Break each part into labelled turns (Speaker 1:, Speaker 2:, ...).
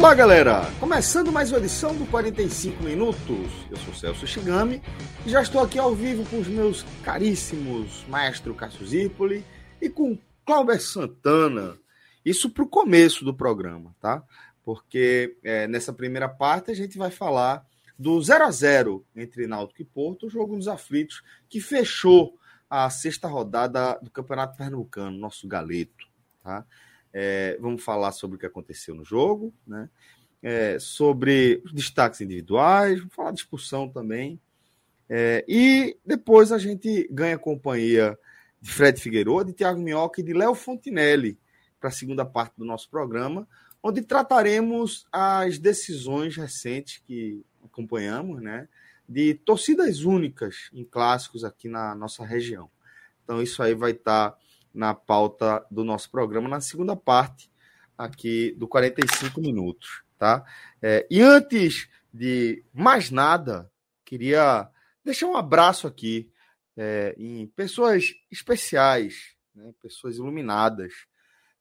Speaker 1: Olá, galera! Começando mais uma edição do 45 Minutos. Eu sou Celso Shigami e já estou aqui ao vivo com os meus caríssimos maestro Cássio Zirpoli e com Cláudio Santana. Isso para o começo do programa, tá? Porque é, nessa primeira parte a gente vai falar do 0 a 0 entre Náutico e Porto, o jogo dos aflitos, que fechou a sexta rodada do Campeonato Pernambucano, nosso galeto, tá? É, vamos falar sobre o que aconteceu no jogo, né? É, sobre os destaques individuais, vamos falar de expulsão também. É, e depois a gente ganha companhia de Fred Figueiredo, de Thiago Minhoca e de Léo Fontinelli para a segunda parte do nosso programa, onde trataremos as decisões recentes que acompanhamos, né? De torcidas únicas em clássicos aqui na nossa região. Então, isso aí vai estar. Tá na pauta do nosso programa, na segunda parte aqui do 45 minutos, tá? É, e antes de mais nada, queria deixar um abraço aqui é, em pessoas especiais, né, pessoas iluminadas,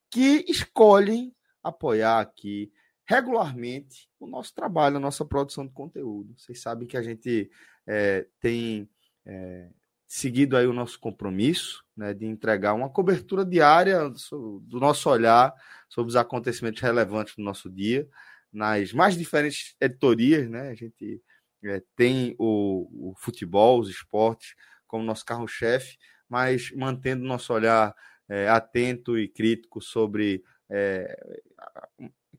Speaker 1: que escolhem apoiar aqui regularmente o nosso trabalho, a nossa produção de conteúdo. Vocês sabem que a gente é, tem é, seguido aí o nosso compromisso né, de entregar uma cobertura diária do nosso olhar sobre os acontecimentos relevantes do nosso dia, nas mais diferentes editorias, né? A gente é, tem o, o, futebol, os esportes como nosso carro-chefe, mas mantendo nosso olhar é, atento e crítico sobre é,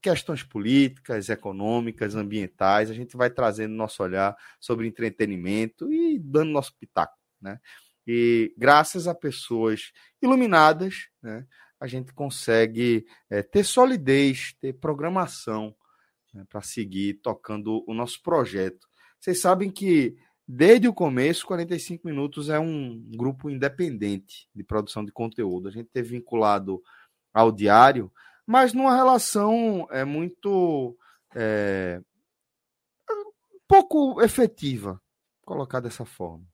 Speaker 1: questões políticas, econômicas, ambientais. A gente vai trazendo nosso olhar sobre entretenimento e dando nosso pitaco né? E graças a pessoas iluminadas, né, a gente consegue é, ter solidez, ter programação né, para seguir tocando o nosso projeto. Vocês sabem que desde o começo, 45 Minutos é um grupo independente de produção de conteúdo. A gente ter vinculado ao diário, mas numa relação é muito é, pouco efetiva, colocar dessa forma.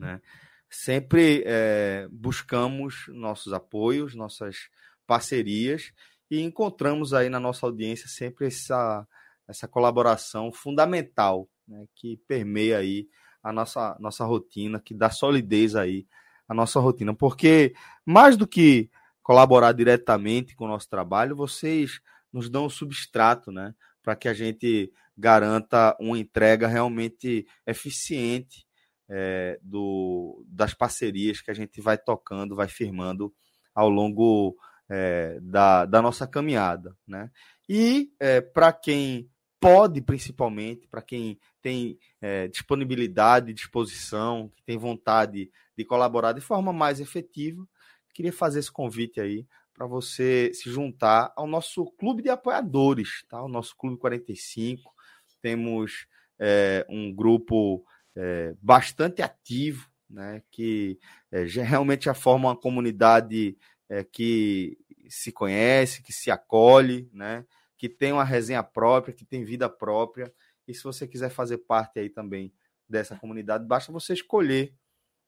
Speaker 1: Né? Sempre é, buscamos nossos apoios, nossas parcerias e encontramos aí na nossa audiência sempre essa, essa colaboração fundamental né, que permeia aí a nossa, nossa rotina, que dá solidez aí à nossa rotina. Porque mais do que colaborar diretamente com o nosso trabalho, vocês nos dão o substrato, né? Para que a gente garanta uma entrega realmente eficiente é, do, das parcerias que a gente vai tocando, vai firmando ao longo é, da, da nossa caminhada. Né? E é, para quem pode, principalmente, para quem tem é, disponibilidade, disposição, que tem vontade de colaborar de forma mais efetiva, queria fazer esse convite aí para você se juntar ao nosso clube de apoiadores, tá? O nosso Clube 45. Temos é, um grupo é, bastante ativo, né, que é, realmente já forma uma comunidade é, que se conhece, que se acolhe, né, que tem uma resenha própria, que tem vida própria. E se você quiser fazer parte aí também dessa comunidade, basta você escolher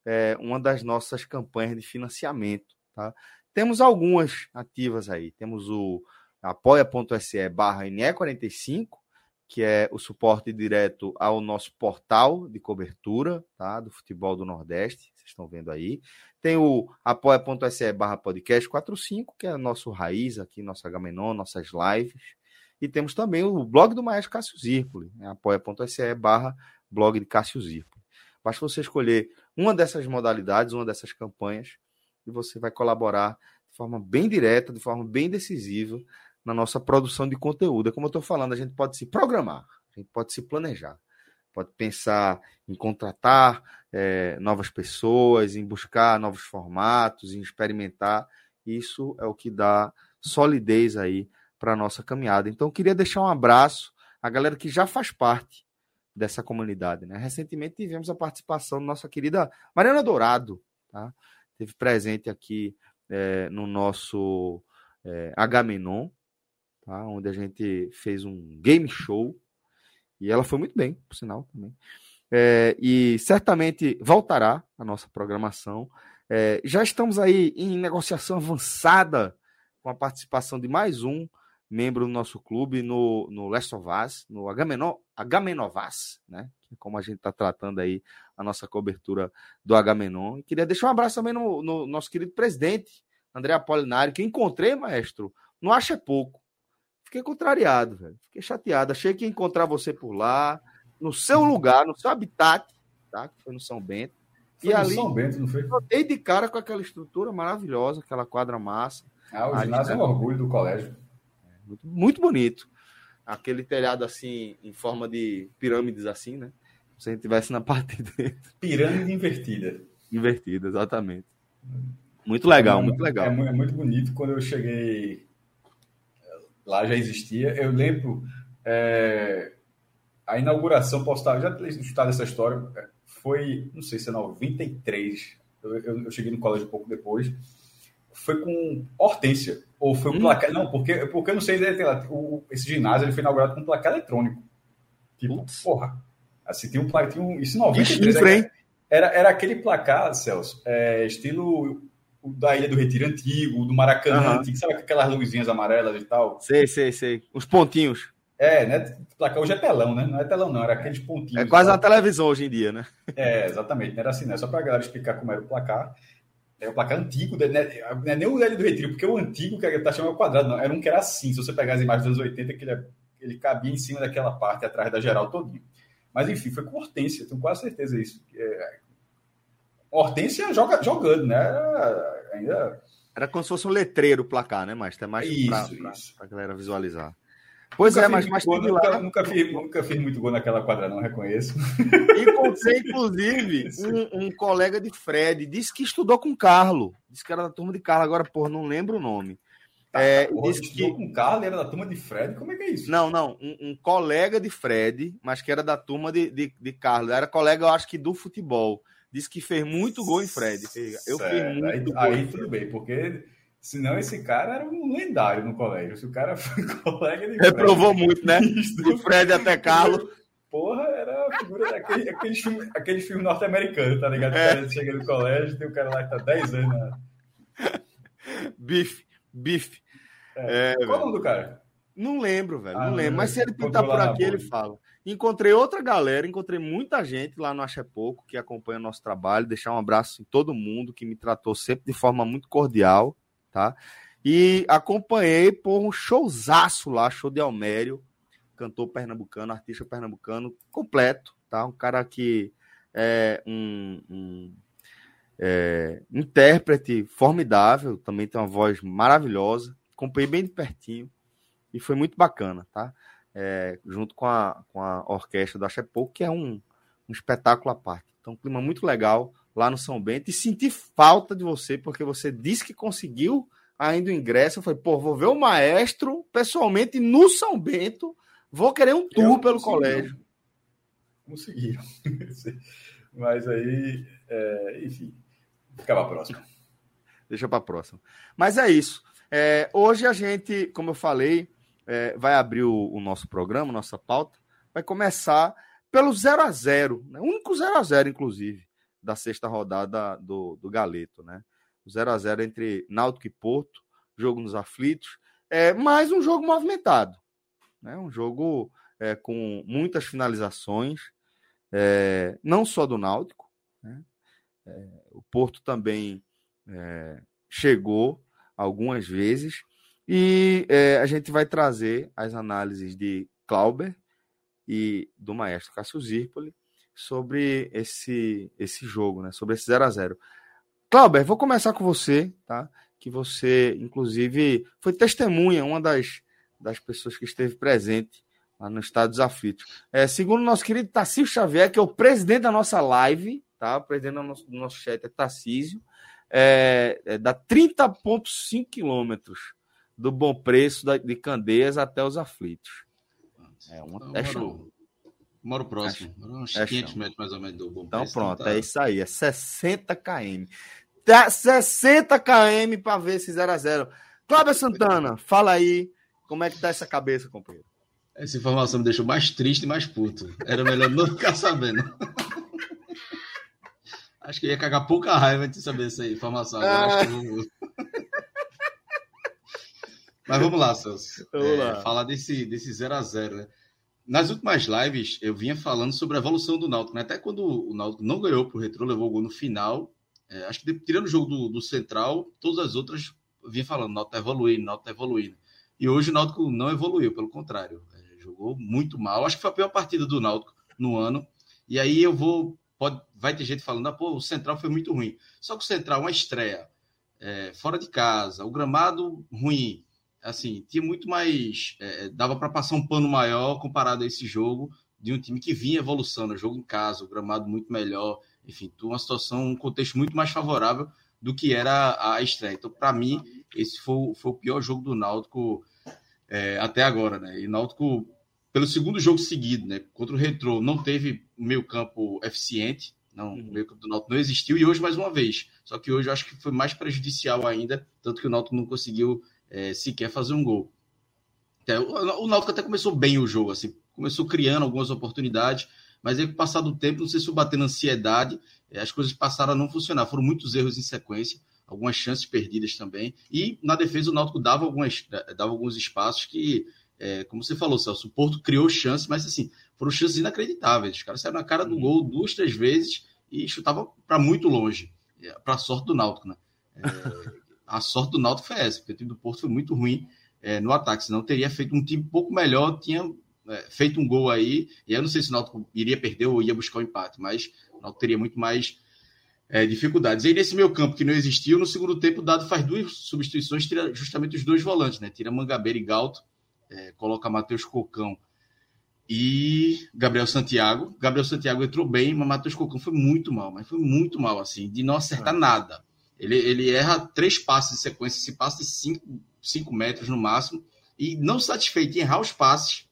Speaker 1: é, uma das nossas campanhas de financiamento. Tá? Temos algumas ativas aí. Temos o apoia.se barra NE45, que é o suporte direto ao nosso portal de cobertura tá, do futebol do Nordeste, vocês estão vendo aí. Tem o apoia.se barra podcast 45, que é nosso raiz aqui, nosso Agamenon, nossas lives. E temos também o blog do Maestro Cássio Zirpoli, né, apoia.se barra blog de Cássio Zirpoli. Basta você escolher uma dessas modalidades, uma dessas campanhas, e você vai colaborar de forma bem direta, de forma bem decisiva na nossa produção de conteúdo. É como eu estou falando, a gente pode se programar, a gente pode se planejar, pode pensar em contratar é, novas pessoas, em buscar novos formatos, em experimentar. Isso é o que dá solidez aí para a nossa caminhada. Então, queria deixar um abraço à galera que já faz parte dessa comunidade. Né? Recentemente tivemos a participação da nossa querida Mariana Dourado, tá? teve presente aqui é, no nosso é, Agamenon, tá? onde a gente fez um game show e ela foi muito bem, por sinal também. É, e certamente voltará a nossa programação. É, já estamos aí em negociação avançada com a participação de mais um membro do nosso clube no, no Last of Us, no Agamenovas, né? É como a gente está tratando aí a nossa cobertura do Agamenon. E queria deixar um abraço também no, no nosso querido presidente, André Apolinário, que encontrei, maestro, não acha pouco. Fiquei contrariado, velho. Fiquei chateado. Achei que ia encontrar você por lá, no seu lugar, no seu habitat, tá? Que foi no São Bento.
Speaker 2: Foi e ali, São Bento, não foi?
Speaker 1: Eu de cara com aquela estrutura maravilhosa, aquela quadra massa.
Speaker 2: Ah, o ginásio é um orgulho do colégio.
Speaker 1: Muito, muito bonito. Aquele telhado assim, em forma de pirâmides assim, né? Se a gente tivesse na parte dentro.
Speaker 2: Pirâmide invertida.
Speaker 1: Invertida, exatamente. Muito legal, é, muito legal.
Speaker 2: É, é, muito bonito. Quando eu cheguei lá já existia. Eu lembro é, a inauguração, posso estar, já ter estudado essa história, foi, não sei se é 93, eu, eu, eu cheguei no colégio um pouco depois, foi com Hortência. Ou foi o hum. placar. Não, porque, porque eu não sei, o, esse ginásio ele foi inaugurado com um placar eletrônico. Tipo, Putz. porra. Assim, tinha um placar. Tinha um, isso em 93. Era, era, era aquele placar, Celso, é, estilo o da Ilha do Retiro antigo, do Maracanã uhum. antigo, sabe aquelas luzinhas amarelas e tal?
Speaker 1: Sei, sei, sei. Os pontinhos.
Speaker 2: É, né? Placar hoje é telão, né? Não é telão, não, era aqueles pontinhos.
Speaker 1: É quase uma televisão hoje em dia, né?
Speaker 2: É, exatamente. Não era assim, né? Só para galera explicar como era o placar. É o placar antigo, né? não é nem o Ilha do Retiro, porque o antigo que a gente tá chamando é o quadrado, não. Era um que era assim. Se você pegar as imagens dos anos 80, que ele, é, ele cabia em cima daquela parte, atrás da geral todinho. Mas enfim, foi com Hortência, tenho quase certeza disso. É... Hortência joga, jogando, né? Era, ainda...
Speaker 1: Era como se fosse um letreiro placar, né? Mas é mais isso, para a galera visualizar. Pois nunca é, mas, mas
Speaker 2: gol, nunca, nunca, fiz, nunca fiz muito gol naquela quadra, não reconheço.
Speaker 1: Encontrei, inclusive, um, um, colega de Fred, disse que estudou com Carlo. Disse que era da turma de Carlo, agora, porra, não lembro o nome.
Speaker 2: Tá, é, porra, disse estudou que... com Carlo, era da turma de Fred? Como é que é isso?
Speaker 1: Não, não, um, um colega de Fred, mas que era da turma de, de, de Carlo. Era colega, eu acho que do futebol. Disse que fez muito gol em Fred. Eu certo. fiz muito
Speaker 2: aí,
Speaker 1: gol.
Speaker 2: Aí tudo bem, porque Senão esse cara era um lendário no colégio. Se o cara foi colega de
Speaker 1: Reprovou muito, né? Do Fred até Carlos.
Speaker 2: Porra, era a figura daquele aquele filme, aquele filme norte-americano, tá ligado? É. O cara chega no colégio, tem o cara lá que tá 10 anos. Né?
Speaker 1: Bife, bife.
Speaker 2: É. É, Qual o nome do cara?
Speaker 1: Não lembro, velho. Ah, não lembro. Mas se ele pintar por aqui, ele fala. Encontrei outra galera, encontrei muita gente lá no Ache Pouco que acompanha o nosso trabalho. Deixar um abraço em todo mundo que me tratou sempre de forma muito cordial tá? E acompanhei por um showzaço lá, show de Almério, cantor pernambucano, artista pernambucano completo, tá? Um cara que é um, um é, intérprete formidável, também tem uma voz maravilhosa, acompanhei bem de pertinho e foi muito bacana, tá? É, junto com a, com a orquestra da Chepou, que é um, um espetáculo à parte. Então, um clima muito legal, lá no São Bento e senti falta de você, porque você disse que conseguiu ainda o ingresso. Eu falei, pô, vou ver o maestro pessoalmente no São Bento, vou querer um tour pelo colégio.
Speaker 2: Conseguiram. Mas aí, é, enfim, fica para a próxima.
Speaker 1: Deixa para a próxima. Mas é isso. É, hoje a gente, como eu falei, é, vai abrir o, o, nosso programa, nossa pauta, vai começar pelo 0 a 0 né? o único 0 a 0 inclusive da sexta rodada do, do Galeto, né? 0 a 0 entre Náutico e Porto, jogo nos aflitos, é mais um jogo movimentado, né? Um jogo é, com muitas finalizações, é, não só do Náutico, né? É, o Porto também é, chegou algumas vezes e é, a gente vai trazer as análises de Clauber e do maestro Cássio Zirpoli sobre esse, esse jogo, né? Sobre esse 0 a 0 Clauber, vou começar com você, tá? Que você, inclusive, foi testemunha, uma das, das pessoas que esteve presente lá no Estado dos Aflitos. É, segundo nosso querido Tarcísio Xavier, que é o presidente da nossa live, tá? O presidente do nosso, do nosso chat é Tarcísio, é, é, dá 30,5 quilômetros do Bom Preço da, de Candeias até os Aflitos.
Speaker 3: É, uma, é show. Moro próximo, é, uns
Speaker 1: é 500 metros mais ou menos do Bom então, Preço. Então pronto, tá... é isso aí, é 60 km. Tá 60 km para ver esse 0 a 0 Cláudio Santana, fala aí como é que tá essa cabeça, companheiro.
Speaker 3: Essa informação me deixou mais triste e mais puto. Era melhor não ficar sabendo. acho que ia cagar pouca raiva de saber essa informação. Agora ah. acho que vou... Mas vamos lá, Celso. Vamos é, lá. Falar desse, desse 0 a 0 né? Nas últimas lives, eu vinha falando sobre a evolução do Náutico. Né? Até quando o Náutico não ganhou pro Retro, levou o gol no final. É, acho que tirando o jogo do, do Central, todas as outras vinha falando, Náutico tá evoluindo, Náutico tá evoluindo. E hoje o Náutico não evoluiu, pelo contrário. É, jogou muito mal. Acho que foi a pior partida do Náutico no ano. E aí eu vou. Pode, vai ter gente falando, ah, pô, o Central foi muito ruim. Só que o Central, uma estreia, é, fora de casa, o gramado ruim. Assim, tinha muito mais. É, dava para passar um pano maior comparado a esse jogo de um time que vinha evolução, jogo em casa, o gramado muito melhor, enfim, uma situação, um contexto muito mais favorável do que era a estreia. Então, para mim, esse foi, foi o pior jogo do Náutico é, até agora, né? E Náutico, pelo segundo jogo seguido, né? Contra o Retrô, não teve meio campo eficiente, não, uhum. o meio campo do Náutico não existiu, e hoje mais uma vez. Só que hoje eu acho que foi mais prejudicial ainda, tanto que o Náutico não conseguiu é, sequer fazer um gol. O, Náutico até começou bem o jogo, assim, começou criando algumas oportunidades, mas aí, com o passar do tempo, não sei se o bater na ansiedade, é, as coisas passaram a não funcionar. Foram muitos erros em sequência algumas chances perdidas também. E na defesa o Náutico dava, algumas, dava alguns espaços que, é, como você falou, Celso, o Porto criou chances, mas assim, foram chances inacreditáveis. Os caras saíram na cara do gol duas, três vezes e chutavam para muito longe. É, para a sorte do Náutico, né? É, a sorte do Náutico foi essa, porque o time do Porto foi muito ruim é, no ataque, senão teria feito um time um pouco melhor, tinha é, feito um gol aí, e eu não sei se o Náutico iria perder ou ia buscar o um empate, mas o Náutico teria muito mais é, dificuldades. E aí, nesse meio campo que não existiu, no segundo tempo, o Dado faz duas substituições, tira justamente os dois volantes, né? Tira Mangabeira e Galto, é, coloca Matheus Cocão e Gabriel Santiago. Gabriel Santiago entrou bem, mas Matheus Cocão foi muito mal, mas foi muito mal, assim, de não acertar é. nada. Ele, ele erra três passes de sequência, esse passe de cinco, cinco metros no máximo, e não satisfeito em errar os passes,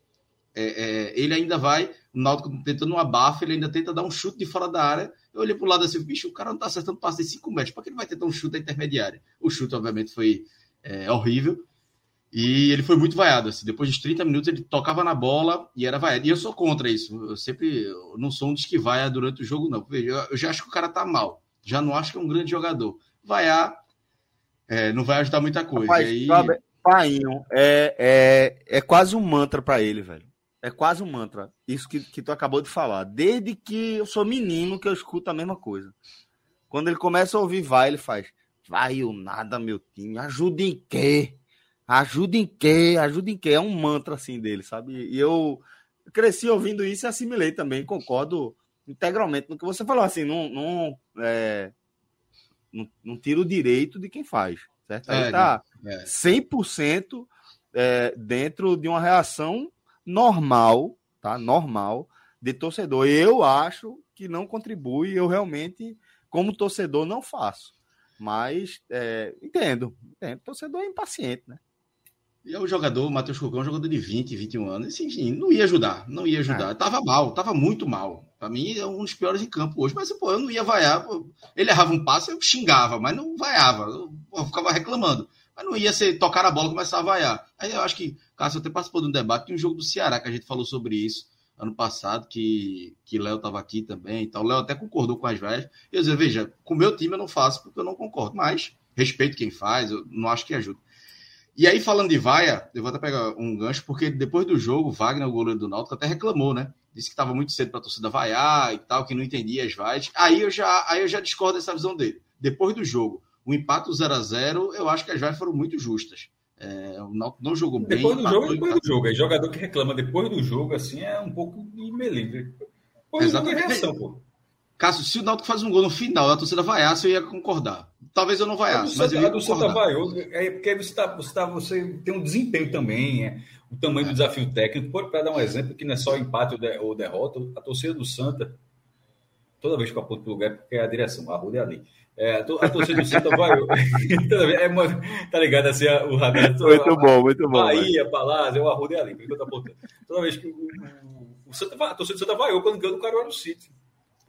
Speaker 3: é, é, ele ainda vai, o Náutico tentando um abafa, ele ainda tenta dar um chute de fora da área, eu olhei pro lado assim, bicho, o cara não tá acertando passe de 5 metros, por que ele vai tentar um chute da intermediária? O chute, obviamente, foi é, horrível. E ele foi muito vaiado. Assim. Depois de 30 minutos, ele tocava na bola e era vaiado. E eu sou contra isso. Eu sempre eu não sou um dos que vaia durante o jogo, não. Eu já acho que o cara tá mal. Já não acho que é um grande jogador. Vaiar é, não vai ajudar muita coisa. Rapaz, aí...
Speaker 1: Painho, é, é, é quase um mantra para ele, velho. É quase um mantra. Isso que, que tu acabou de falar. Desde que eu sou menino que eu escuto a mesma coisa. Quando ele começa a ouvir vai, ele faz. Vai o nada, meu time. Ajuda em quê? Ajuda em quê? Ajuda em quê? É um mantra assim dele, sabe? E eu cresci ouvindo isso e assimilei também. Concordo integralmente no que você falou. Assim, não, não, é, não, não tira o direito de quem faz. Certo? Aí é, tá é. 100% é, dentro de uma reação normal, tá? Normal de torcedor. Eu acho que não contribui, eu realmente, como torcedor, não faço. Mas é, entendo, entendo. Torcedor é impaciente, né?
Speaker 3: E é o jogador, o Matheus Cocão, jogador de 20, 21 anos, assim, não ia ajudar, não ia ajudar. É. Tava mal, tava muito mal. Para mim, é um dos piores em campo hoje. Mas, pô, eu não ia vaiar. Ele errava um passe, eu xingava, mas não vaiava. Eu, ficava reclamando. Mas não ia ser tocar a bola e começar a vaiar. Aí eu acho que, Cássio, até participou de um debate de um jogo do Ceará, que a gente falou sobre isso ano passado, que, que Léo estava aqui também e tal. Léo até concordou com as vaias. E eu dizia, veja, com o meu time eu não faço porque eu não concordo. Mas respeito quem faz, eu não acho que ajuda. E aí, falando de vaia, eu vou até pegar um gancho, porque depois do jogo, Wagner, o goleiro do Náutico, até reclamou, né? Disse que estava muito cedo para a torcida vaiar e tal, que não entendia as vaias. Aí eu já, aí eu já discordo dessa visão dele. Depois do jogo, o empate 0 a 0 eu acho que as vaias foram muito justas. É, o Náutico não jogou
Speaker 2: bem. Depois do jogo, depois do jogo. Aí jogador que reclama depois do jogo, assim, é um pouco de melindre. Depois Exatamente. do jogo é reação, pô.
Speaker 3: Cássio, se o Náutico vaz um gol no final, a torcida vaiasse, eu ia concordar. Talvez eu não vaiasse, mas eu ia concordar.
Speaker 2: Vaiou, é porque você, tá, você, tá, você tem um desempenho também. É. o tamanho do desafio técnico. Para dar um exemplo, que não é só empate ou, derrota, a torcida do Santa, toda vez que eu aponto para o lugar, porque é a direção, a rua é ali. É, a torcida do Santa vai. é tá ligado assim, o radar.
Speaker 1: Muito bom, muito bom.
Speaker 2: Bahia, Palácio, o Arruda é ali, por que eu tô apontando. Toda vez que o, o, o Santa, a torcida do Santa vaiou quando ganhou do Caruaru City.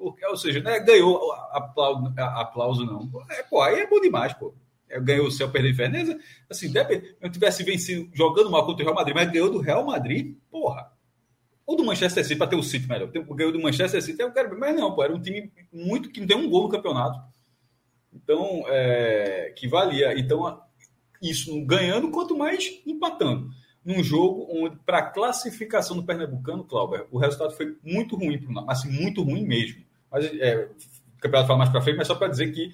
Speaker 2: Porque, ou seja, não é ganhou aplauso, aplauso não. É, pô, aí é bom demais, pô. É, ganhou o céu, perdeu Fernandes. Assim, depende. Eu tivesse vencido jogando mal contra o Real Madrid, mas ganhou do Real Madrid, porra. Ou do Manchester City, para ter o City melhor. Ganhou do Manchester City, eu quero. Mas não, pô, era um time muito que não tem um gol no campeonato. Então, é, que valia. Então, isso ganhando, quanto mais empatando. Num jogo onde, para classificação do Pernambucano, Clauber, o resultado foi muito ruim, assim, muito ruim mesmo. Mas é, o campeonato fala mais para frente, mas só para dizer que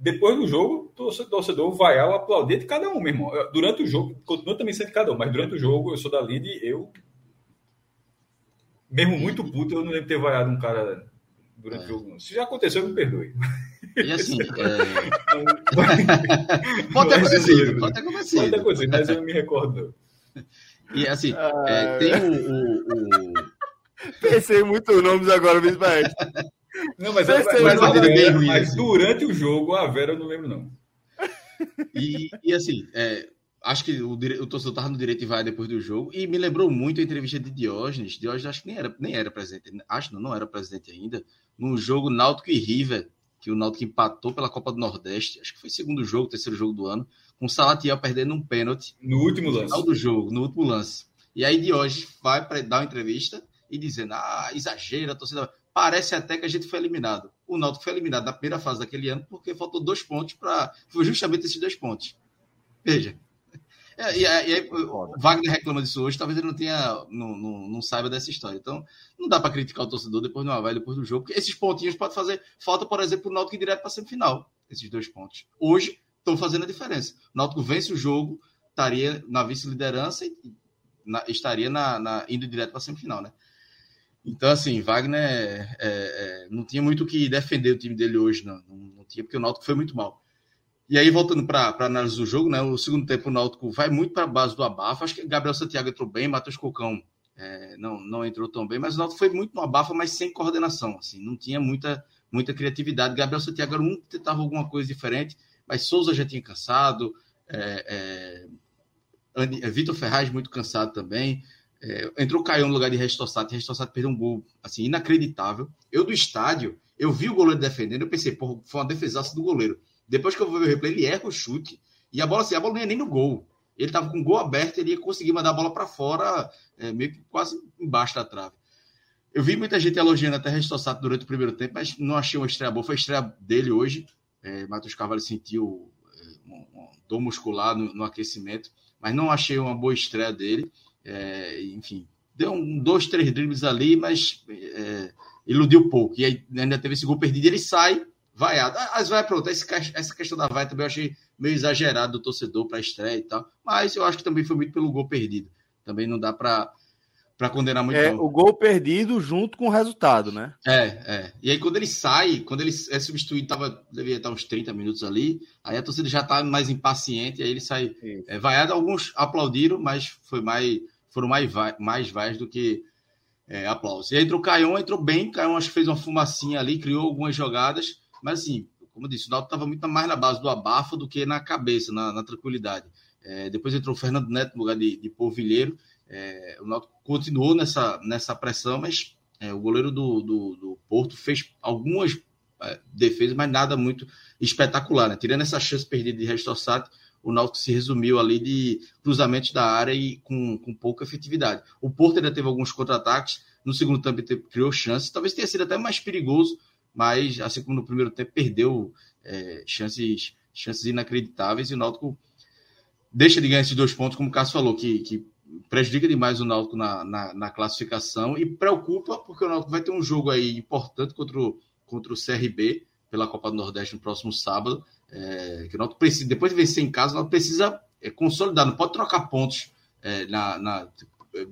Speaker 2: depois do jogo, o torcedor vai ao aplaudir de cada um, meu irmão. Durante o jogo, continua também sendo de cada um, mas durante o jogo, eu sou da Lide, eu. Mesmo muito puto, eu não lembro ter vaiado um cara durante é. o jogo. Se já aconteceu, me perdoe.
Speaker 3: E assim. É... pode ter acontecido, pode ter acontecido.
Speaker 2: Pode ter acontecido, mas eu não me recordo.
Speaker 3: E assim, ah, é, tem o, o, o...
Speaker 1: Pensei muito nomes agora, mesmo
Speaker 2: Não, mas, mas, mas, mas, Vera, ruim, mas assim. durante o jogo, a Vera eu não lembro, não.
Speaker 3: E, e assim, é, acho que o, o torcedor estava no direito e vai depois do jogo. E me lembrou muito a entrevista de Diógenes. Diógenes acho que nem era, nem era presidente. Acho não, não era presidente ainda. No jogo Náutico e River, que o Náutico empatou pela Copa do Nordeste. Acho que foi segundo jogo, terceiro jogo do ano. Com o Salatiel perdendo um pênalti.
Speaker 2: No último lance.
Speaker 3: No final do jogo, no último lance. E aí Diógenes vai para dar uma entrevista e dizendo: ah, exagera, a torcida. Parece até que a gente foi eliminado. O Náutico foi eliminado na primeira fase daquele ano porque faltou dois pontos para. Foi justamente esses dois pontos. Veja. É, e, e, aí, o Wagner reclama disso hoje, talvez ele não tenha, não, não, não saiba dessa história. Então, não dá para criticar o torcedor depois do Havaí, depois do jogo, porque esses pontinhos podem fazer falta, por exemplo, o Náutico ir direto para a semifinal. Esses dois pontos. Hoje estão fazendo a diferença. O Náutico vence o jogo, estaria na vice-liderança e na, estaria na, na, indo direto para a semifinal, né? Então, assim, Wagner é, é, não tinha muito o que defender o time dele hoje, não. Não, não tinha, porque o Náutico foi muito mal. E aí, voltando para a análise do jogo, né? O segundo tempo, o Náutico vai muito para a base do abafo. Acho que Gabriel Santiago entrou bem, Matheus Cocão é, não, não entrou tão bem, mas o Náutico foi muito no abafa, mas sem coordenação. Assim, não tinha muita, muita criatividade. Gabriel Santiago era um que tentava alguma coisa diferente, mas Souza já tinha cansado. É, é, Vitor Ferraz muito cansado também. É, entrou Caio no lugar de Restossato, Restossato perdeu um gol assim, inacreditável. Eu do estádio, eu vi o goleiro defendendo, eu pensei, pô, foi uma defesaça do goleiro. Depois que eu vou ver o replay, ele erra o chute. E a bola, assim, a bola não ia nem no gol. Ele tava com o gol aberto, ele ia conseguir mandar a bola para fora, é, meio que quase embaixo da trave. Eu vi muita gente elogiando até Restossato durante o primeiro tempo, mas não achei uma estreia boa. Foi a estreia dele hoje. É, Matheus Carvalho sentiu é, um, um dor muscular no, no aquecimento, mas não achei uma boa estreia dele. É, enfim, deu um, dois, três dribles ali, mas é, iludiu pouco. E aí ainda teve esse gol perdido. Ele sai vaiado. As vai, pronto, essa questão da vai também eu achei meio exagerado do torcedor para estreia e tal. Mas eu acho que também foi muito pelo gol perdido. Também não dá para para condenar muito.
Speaker 1: É, o gol perdido junto com o resultado, né?
Speaker 3: É, é. E aí quando ele sai, quando ele é substituído, tava, devia estar uns 30 minutos ali, aí a torcida já tá mais impaciente, aí ele sai é, vaiado. Alguns aplaudiram, mas foi mais, foram mais, mais vais do que é, aplausos. E aí entrou o Caion, entrou bem, Caion acho que fez uma fumacinha ali, criou algumas jogadas, mas assim, como eu disse, o Náutico estava muito mais na base do abafo do que na cabeça, na, na tranquilidade. É, depois entrou o Fernando Neto no lugar de, de Polvilheiro, é, o Náutico continuou nessa, nessa pressão, mas é, o goleiro do, do, do, Porto fez algumas é, defesas, mas nada muito espetacular. Né? Tirando essa chance perdida de Restossato, o Náutico se resumiu ali de cruzamentos da área e com, com pouca efetividade. O Porto ainda teve alguns contra-ataques, no segundo tempo criou chances, talvez tenha sido até mais perigoso, mas assim como no primeiro tempo perdeu é, chances, chances inacreditáveis e o Náutico deixa de ganhar esses dois pontos, como o Cássio falou, que, que prejudica demais o Náutico na, na, na, classificação e preocupa porque o Náutico vai ter um jogo aí importante contra o, contra o CRB pela Copa do Nordeste no próximo sábado. É, que o Náutico precisa, depois de vencer em casa, o Náutico precisa é, consolidar, não pode trocar pontos é, na, na,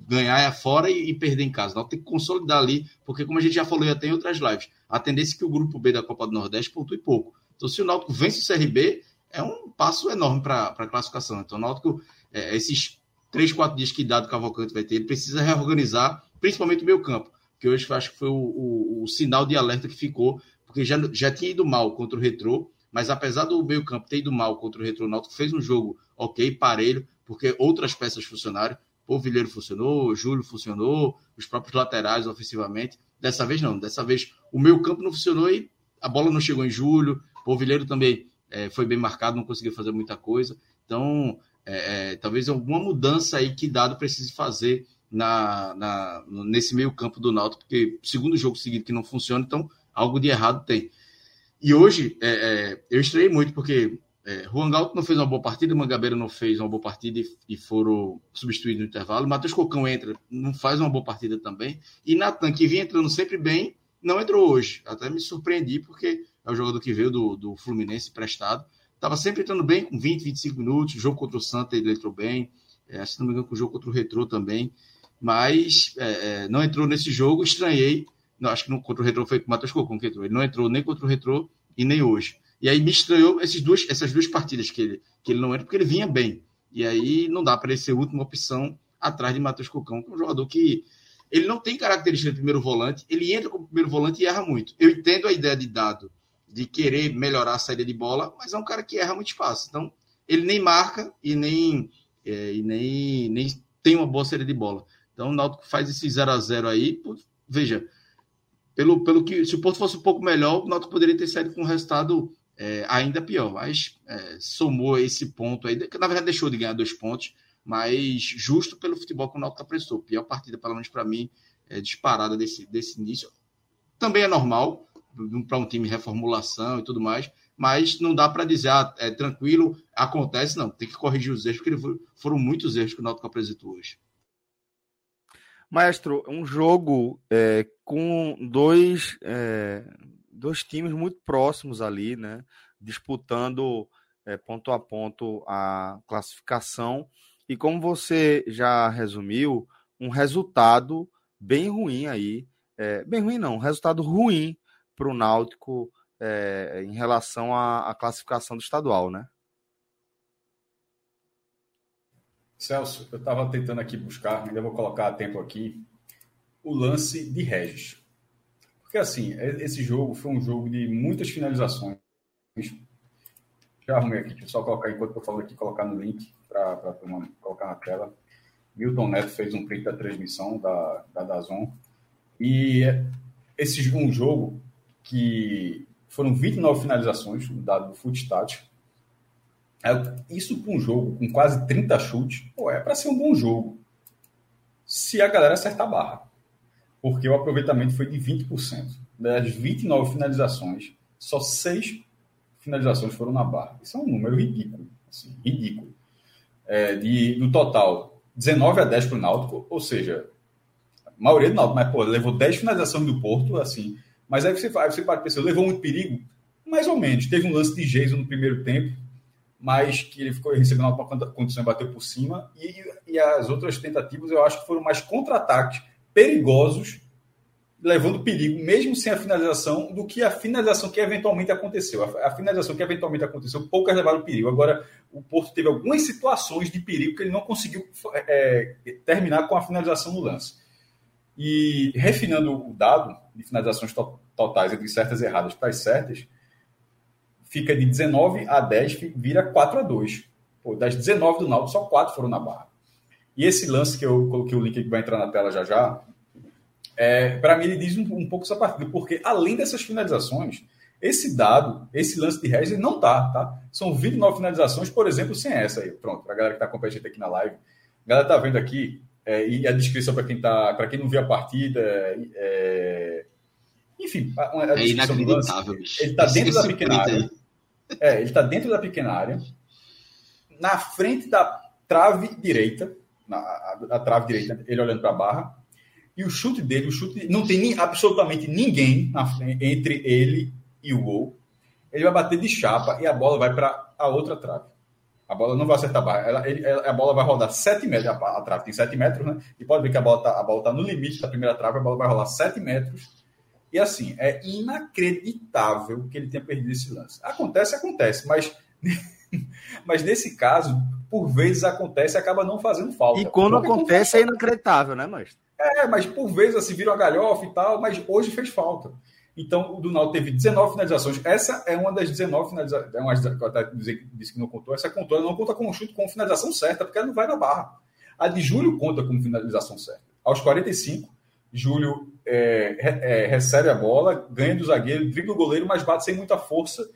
Speaker 3: ganhar é fora e, perder em casa. Não tem que consolidar ali, porque como a gente já falou já tem outras lives, a tendência é que o grupo B da Copa do Nordeste pontue pouco. Então, se o Náutico vence o CRB, é um passo enorme para a classificação. Então, o Náutico, é, esses três, quatro dias que dado Cavalcante vai ter, ele precisa reorganizar, principalmente o meu campo, que hoje eu acho que foi o, o, o, sinal de alerta que ficou, porque já, já tinha ido mal contra o Retrô, mas apesar do meio campo ter ido mal contra o Retrô, o Náutico fez um jogo ok, parelho, porque outras peças funcionaram, o Vilheiro funcionou, o Júlio funcionou, os próprios laterais ofensivamente, dessa vez não, dessa vez o meio campo não funcionou e a bola não chegou em Júlio, o Vilheiro também é, foi bem marcado, não conseguiu fazer muita coisa, então é, é, talvez alguma mudança aí que Dado precise fazer na, na, nesse meio campo do Náutico, porque segundo jogo seguido que não funciona, então algo de errado tem. E hoje é, é, eu estranhei muito, porque é, Juan Galto não fez uma boa partida, Mangabeira não fez uma boa partida e, e foram substituídos no intervalo. Matheus Cocão entra, não faz uma boa partida também. E Natan, que vinha entrando sempre bem, não entrou hoje. Até me surpreendi, porque é o jogador que veio do, do Fluminense prestado. Estava sempre entrando bem, com 20, 25 minutos. Jogo contra o Santa ele entrou bem. É, se não me engano, com o jogo contra o Retrô também. Mas é, é, não entrou nesse jogo, estranhei. Não, acho que no, contra o Retrô foi com o Matheus Cocon que entrou. Ele não entrou nem contra o Retrô e nem hoje. E aí me estranhou esses duas, essas duas partidas que ele, que ele não entra, porque ele vinha bem. E aí não dá para ele ser a última opção atrás de Matheus Cocão, que é um jogador que ele não tem característica de primeiro volante, ele entra como primeiro volante e erra muito. Eu entendo a ideia de dado de querer melhorar a saída de bola, mas é um cara que erra muito fácil. Então, ele nem marca e nem, é, e nem, nem tem uma boa saída de bola. Então, o Náutico faz esse 0 a 0 aí. Veja, pelo, pelo que se o Porto fosse um pouco melhor, o Náutico poderia ter saído com um resultado é, ainda pior. Mas é, somou esse ponto aí, que na verdade deixou de ganhar dois pontos, mas justo pelo futebol que o Náutico aprestou. Pior partida, pelo menos para mim, é, disparada desse, desse início. Também é normal, para um time reformulação e tudo mais, mas não dá para dizer, ah, é tranquilo, acontece, não. Tem que corrigir os erros, porque foram muitos erros que o Náutico apresentou hoje.
Speaker 1: Maestro, um jogo é, com dois, é, dois times muito próximos ali, né? Disputando é, ponto a ponto a classificação. E como você já resumiu, um resultado bem ruim aí. É, bem ruim não, um resultado ruim para o Náutico é, em relação à, à, classificação do estadual, né?
Speaker 2: Celso, eu estava tentando aqui buscar, ainda vou colocar a tempo aqui, o lance de Regis. Porque assim, esse jogo foi um jogo de muitas finalizações. Já arrumei aqui, deixa eu só colocar enquanto eu falo aqui, colocar no link para colocar na tela. Milton Neto fez um print da transmissão da, da Dazon. E esse um jogo que foram 29 finalizações, dado do Footstat. É, isso para um jogo com quase 30 chutes, pô, é para ser um bom jogo. Se a galera acertar a barra. Porque o aproveitamento foi de 20%. Das 29 finalizações, só 6 finalizações foram na barra. Isso é um número ridículo. Assim, ridículo. É, de, do total, 19 a 10 para o Náutico, ou seja, a maioria do Náutico, mas pô, levou 10 finalizações do Porto, assim, mas aí você, aí você pode pensar, levou muito perigo? Mais ou menos. Teve um lance de Jason no primeiro tempo, mas que ele ficou recebendo uma condição e bateu por cima. E, e as outras tentativas eu acho que foram mais contra-ataques perigosos, levando perigo, mesmo sem a finalização, do que a finalização que eventualmente aconteceu. A, a finalização que eventualmente aconteceu, poucas levaram perigo. Agora, o Porto teve algumas situações de perigo que ele não conseguiu é, terminar com a finalização no lance. E refinando o dado de finalizações totais entre certas e erradas para as certas, fica de 19 a 10, vira 4 a 2. Pô, das 19 do Náutico, só 4 foram na barra. E esse lance que eu coloquei o link que vai entrar na tela já já, é, para mim ele diz um, um, pouco essa partida, porque além dessas finalizações, esse dado, esse lance de Regis, não tá, tá? São 29 finalizações, por exemplo, sem essa aí. Pronto, para a galera que está acompanhando aqui na live. A galera tá vendo aqui, é, e a descrição para quem tá, para quem não viu a partida, é, enfim, a, a
Speaker 3: é inacreditável, bicho.
Speaker 2: Ele está dentro da pequena área. É, ele está dentro da pequena área, na frente da trave direita, na, a, a trave direita, ele olhando para a barra, e o chute dele, o chute não tem absolutamente ninguém entre ele e o gol. Ele vai bater de chapa e a bola vai para a outra trave. A bola não vai acertar a barra. Ela, ele, a bola vai rodar 7 metros. A, a, trave tem 7 metros, né? E pode ver que a bola está tá no limite da primeira trave, a bola vai rolar 7 metros. E assim, é inacreditável que ele tenha perdido esse lance. Acontece, acontece, mas, mas nesse caso, por vezes acontece e acaba não fazendo falta.
Speaker 1: E quando acontece é inacreditável, né, mas
Speaker 2: É, mas por vezes assim, vira uma galhofa e tal, mas hoje fez falta. Então, o Náutico teve 19 finalizações. Essa é uma das 19 finalizações. É uma que eu até disse que não contou. Essa contou, ela não conta com um chute com finalização certa, porque ela não vai na barra. A de Júlio conta como finalização certa. Aos 45, Júlio é, é, recebe a bola, ganha do zagueiro, dribla o goleiro, mas bate sem muita força.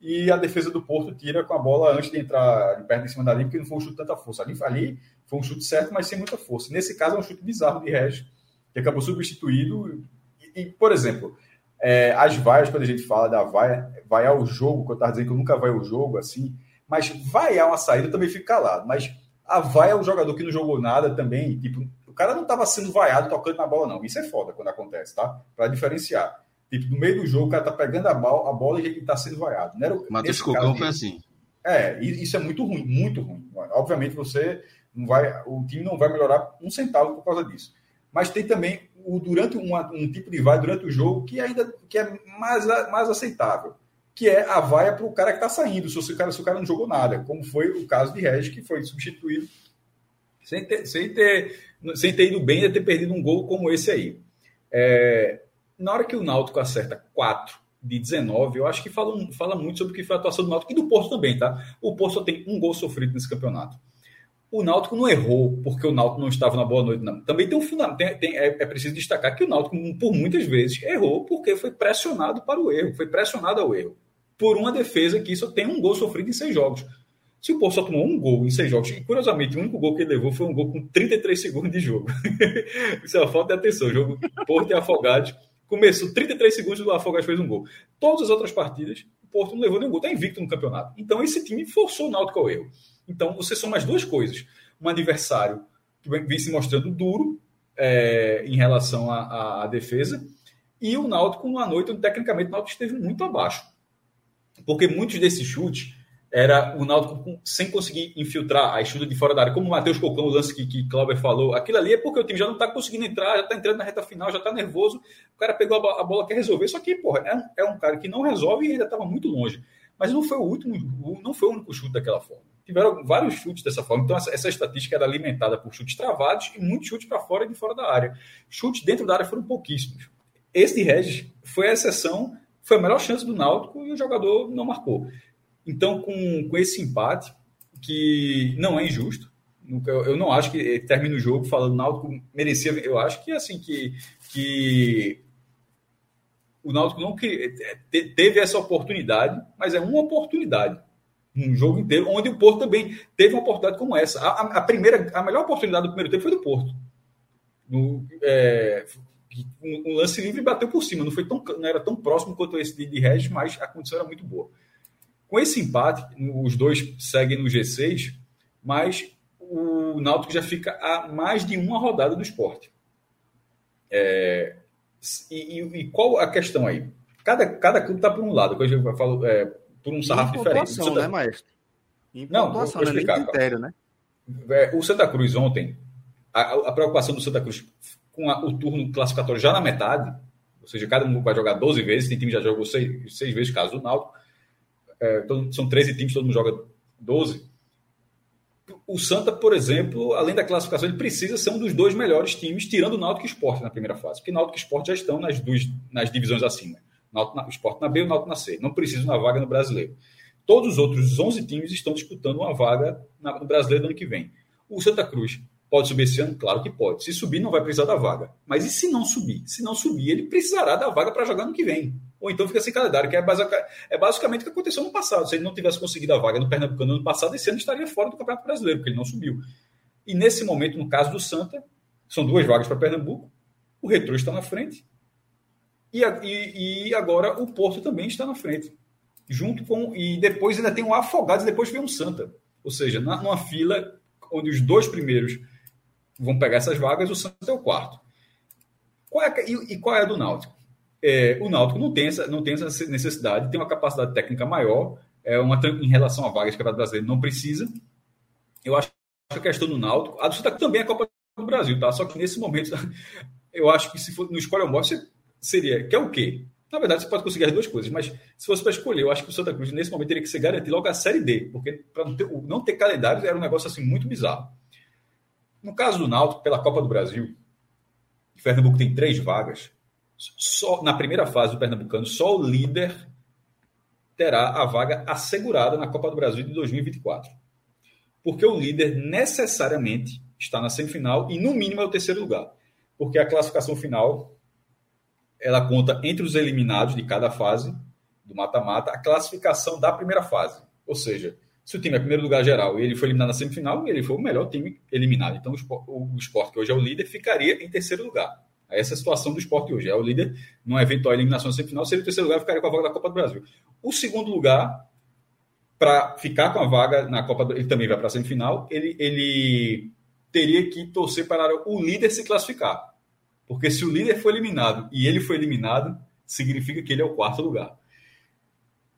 Speaker 2: E a defesa do Porto tira com a bola antes de entrar de perto em cima da linha, porque não foi um chute de tanta força. Ali, ali foi um chute certo, mas sem muita força. Nesse caso, é um chute bizarro de Regis, que acabou substituído. E, e por exemplo, é, as vaias, quando a gente fala da vaia, vaiar o jogo, que eu estava dizendo que eu nunca vai o jogo assim, mas vaiar uma saída também fica calado. Mas a vaia é um jogador que não jogou nada também, tipo, o cara não estava sendo vaiado tocando na bola, não. Isso é foda quando acontece, tá? Para diferenciar. Tipo, no meio do jogo, o cara tá pegando a bola, a bola e ele tá sendo vaiado. Não era,
Speaker 3: Matheus Cocão foi assim.
Speaker 2: É, isso é muito ruim, muito ruim. Obviamente você não vai, o time não vai melhorar um centavo por causa disso. Mas tem também o, durante uma, um tipo de vaia durante o jogo que ainda que é mais, mais aceitável, que é a vaia para o cara que está saindo, se o, cara, se o cara não jogou nada, como foi o caso de Regis, que foi substituído sem ter, sem ter, sem ter ido bem e ter perdido um gol como esse aí. É, na hora que o Náutico acerta 4 de 19, eu acho que fala, fala muito sobre o que foi a atuação do Náutico e do Porto também, tá? O Porto só tem um gol sofrido nesse campeonato o Náutico não errou porque o Náutico não estava na boa noite, não. Também tem um fundamento, tem, tem, é, é, preciso destacar que o Náutico, por muitas vezes, errou porque foi pressionado para o erro, foi pressionado ao erro. Por uma defesa que só tem um gol sofrido em seis jogos. Se o Porto só tomou um gol em seis jogos, e curiosamente, o único gol que ele levou foi um gol com 33 segundos de jogo. Isso é uma falta de atenção. O jogo Porto e Afogados começou 33 segundos e o Afogados fez um gol. Todas as outras partidas, o Porto não levou nenhum gol, está invicto no campeonato. Então esse time forçou o Náutico ao erro. Então, você são mais duas coisas. Um adversário que vem se mostrando duro é, em relação à, à, defesa, e o Náutico numa noite onde, tecnicamente, o Náutico esteve muito abaixo. Porque muitos desses chutes era o Náutico sem conseguir infiltrar a estuda de fora da área, como o Matheus Cocão, o lance que, que Clauber falou, aquilo ali é porque o time já não está conseguindo entrar, já está entrando na reta final, já está nervoso, o cara pegou a, a bola, quer resolver, só que, porra, é um, é um cara que não resolve e ainda estava muito longe. Mas não foi o último, não foi o único chute daquela forma tiveram vários chutes dessa forma. Então, essa, essa estatística era alimentada por chutes travados e muitos chutes para fora e de fora da área. Chutes dentro da área foram pouquíssimos. Esse de Regis foi a exceção, foi a melhor chance do Náutico e o jogador não marcou. Então, com, com esse empate, que não é injusto, eu não acho que termine o jogo falando Náutico merecia. Eu acho que assim que, que o Náutico não que, teve essa oportunidade, mas é uma oportunidade um jogo inteiro, onde o Porto também teve uma oportunidade como essa. A, a primeira, a melhor oportunidade do primeiro tempo foi do Porto. No, é, um, um, lance livre bateu por cima, não foi tão, não era tão próximo quanto esse de, de Regis, mas a condição era muito boa. Com esse empate, os dois seguem no G6, mas o Náutico já fica a mais de uma rodada do esporte. É, e, e, qual a questão aí? Cada, cada clube está por um lado, que eu falo, é, por um sarrafo diferente.
Speaker 1: Santa... né, maestro?
Speaker 2: Em não, vou, vou explicar.
Speaker 1: Né? Critério, né?
Speaker 2: É, o Santa Cruz ontem, a, a preocupação do Santa Cruz com a, o turno classificatório já na metade, ou seja, cada um vai jogar 12 vezes, tem time que já jogou 6, 6 vezes, caso do Náutico, é, todo, são 13 times, todo mundo joga 12. O Santa, por exemplo, além da classificação, ele precisa ser um dos dois melhores times, tirando o Náutico e Sport na primeira fase, porque Náutico e Sport já estão nas, duas, nas divisões acima. Náutico na, Sport na B e o Náutico na C. Não precisa uma vaga no Brasileiro. Todos os outros 11 times estão disputando uma vaga na, no Brasileiro do ano que vem. O Santa Cruz pode subir esse ano? Claro que pode. Se subir, não vai precisar da vaga. Mas e se não subir? Se não subir, ele precisará da vaga para jogar no que vem. Ou então fica sem calendário, que é, é basicamente o que aconteceu no passado. Se ele não tivesse conseguido a vaga no Pernambucano no ano passado, esse ano estaria fora do Campeonato Brasileiro, porque ele não subiu. E nesse momento, no caso do Santa, são duas vagas para Pernambuco. O Retro está na frente e, e, e, agora o Porto também está na frente. Junto com. E depois ainda tem um Afogados e depois vem um Santa. Ou seja, na, numa fila onde os dois primeiros vão pegar essas vagas, o Santa é o quarto. Qual é, e, e qual é a do Náutico? É, o Náutico não tem, essa, não tem essa necessidade, tem uma capacidade técnica maior, é uma, em relação a vagas que o brasileiro não precisa. Eu acho que a questão do Náutico, a do Santa também é a Copa do Brasil, tá? Só que nesse momento, eu acho que se for no escolha móvel, você seria, quer o quê? Na verdade, você pode conseguir as duas coisas, mas se fosse para escolher, eu acho que o Santa Cruz, nesse momento, teria que se garantir logo a Série D, porque para não ter, não ter calendário era um negócio assim muito bizarro. No caso do Náutico, pela Copa do Brasil, Pernambuco tem três vagas. Só na primeira fase do Pernambucano, só o líder terá a vaga assegurada na Copa do Brasil de 2024. Porque o líder necessariamente está na semifinal e, no mínimo, é o terceiro lugar. Porque a classificação final ela conta entre os eliminados de cada fase do mata-mata a classificação da primeira fase. Ou seja, se o time é primeiro lugar geral e ele foi eliminado na semifinal, ele foi o melhor time eliminado. Então, o esporte, que hoje é o líder, ficaria em terceiro lugar. Essa é a situação do esporte hoje. É o líder, numa eventual eliminação na semifinal, seria o terceiro lugar, ficaria com a vaga da Copa do Brasil. O segundo lugar, para ficar com a vaga na Copa do ele também vai para a semifinal, ele, ele teria que torcer para o líder se classificar. Porque se o líder foi eliminado e ele foi eliminado, significa que ele é o quarto lugar.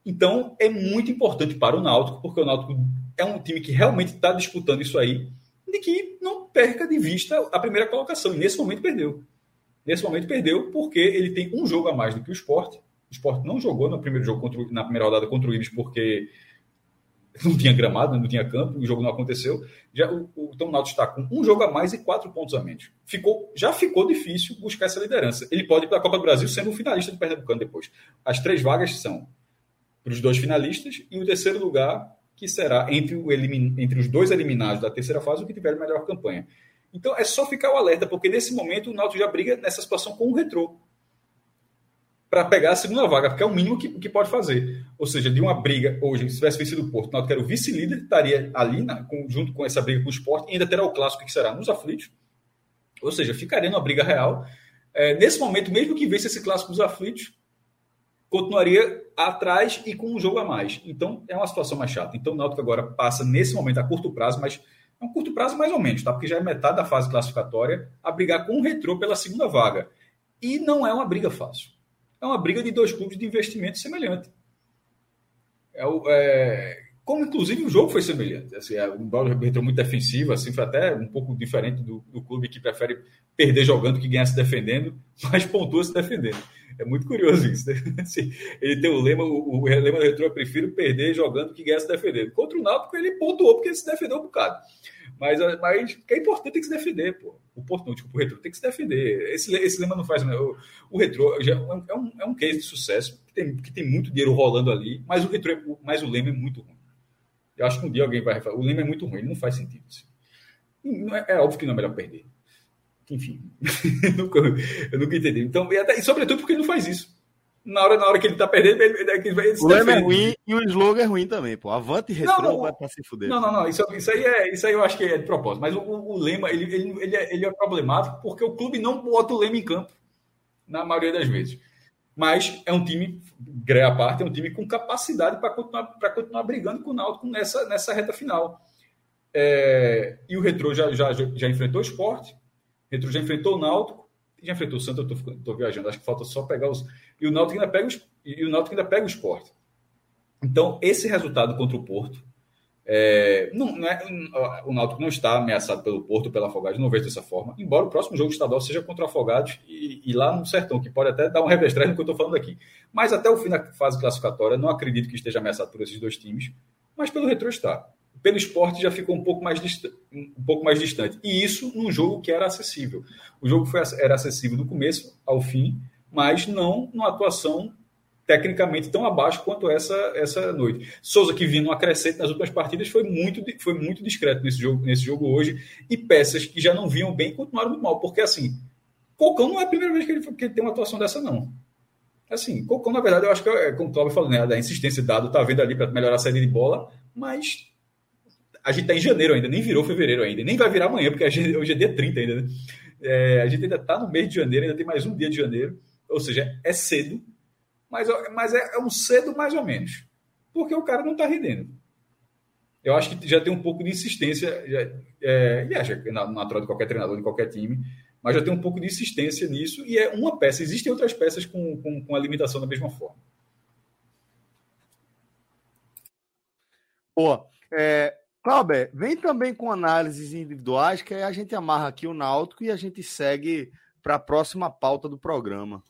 Speaker 2: Então, é muito importante para o Náutico, porque o Náutico é um time que realmente está disputando isso aí, de que não perca de vista a primeira colocação. E nesse momento perdeu. Nesse momento perdeu porque ele tem um jogo a mais do que o Sport. O Sport não jogou no primeiro jogo contra, na primeira rodada contra o Ibis porque não tinha gramado, não tinha campo, o jogo não aconteceu. Já, o, o, então o Náutico está com um jogo a mais e quatro pontos a menos. Ficou, já ficou difícil buscar essa liderança. Ele pode ir para a Copa do Brasil sendo o finalista do Pernambucano depois. As três vagas são para os dois finalistas e o terceiro lugar que será entre, o elimin, entre os dois eliminados da terceira fase o que tiver melhor campanha. Então é só ficar o alerta, porque nesse momento o Náutico já briga nessa situação com o Retrô para pegar a segunda vaga, porque é o mínimo que, que pode fazer. Ou seja, de uma briga hoje, se tivesse vencido o Porto, o Náutico era o vice-líder, estaria ali na, com, junto com essa briga com o Sport, e ainda terá o clássico que será nos aflitos. Ou seja, ficaria numa briga real. É, nesse momento, mesmo que vença esse clássico dos aflitos, continuaria atrás e com um jogo a mais. Então, é uma situação mais chata. Então, o Náutico agora passa, nesse momento, a curto prazo, mas um curto prazo mais ou menos, tá? Porque já é metade da fase classificatória, a brigar com o Retrô pela segunda vaga. E não é uma briga fácil é uma briga de dois clubes de investimento semelhante. É, é, como, inclusive, o jogo foi semelhante. Assim, é, o Bola entrou muito defensivo, assim, foi até um pouco diferente do, do, clube que prefere perder jogando que ganhar se defendendo, mas pontua se defendendo. É muito curioso isso. Né? Assim, ele tem o lema, o, o lema do Retro, eu prefiro perder jogando que ganhar se defendendo. Contra o Náutico, ele pontuou porque ele se defendeu um bocado. Mas, mas que é importante tem que se defender, pô. O Porto não, tipo, o Retro tem que se defender. Esse, esse lema não faz. Né? O, o Retro já é, um, é um case de sucesso, que tem, que tem muito dinheiro rolando ali, mas o Retro, é, mas o lema é muito ruim. Eu acho que um dia alguém vai falar, o lema é muito ruim, não faz sentido. Assim. É, é, óbvio que não é melhor perder. Enfim, eu, nunca, eu nunca entendi. Então, e, até, e sobretudo porque ele não faz isso na hora, na hora que ele tá perdendo, ele, ele, ele,
Speaker 1: ele O lema é ruim e o slogan é ruim também, pô. Avante e retrô
Speaker 2: não, não,
Speaker 1: vai pra se fuder.
Speaker 2: Não, não, não. Isso, isso, aí é, isso aí eu acho que é de propósito. Mas o, o lema, ele, ele, ele, é, ele é problemático porque o clube não bota o lema em campo, na maioria das vezes. Mas é um time, greia à parte, é um time com capacidade para continuar, continuar brigando com o Náutico nessa, nessa reta final. É, e o Retrô já, já, já enfrentou o esporte, o Retrô já enfrentou o Náutico, já enfrentou o Santos, eu estou viajando, acho que falta só pegar os e o Náutico ainda pega, e o Náutico ainda pega o esporte. Então, esse resultado contra o Porto, é, não, não é, o Náutico não está ameaçado pelo Porto, pela Afogados, não vejo dessa forma, embora o próximo jogo estadual seja contra o Afogados e, e lá no Sertão, que pode até dar um revestrez no que eu estou falando aqui. Mas até o fim da fase classificatória, não acredito que esteja ameaçado por esses dois times, mas pelo Retro está. Pelo esporte já ficou um pouco mais, um pouco mais distante. E isso num jogo que era acessível. O jogo foi, era acessível do começo ao fim, mas não numa atuação tecnicamente tão abaixo quanto essa essa noite. Souza que vinha no acrescente nas últimas partidas foi muito foi muito discreto nesse jogo nesse jogo hoje e peças que já não vinham bem continuaram muito mal, porque assim, Cocão não é a primeira vez que ele, que ele tem uma atuação dessa não. Assim, Cocão na verdade eu acho que é como o Cláudio falou, né, da insistência dado, tá vendo ali para melhorar a saída de bola, mas a gente está em janeiro ainda, nem virou fevereiro ainda, nem vai virar amanhã, porque hoje é dia 30 ainda, né? É, a gente ainda está no mês de janeiro, ainda tem mais um dia de janeiro. Ou seja, é cedo, mas, mas é, é um cedo mais ou menos. Porque o cara não está rendendo. Eu acho que já tem um pouco de insistência, já, é, e acho que é natural de qualquer treinador, de qualquer time, mas já tem um pouco de insistência nisso, e é uma peça. Existem outras peças com, com, com a limitação da mesma forma.
Speaker 1: Boa. É, vem também com análises individuais, que aí a gente amarra aqui o Náutico e a gente segue para a próxima pauta do programa.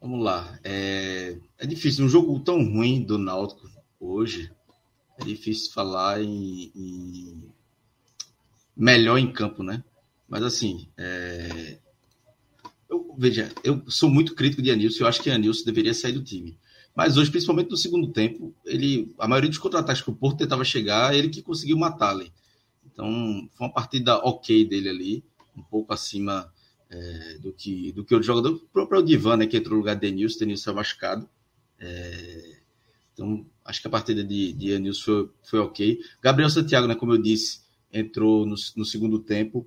Speaker 3: Vamos lá. É, é difícil. Um jogo tão ruim do Náutico hoje, é difícil falar em, em melhor em campo, né? Mas assim, é... eu, veja, eu sou muito crítico de Anilson, eu acho que Anilson deveria sair do time. Mas hoje, principalmente no segundo tempo, ele, a maioria dos contra-ataques que o Porto tentava chegar, ele que conseguiu matar ali. Então, foi uma partida ok dele ali, um pouco acima é, do que do que o jogador. O próprio Divan, né, que entrou no lugar de Denilson, Denilson foi machucado. É, então, acho que a partida de, de Denilson foi, foi ok. Gabriel Santiago, né, como eu disse, entrou no, no segundo tempo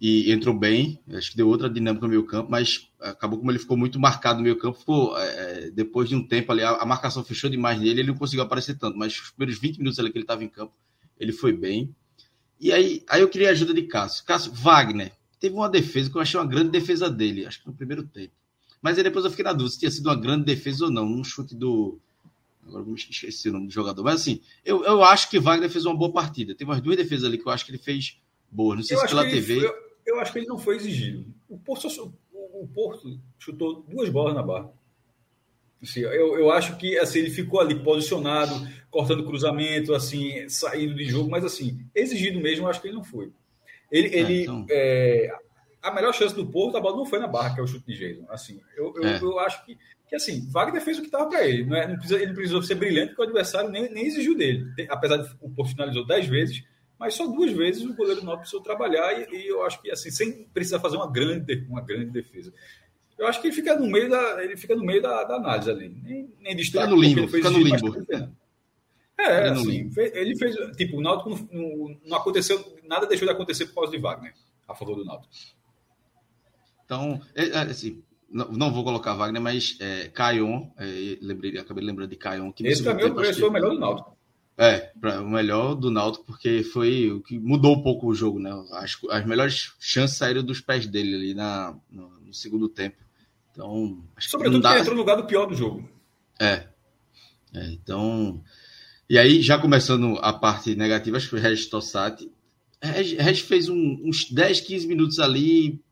Speaker 3: e entrou bem, acho que deu outra dinâmica no meio campo, mas acabou como ele ficou muito marcado no meio campo, ficou, é, é depois de um tempo ali, a, a, marcação fechou demais nele, ele não conseguiu aparecer tanto, mas os primeiros 20 minutos ali que ele estava em campo, ele foi bem. E aí, aí eu queria a ajuda de Cássio. Cássio, Wagner, teve uma defesa que eu achei uma grande defesa dele, acho que no primeiro tempo. Mas aí depois eu fiquei na dúvida se tinha sido uma grande defesa ou não, um chute do... Agora vou me esquecer o nome do jogador. Mas assim, eu, eu acho que Wagner fez uma boa partida. Teve umas duas defesas ali que eu acho que ele fez boa. Não sei eu se pela TV...
Speaker 2: Eu acho que ele não foi exigido. O Porto, o Porto chutou duas bolas na barra. Assim, eu, eu acho que assim, ele ficou ali posicionado, cortando cruzamento, assim, saindo de jogo, mas assim, exigido mesmo, eu acho que ele não foi. Ele, é, ele então... é, a melhor chance do Porto, a bola não foi na barra, que é o chute de Jason. Assim, eu, eu, é. eu acho que, que assim, Wagner fez o que estava para ele. Não, é, não precisa, ele precisou ser brilhante, porque o adversário nem, nem exigiu dele. Apesar de o Porto finalizou dez vezes, mas só duas vezes o goleiro não precisou trabalhar e, e, eu acho que assim sem precisar fazer uma grande uma grande defesa eu acho que ele fica no meio da ele fica no meio da, da análise ali nem, nem
Speaker 3: destaque fica no limbo fica no limbo
Speaker 2: é assim, ele fez tipo o Náutico não, não, não, aconteceu nada deixou de acontecer por causa de Wagner a favor do Náutico
Speaker 3: então é, é, assim não, não vou colocar Wagner mas é, Caion é, lembrei acabei lembrando de Caion
Speaker 2: que esse mim foi o melhor do Náutico
Speaker 3: é, pra, o melhor do Náutico, porque foi o que mudou um pouco o jogo, né? As, as melhores chances saíram dos pés dele ali na, no, no segundo tempo. Então,
Speaker 2: Sobretudo dá... entrou no lugar do pior do jogo.
Speaker 3: É. é. Então. E aí, já começando a parte negativa, acho que foi Regis Tossati. Regis fez um, uns 10, 15 minutos ali,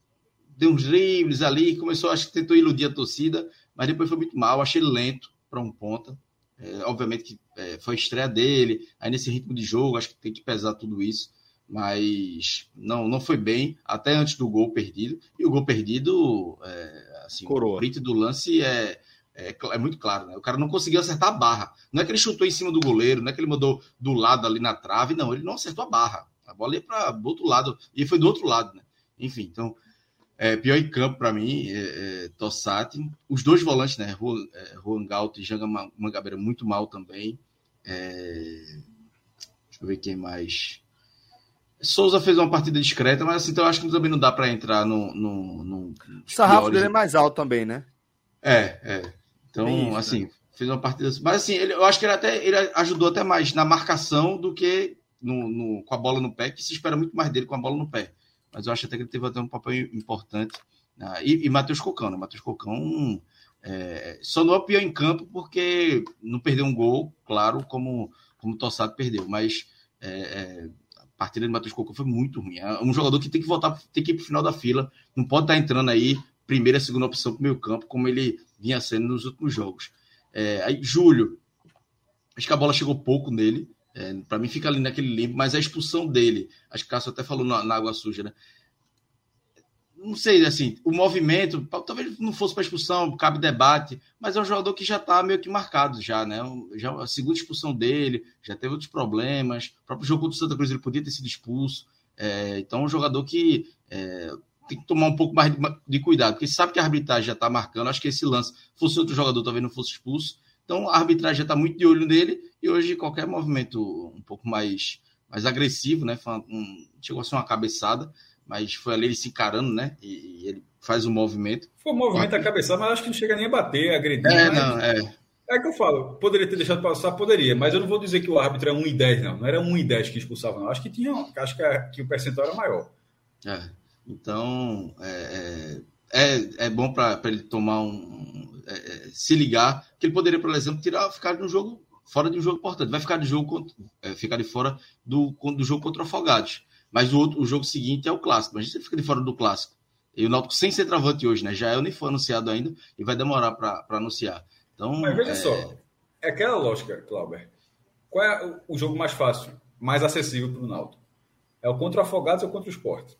Speaker 3: deu uns dribles ali, começou, acho que tentou iludir a torcida, mas depois foi muito mal, achei lento para um ponta. É, obviamente que é, foi a estreia dele, aí nesse ritmo de jogo, acho que tem que pesar tudo isso, mas não, não foi bem, até antes do gol perdido. E o gol perdido, é, assim, Coroa. o print do lance é, é, é, muito claro, né? O cara não conseguiu acertar a barra. Não é que ele chutou em cima do goleiro, não é que ele mandou do lado ali na trave, não, ele não acertou a barra. A bola ia para o outro lado, e foi do outro lado, né? Enfim, então é, pior em campo para mim, é, é, Tossati. Os dois volantes, né? Juan, é, Juan Galto e Janga Mangabeira muito mal também. É... Deixa eu ver quem mais. Souza fez uma partida discreta, mas assim, então eu acho que também não dá para entrar no. no, no
Speaker 1: o sarrafo dele é mais alto também, né?
Speaker 3: É, é. Então, isso, assim, né? fez uma partida. Mas assim, ele, eu acho que ele até ele ajudou até mais na marcação do que no, no, com a bola no pé, que se espera muito mais dele com a bola no pé mas eu acho até que ele teve até um papel importante. Né? E, e Matheus Cocão, né? Matheus Cocão é, só não é pior em campo porque não perdeu um gol, claro, como, como o Tossado perdeu, mas é, é, a partida de Matheus Cocão foi muito ruim. É um jogador que tem que voltar, tem que ir para o final da fila, não pode estar entrando aí primeira, segunda opção para o meio campo, como ele vinha sendo nos últimos jogos. É, aí, Júlio, acho que a bola chegou pouco nele, é, para mim fica ali naquele limbo, mas a expulsão dele, acho que o Cássio até falou na, na água suja, né? Não sei, assim, o movimento, talvez não fosse para expulsão, cabe debate, mas é um jogador que já está meio que marcado já, né? Já, a segunda expulsão dele, já teve outros problemas, o próprio jogo contra o Santa Cruz ele podia ter sido expulso, é, então é um jogador que é, tem que tomar um pouco mais de, de, cuidado, porque sabe que a arbitragem já está marcando, acho que esse lance, fosse outro jogador, talvez não fosse expulso, então a arbitragem já está muito de olho nele e hoje qualquer movimento um pouco mais, mais agressivo, né? Um, chegou a ser uma cabeçada, mas foi ali ele se encarando, né? E, e ele faz o um movimento.
Speaker 2: Foi um movimento a cabeçada, mas acho que não chega nem a bater, a agredir.
Speaker 3: É, não, é.
Speaker 2: É que eu falo, poderia ter deixado passar, poderia, mas eu não vou dizer que o árbitro é 1 em 10, não. Não era 1 em 10 que expulsava, não. Acho que tinha, acho que, a, que o percentual era maior.
Speaker 3: É. Então, é, é, é, é bom para ele tomar um, é, é, se ligar, que ele poderia, por exemplo, tirar, ficar de um jogo fora de um jogo importante. Vai ficar de jogo é, ficar de fora do, do jogo contra o Afogados. Mas o, outro, o jogo seguinte é o clássico. Mas ele fica de fora do clássico. E o Náutico sem centroavante hoje, né? Já é nem foi anunciado ainda e vai demorar para anunciar. Então,
Speaker 2: Mas veja é... só, é aquela lógica, Clauber. Qual é o jogo mais fácil, mais acessível para o Náutico? É o contra o Afogados ou contra o Esporte?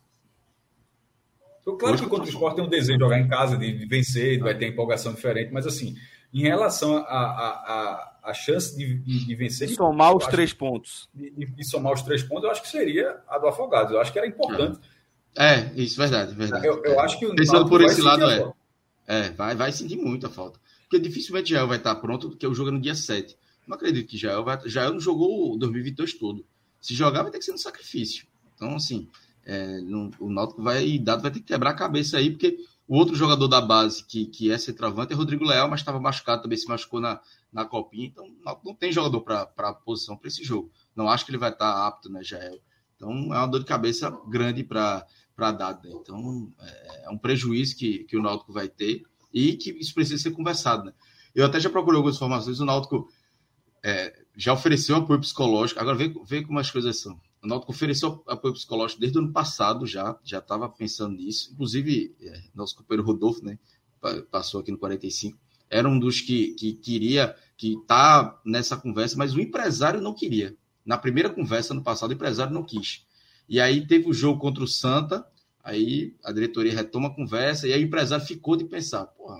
Speaker 2: Claro hoje que contra o Esporte tem um desejo de jogar em casa, de, vencer, vai ter empolgação diferente, mas assim, em relação a, a, a, a chance de, de, de vencer.
Speaker 1: E somar os três pontos.
Speaker 2: De, de, somar os três pontos, eu acho que seria a do Afogados. Eu acho que era importante.
Speaker 3: É, é isso, verdade. verdade.
Speaker 2: Eu, eu acho que
Speaker 3: Pensando por esse lado, é. É, vai, vai sentir muito a falta. Porque dificilmente Jael vai estar pronto, porque o jogo é no dia 7. Não acredito que Jael vai. Jael não jogou o 2022 todo. Se jogar, vai ter que ser no sacrifício. Então, assim, é, não, o Náutico vai, dado, vai ter que quebrar a cabeça aí, porque o outro jogador da base que, que é centroavante é Rodrigo Leal, mas estava machucado, também se machucou na, na copinha, então não tem jogador para a posição para esse jogo. Não acho que ele vai estar tá apto, né, Jael? Então é uma dor de cabeça grande para a dada. Né? Então é, é um prejuízo que, que o Náutico vai ter e que isso precisa ser conversado. Né? Eu até já procurei algumas informações, o Náutico é, já ofereceu apoio psicológico, agora vê, vê como as coisas são. O Náutico ofereceu apoio psicológico desde o ano passado já, já estava pensando nisso. Inclusive, é, nosso companheiro Rodolfo, né, passou aqui no 45, era um dos que, que queria, que tá nessa conversa, mas o empresário não queria. Na primeira conversa, no passado, o empresário não quis. E aí teve o jogo contra o Santa, aí a diretoria retoma a conversa, e aí o empresário ficou de pensar, porra,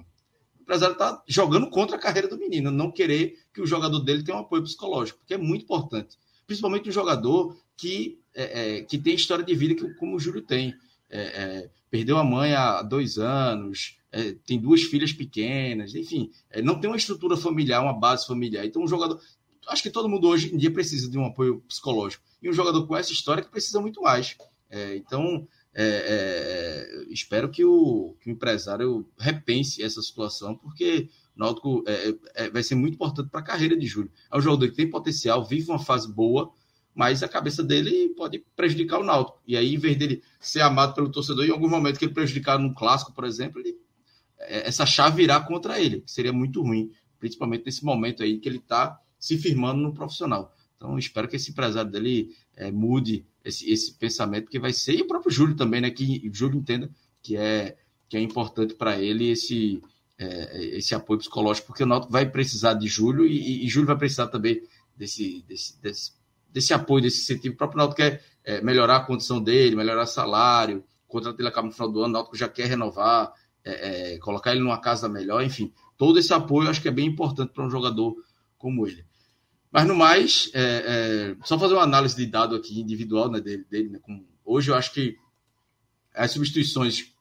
Speaker 3: o empresário está jogando contra a carreira do menino, não querer que o jogador dele tenha um apoio psicológico, porque é muito importante. Principalmente um jogador que, é, é, que tem história de vida que, como o Júlio tem. É, é perdeu a mãe há dois anos, é, tem duas filhas pequenas, enfim, é, não tem uma estrutura familiar, uma base familiar. Então, um jogador. Acho que todo mundo hoje em dia precisa de um apoio psicológico. E um jogador com essa história que precisa muito mais. então, espero que o, que o empresário repense essa situação, porque o Náutico vai ser muito importante para a carreira de Júlio. É um jogador que tem potencial, vive uma fase boa, mas a cabeça dele pode prejudicar o Náutico. E aí, em vez dele ser amado pelo torcedor, em algum momento que ele prejudicar num clássico, por exemplo, ele, é, essa chave virá contra ele, que seria muito ruim, principalmente nesse momento aí que ele está se firmando no profissional. Então, espero que esse empresário dele é, mude esse, esse pensamento, porque vai ser, e o próprio Júlio também, né? Que o Júlio entenda que é, que é importante para ele esse, é, esse apoio psicológico, porque o Náutico vai precisar de Júlio e, e Júlio vai precisar também desse, desse, desse desse apoio, desse incentivo. O próprio Náutico quer é, melhorar a condição dele, melhorar salário, o contrato dele acaba no final do ano, o Náutico já quer renovar, é, é, colocar ele numa casa melhor, enfim. Todo esse apoio acho que é bem importante para um jogador como ele. Mas no mais, é, é, só fazer uma análise de dado aqui individual né, dele. dele né, hoje eu acho que as substituições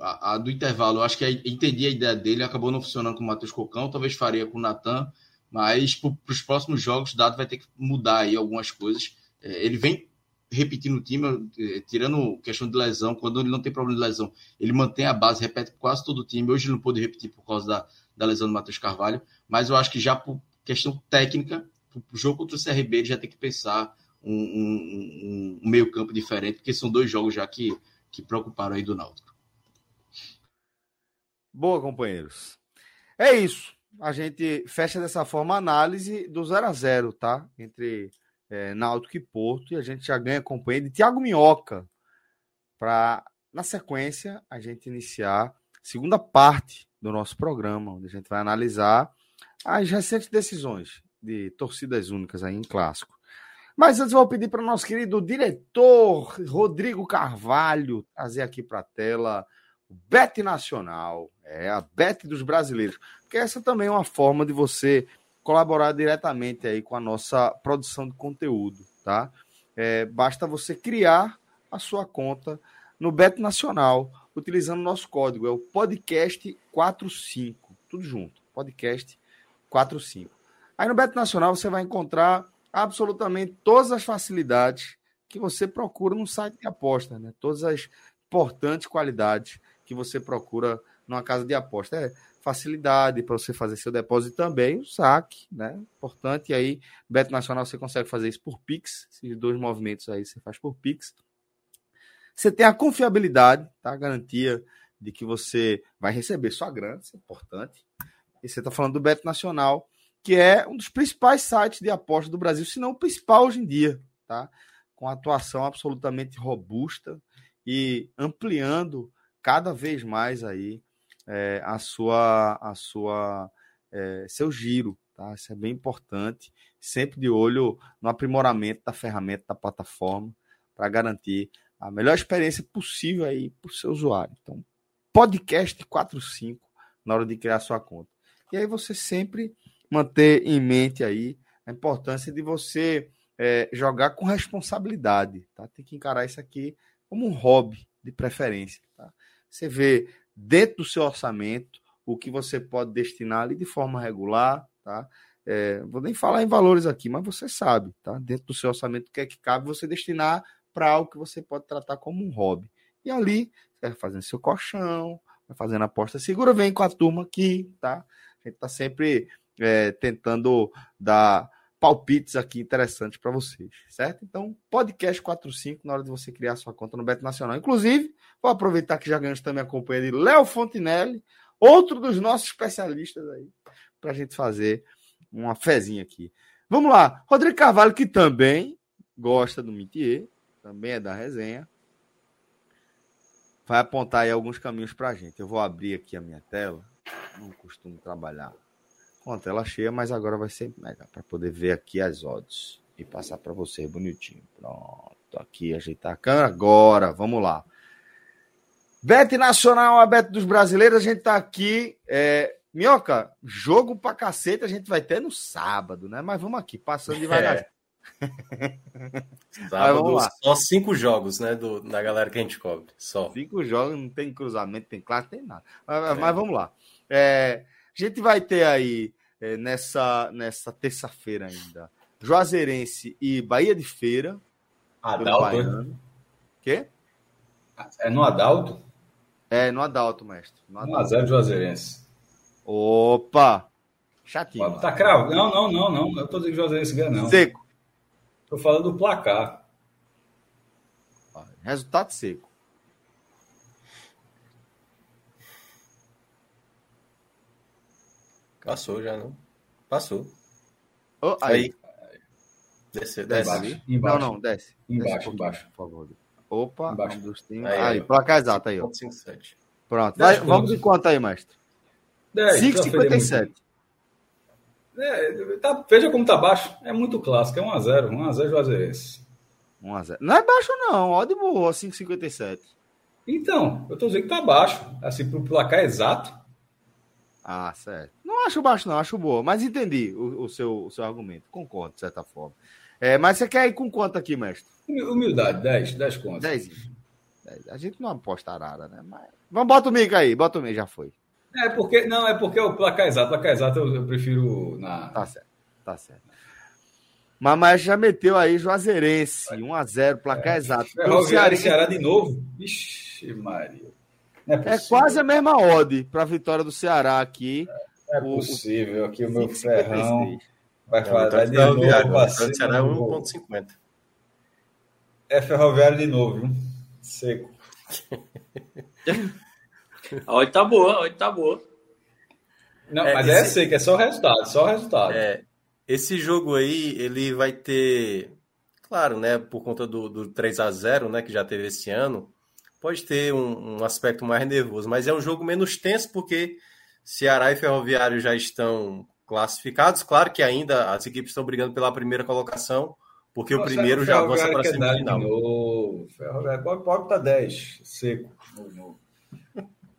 Speaker 3: a, a do intervalo, eu acho que entendi a ideia dele, acabou não funcionando com o Matheus Cocão, talvez faria com o Natan. Mas para os próximos jogos, o Dado vai ter que mudar aí algumas coisas. É, ele vem repetindo o time, é, tirando questão de lesão, quando ele não tem problema de lesão, ele mantém a base, repete quase todo o time. Hoje ele não pôde repetir por causa da, da lesão do Matheus Carvalho, mas eu acho que já por questão técnica, o jogo contra o CRB, ele já tem que pensar um, um, um meio-campo diferente, porque são dois jogos já que, que preocuparam aí do Náutico.
Speaker 1: Boa, companheiros. É isso a gente fecha dessa forma a análise do 0 a 0 tá? Entre é, Náutico e Porto, e a gente já ganha companhia de Thiago Minhoca para, na sequência, a gente iniciar a segunda parte do nosso programa, onde a gente vai analisar as recentes decisões de torcidas únicas aí em clássico. Mas antes vou pedir para o nosso querido diretor Rodrigo Carvalho trazer aqui para a tela o Bet Nacional, é a Bet dos brasileiros porque essa também é uma forma de você colaborar diretamente aí com a nossa produção de conteúdo, tá? É, basta você criar a sua conta no Bet Nacional, utilizando o nosso código, é o podcast45, tudo junto, podcast45. Aí no Bet Nacional você vai encontrar absolutamente todas as facilidades que você procura no site de aposta, né? Todas as importantes qualidades que você procura numa casa de aposta. É, facilidade para você fazer seu depósito também, o saque, né? Importante. E aí, Beto Nacional, você consegue fazer isso por Pix. Esses dois movimentos aí você faz por Pix. Você tem a confiabilidade, tá? A garantia de que você vai receber sua grana, isso é importante. E você está falando do Beto Nacional, que é um dos principais sites de aposta do Brasil, se não o principal hoje em dia, tá? Com atuação absolutamente robusta e ampliando cada vez mais aí é, a sua, a sua, é, seu giro, tá? Isso é bem importante. Sempre de olho no aprimoramento da ferramenta, da plataforma, para garantir a melhor experiência possível aí para o seu usuário. Então, podcast 45 na hora de criar sua conta. E aí você sempre manter em mente aí a importância de você é, jogar com responsabilidade, tá? Tem que encarar isso aqui como um hobby de preferência, tá? Você vê dentro do seu orçamento o que você pode destinar ali de forma regular, tá? É, vou nem falar em valores aqui, mas você sabe, tá? Dentro do seu orçamento, o que é que cabe você destinar para algo que você pode tratar como um hobby. E ali, você vai fazendo seu colchão, vai fazendo aposta segura, vem com a turma aqui, tá? A gente está sempre é, tentando dar palpites aqui interessantes para vocês, certo? Então, podcast 45 na hora de você criar sua conta no Beto Nacional. Inclusive, vou aproveitar que já ganhamos também a companhia de Léo Fontinelli, outro dos nossos especialistas aí, para a gente fazer uma fezinha aqui. Vamos lá, Rodrigo Carvalho, que também gosta do Mitier, também é da resenha, vai apontar aí alguns caminhos para a gente. Eu vou abrir aqui a minha tela, não costumo trabalhar com a tela cheia, mas agora vai ser mega para poder ver aqui as odds e passar para você bonitinho. Pronto, aqui ajeitar a câmera. Agora, vamos lá. Bet Nacional, a Bet dos Brasileiros, a gente tá aqui. É... Minhoca, jogo pra cacete a gente vai ter no sábado, né? Mas vamos aqui, passando devagar. É.
Speaker 4: Sábado, só cinco jogos, né? Do, da galera que a gente cobre. Só.
Speaker 1: Cinco jogos, não tem cruzamento, tem classe, tem nada. Mas, é. mas vamos lá. É, a gente vai ter aí é, nessa, nessa terça-feira ainda. Juazeirense e Bahia de Feira.
Speaker 2: Adalto? Né?
Speaker 1: Quê?
Speaker 2: É no Adalto?
Speaker 1: É, no Adalto, mestre. No
Speaker 2: Adalto. 1x0 Juazeirense.
Speaker 1: Opa! Chatinho.
Speaker 2: Tá cravo? Não, não, não, não. Eu tô dizendo que Juazeirense ganha, não.
Speaker 1: Seco.
Speaker 2: Tô falando do placar.
Speaker 1: Resultado seco.
Speaker 4: Passou já, não? Passou.
Speaker 1: Oh, aí.
Speaker 4: Desce, desce.
Speaker 1: Embaixo, embaixo. Não, não, desce.
Speaker 2: Embaixo,
Speaker 1: desce
Speaker 2: um embaixo.
Speaker 1: Por favor. Opa,
Speaker 2: embaixo.
Speaker 1: Aí, aí, aí placar exato aí, ó.
Speaker 4: 57.
Speaker 1: Pronto. Vai, vamos de quanto aí, mestre? 5,57.
Speaker 2: É, tá, veja como tá baixo. É muito clássico. É 1x0. 1x0 Juazeirense.
Speaker 1: 1x0. Não é baixo, não. Ó, de boa, 5,57.
Speaker 2: Então, eu tô dizendo que tá baixo. Assim, pro placar exato.
Speaker 1: Ah, certo. Não acho baixo, não, acho boa. Mas entendi o, o seu, o seu argumento. Concordo, de certa forma. É, mas você quer ir com quanto aqui, mestre?
Speaker 2: Humildade, 10, 10 contas.
Speaker 1: 10. A gente não aposta arara, né? Mas... Vamos, bota o mico aí, bota o mico, já foi.
Speaker 2: É porque, não, é porque o placar exato, placar exato eu, eu prefiro na.
Speaker 1: Tá certo, tá certo. Mamãe já meteu aí Juazeirense, 1x0, placar é. exato.
Speaker 2: É, Ceará, Ceará de novo. Ixi, Maria.
Speaker 1: É, é, quase a mesma odd para a vitória do Ceará aqui.
Speaker 2: É, é possível. Aqui o meu ferrão
Speaker 4: vai falar de novo. O Ceará é 1,50.
Speaker 2: É ferroviário de novo, viu? Seco.
Speaker 4: a odd tá boa, a odd tá boa.
Speaker 2: Não, é, mas é esse... é seco, é só o resultado, só o resultado.
Speaker 4: É, esse jogo aí, ele vai ter, claro, né, por conta do, do 3 a 0 né, que já teve esse ano, pode ter um, um, aspecto mais nervoso, mas é um jogo menos tenso porque Ceará e Ferroviário já estão classificados. Claro que ainda as equipes estão brigando pela primeira colocação, porque Nossa, o primeiro já avança para a semifinal.
Speaker 2: Ferroviário pode botar 10, seco.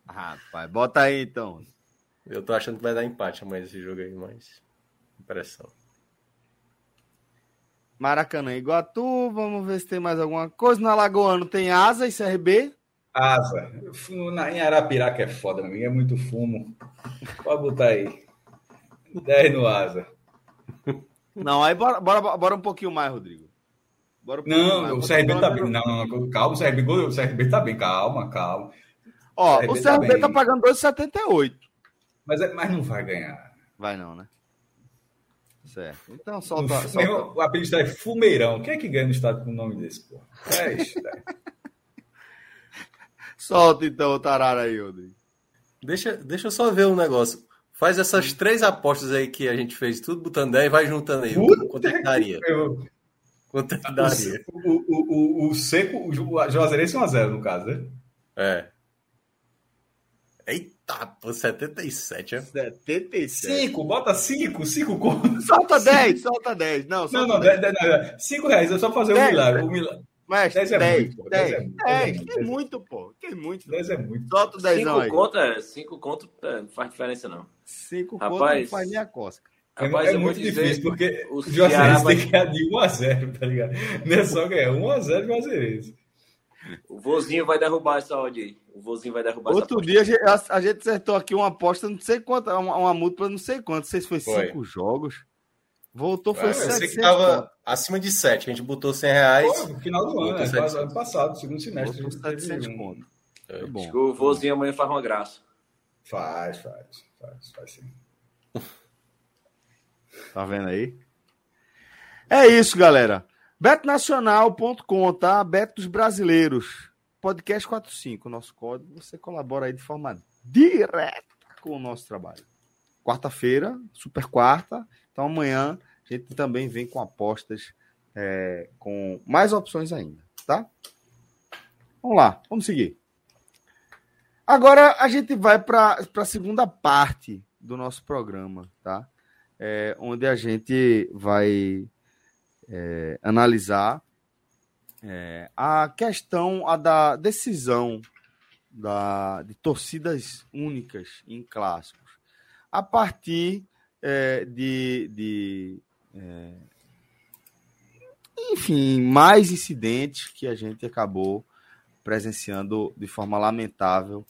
Speaker 1: Rapaz, bota aí então.
Speaker 4: Eu tô achando que vai dar empate amanhã esse jogo aí, mas impressão.
Speaker 1: Maracanã, Iguatu, vamos ver se tem mais alguma coisa. Na Lagoano tem Asa e CRB.
Speaker 2: Asa. Na, em Arapiraca é foda, meu amigo. É muito fumo. Pode botar aí. 10 no Asa.
Speaker 1: Não, aí bora, bora, bora um pouquinho mais, Rodrigo.
Speaker 2: Bora um não, mais. o CRB tá bem. Não, não, não, calma, o CRB, o CRB tá bem. Calma, calma.
Speaker 1: Ó, o CRB, o CRB tá, tá pagando 2,78.
Speaker 2: Mas, é, mas não vai ganhar.
Speaker 1: Vai não, né? Certo. Então solta. O, solta.
Speaker 2: o apelido é Fumeirão. Quem é que ganha no estado com o nome desse, pô? É isso,
Speaker 1: Solta então o tarara aí, Rodrigo.
Speaker 4: Deixa, deixa eu só ver um negócio. Faz essas três apostas aí que a gente fez, tudo botando 10 e vai juntando aí. Puta quanto é que daria? Quanto é que daria?
Speaker 2: O, o, o, o seco, o Juazeirense 1x0 no caso, né?
Speaker 4: É. Eita, pô, 77, é?
Speaker 1: 77.
Speaker 2: 5, bota 5, 5 conto.
Speaker 1: Solta 10, solta 10. Não,
Speaker 2: não, não, 10, 10, não, 5 reais, é só fazer 10, um milagre. Um milagre.
Speaker 1: Mas 10 é 10, muito, pô. 10, 10, 10, 10, 10 é muito, pô. Que muito.
Speaker 2: 10 é muito.
Speaker 1: Solta o 10
Speaker 5: 5 conto, é, 5 conto é, não faz diferença, não.
Speaker 1: 5 conto não faz nem a cosca.
Speaker 2: Rapaz, é, é muito difícil, porque o Juazeirense vai... tem que ganhar de 1 a 0 tá ligado? Não é só ganhar 1 a 0 Juazeirense.
Speaker 5: O vozinho vai derrubar essa odd aí. O vozinho vai derrubar
Speaker 1: Outro dia a gente, a gente, acertou aqui uma aposta, não sei quanto, uma, uma multa não sei quanto, não sei se foi 5 jogos. Voltou, foi é, 700. Eu sei que
Speaker 4: tava acima de 7, a gente botou 100 reais.
Speaker 2: Pô, no final do ano, né? ano passado, segundo semestre. Voltou
Speaker 1: 700 um... conto.
Speaker 5: É. bom. Acho que o vozinho amanhã faz uma graça.
Speaker 2: Faz, faz, faz, faz sim.
Speaker 1: Tá vendo aí? É isso, galera. Betnacional.com, tá? Beto dos Brasileiros. Podcast 45, nosso código. Você colabora aí de forma direta com o nosso trabalho. Quarta-feira, super quarta. Então amanhã a gente também vem com apostas é, com mais opções ainda, tá? Vamos lá, vamos seguir. Agora a gente vai para a segunda parte do nosso programa, tá? é, onde a gente vai é, analisar é, a questão a da decisão da, de torcidas únicas em clássicos, a partir é, de, de é, enfim, mais incidentes que a gente acabou presenciando de forma lamentável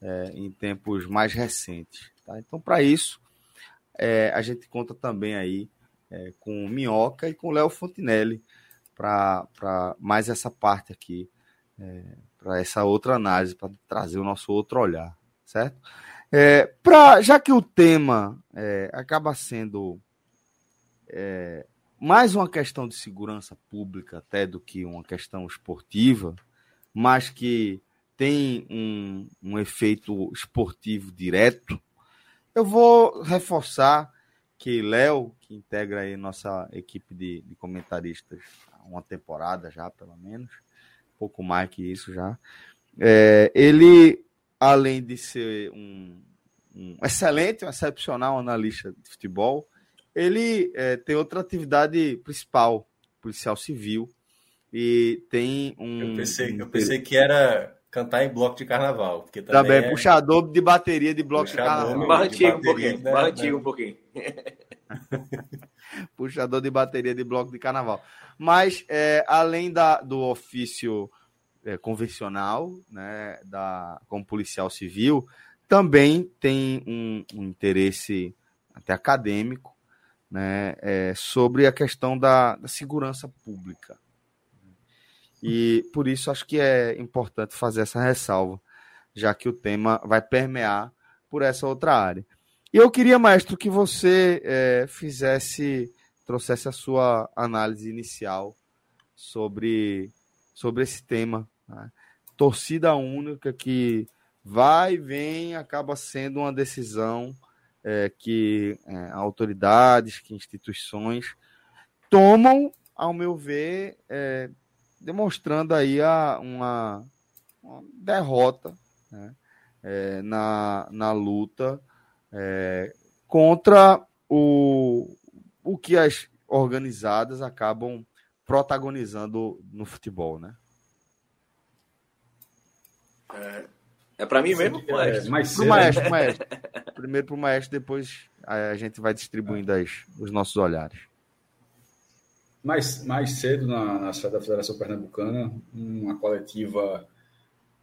Speaker 1: é, em tempos mais recentes. Tá? Então, para isso, é, a gente conta também aí é, com Minhoca e com Léo Fontinelli para mais essa parte aqui, é, para essa outra análise, para trazer o nosso outro olhar, certo? É, pra, já que o tema é, acaba sendo é, mais uma questão de segurança pública até do que uma questão esportiva, mas que tem um, um efeito esportivo direto, eu vou reforçar que Léo, que integra aí nossa equipe de, de comentaristas há uma temporada já, pelo menos, pouco mais que isso já, é, ele, além de ser um, um, excelente, um excepcional analista de futebol, ele é, tem outra atividade principal, policial civil, e tem um.
Speaker 4: Eu pensei, eu pensei que era cantar em bloco de carnaval. Porque
Speaker 1: também, também é... puxador de bateria de bloco puxador, de carnaval.
Speaker 5: Barra antigo um pouquinho. Né? Barra antigo um pouquinho.
Speaker 1: puxador de bateria de bloco de carnaval. Mas, é, além da, do ofício é, convencional, né, da, como policial civil, também tem um, um interesse até acadêmico né, é, sobre a questão da, da segurança pública. E por isso acho que é importante fazer essa ressalva, já que o tema vai permear por essa outra área. E eu queria, maestro, que você é, fizesse, trouxesse a sua análise inicial sobre, sobre esse tema. Né? Torcida única que vai vem, acaba sendo uma decisão é, que é, autoridades, que instituições tomam, ao meu ver, demonstrando aí a, uma, uma derrota né, é, na, na luta é, contra o, o que as organizadas acabam protagonizando no futebol, né?
Speaker 5: É, é para mim mesmo?
Speaker 1: É, mais pro maestro, maestro. Primeiro para o maestro, depois a gente vai distribuindo as, os nossos olhares
Speaker 2: mais, mais cedo na, na sede da Federação Pernambucana, uma coletiva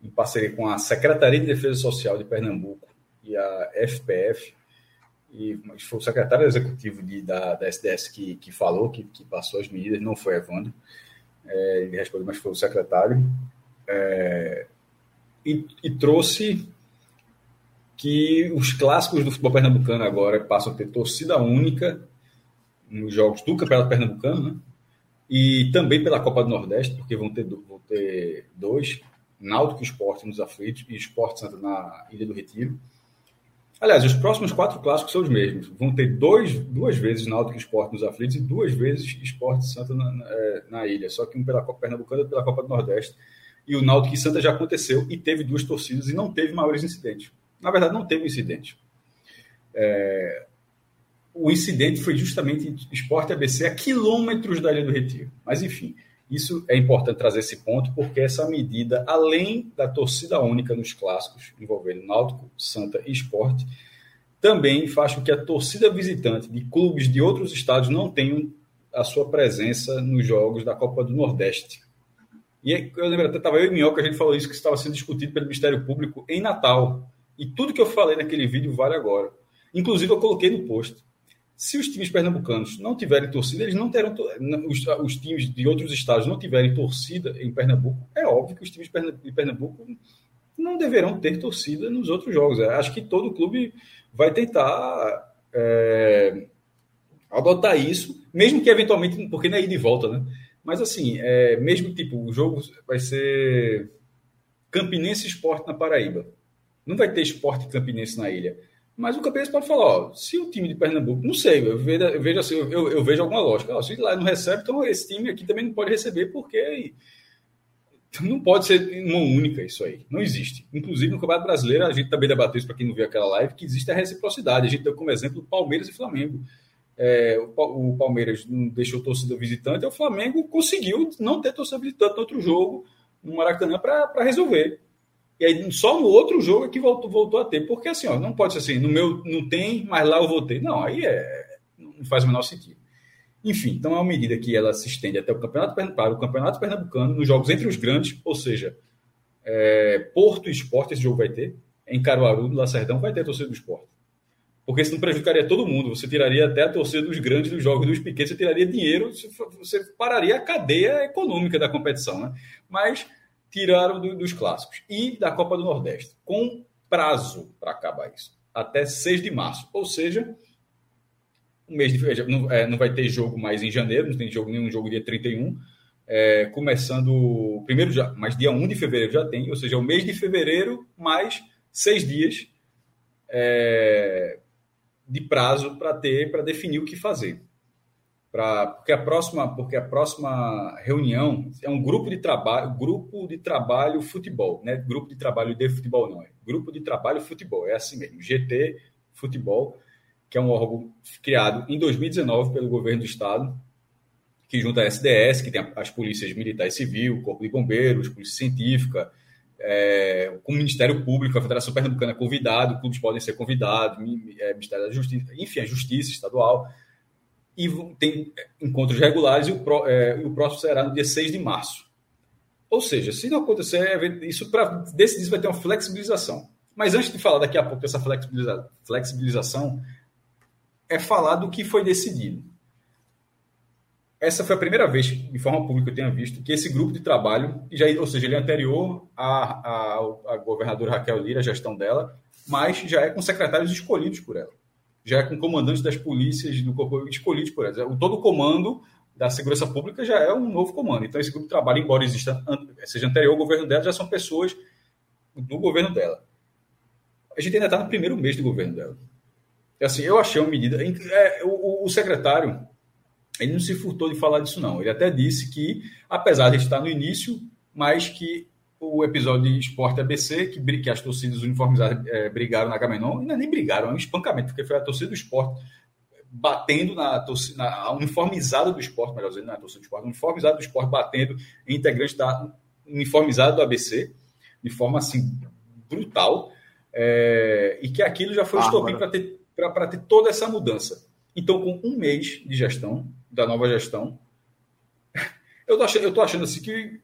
Speaker 2: em parceria com a Secretaria de Defesa Social de Pernambuco e a FPF, e foi o secretário executivo de, da, da SDS que, que falou, que, que passou as medidas, não foi Evandro, é, ele respondeu, mas foi o secretário, é, e, e trouxe que os clássicos do futebol pernambucano agora passam a ter torcida única nos jogos do Campeonato Pernambucano, né? E também pela Copa do Nordeste, porque vão ter, vão ter dois, Náutico Esporte nos aflitos e Esporte Santa na Ilha do Retiro. Aliás, os próximos quatro clássicos são os mesmos. Vão ter dois, duas vezes Náutico Esporte nos aflitos e duas vezes Esporte Santa na, na, é, na, ilha. Só que um pela Copa Pernambucana e pela Copa do Nordeste. E o Náutico e Santa já aconteceu e teve duas torcidas e não teve maiores incidentes. Na verdade, não teve incidente. É, o incidente foi justamente Esporte ABC a quilômetros da Ilha do Retiro. Mas, enfim, isso é importante trazer esse ponto, porque essa medida, além da torcida única nos clássicos, envolvendo Náutico, Santa e Esporte, também faz com que a torcida visitante de clubes de outros estados não tenham a sua presença nos jogos da Copa do Nordeste. E eu lembro até, estava eu e Minhoca, a gente falou isso, que estava sendo discutido pelo Ministério Público em Natal. E tudo que eu falei naquele vídeo vale agora. Inclusive, eu coloquei no post. Se os times pernambucanos não tiverem torcida, eles não terão. Os, os times de outros estados não tiverem torcida em Pernambuco, é óbvio que os times de Pernambuco não deverão ter torcida nos outros jogos. Acho que todo clube vai tentar é, adotar isso, mesmo que eventualmente, porque não é ir de volta, né? Mas assim, é, mesmo tipo, o jogo vai ser Campinense Esporte na Paraíba. Não vai ter esporte Campinense na ilha. Mas o Campinense pode falar, ó, se o time de Pernambuco, não sei, eu vejo, eu vejo assim, eu, eu, vejo alguma lógica. Ó, se lá não recebe, então esse time aqui também não pode receber, porque não pode ser uma única isso aí. Não existe. Inclusive, no Campeonato Brasileiro, a gente também debateu isso para quem não viu aquela live, que existe a reciprocidade. A gente deu como exemplo Palmeiras e Flamengo. É, o, Palmeiras não deixou torcida visitante, e o Flamengo conseguiu não ter torcida visitante no outro jogo, no Maracanã, para resolver. E aí, só no outro jogo é que voltou, voltou a ter. Porque assim, ó, não pode ser assim, no meu não tem, mas lá eu vou ter. Não, aí é, não faz o menor sentido. Enfim, então é uma medida que ela se estende até o Campeonato Pernambucano, o Campeonato Pernambucano, nos jogos entre os grandes, ou seja, é, Porto e Esporte, esse jogo vai ter, em Caruaru, no Lacerdão, vai ter a torcida do esporte. Porque isso não prejudicaria todo mundo. Você tiraria até a torcida dos grandes dos jogos dos pequenos, você tiraria dinheiro, você pararia a cadeia econômica da competição. Né? Mas tiraram do, dos clássicos. E da Copa do Nordeste, com prazo para acabar isso. Até 6 de março. Ou seja, um mês de, não, é, não vai ter jogo mais em janeiro, não tem jogo, nenhum jogo dia 31. É, começando primeiro já, mas dia 1 de fevereiro já tem, ou seja, o mês de fevereiro mais seis dias é, de prazo para ter, para definir o que fazer. Pra, porque a próxima, porque a próxima reunião é um grupo de trabalho, grupo de trabalho futebol, né? Grupo de trabalho de futebol não é. Grupo de trabalho futebol, é assim mesmo. GT Futebol, que é um órgão criado em 2019 pelo governo do estado, que junta a SDS, que tem as polícias militar e civil, Corpo de Bombeiros, Polícia Científica, é, com o Ministério Público, a Federação Pernambucana é convidado, clubes podem ser convidados, é, Ministério da Justiça, enfim, a Justiça Estadual. E tem encontros regulares e o, pro, é, o próximo será no dia 6 de março. Ou seja, se não acontecer, é isso para decidir vai ter uma flexibilização. Mas antes de falar daqui a pouco dessa flexibiliza, flexibilização, é falar do que foi decidido essa foi a primeira vez, de forma pública, que eu tenha visto que esse grupo de trabalho, já, ou seja, ele é anterior à, à, à governadora Raquel Lira, a gestão dela, mas já é com secretários escolhidos por ela. Já é com comandantes das polícias do corpo escolhidos por ela. Todo o comando da segurança pública já é um novo comando. Então, esse grupo de trabalho, embora exista, seja anterior ao governo dela, já são pessoas do governo dela. A gente ainda está no primeiro mês do governo dela. Assim, eu achei uma medida. É, o, o secretário ele não se furtou de falar disso, não. Ele até disse que, apesar de estar no início, mas que o episódio de Esporte ABC, que, que as torcidas uniformizadas é, brigaram na Gamenon, não é nem brigaram, é um espancamento, porque foi a torcida do esporte batendo na torcida, na uniformizada do esporte, melhor dizendo, na torcida do esporte, uniformizada do esporte batendo em integrantes da uniformizada do ABC, de forma assim brutal, é, e que aquilo já foi ah, estopim para ter, ter toda essa mudança. Então, com um mês de gestão, da nova gestão, eu tô achando, eu tô achando assim que,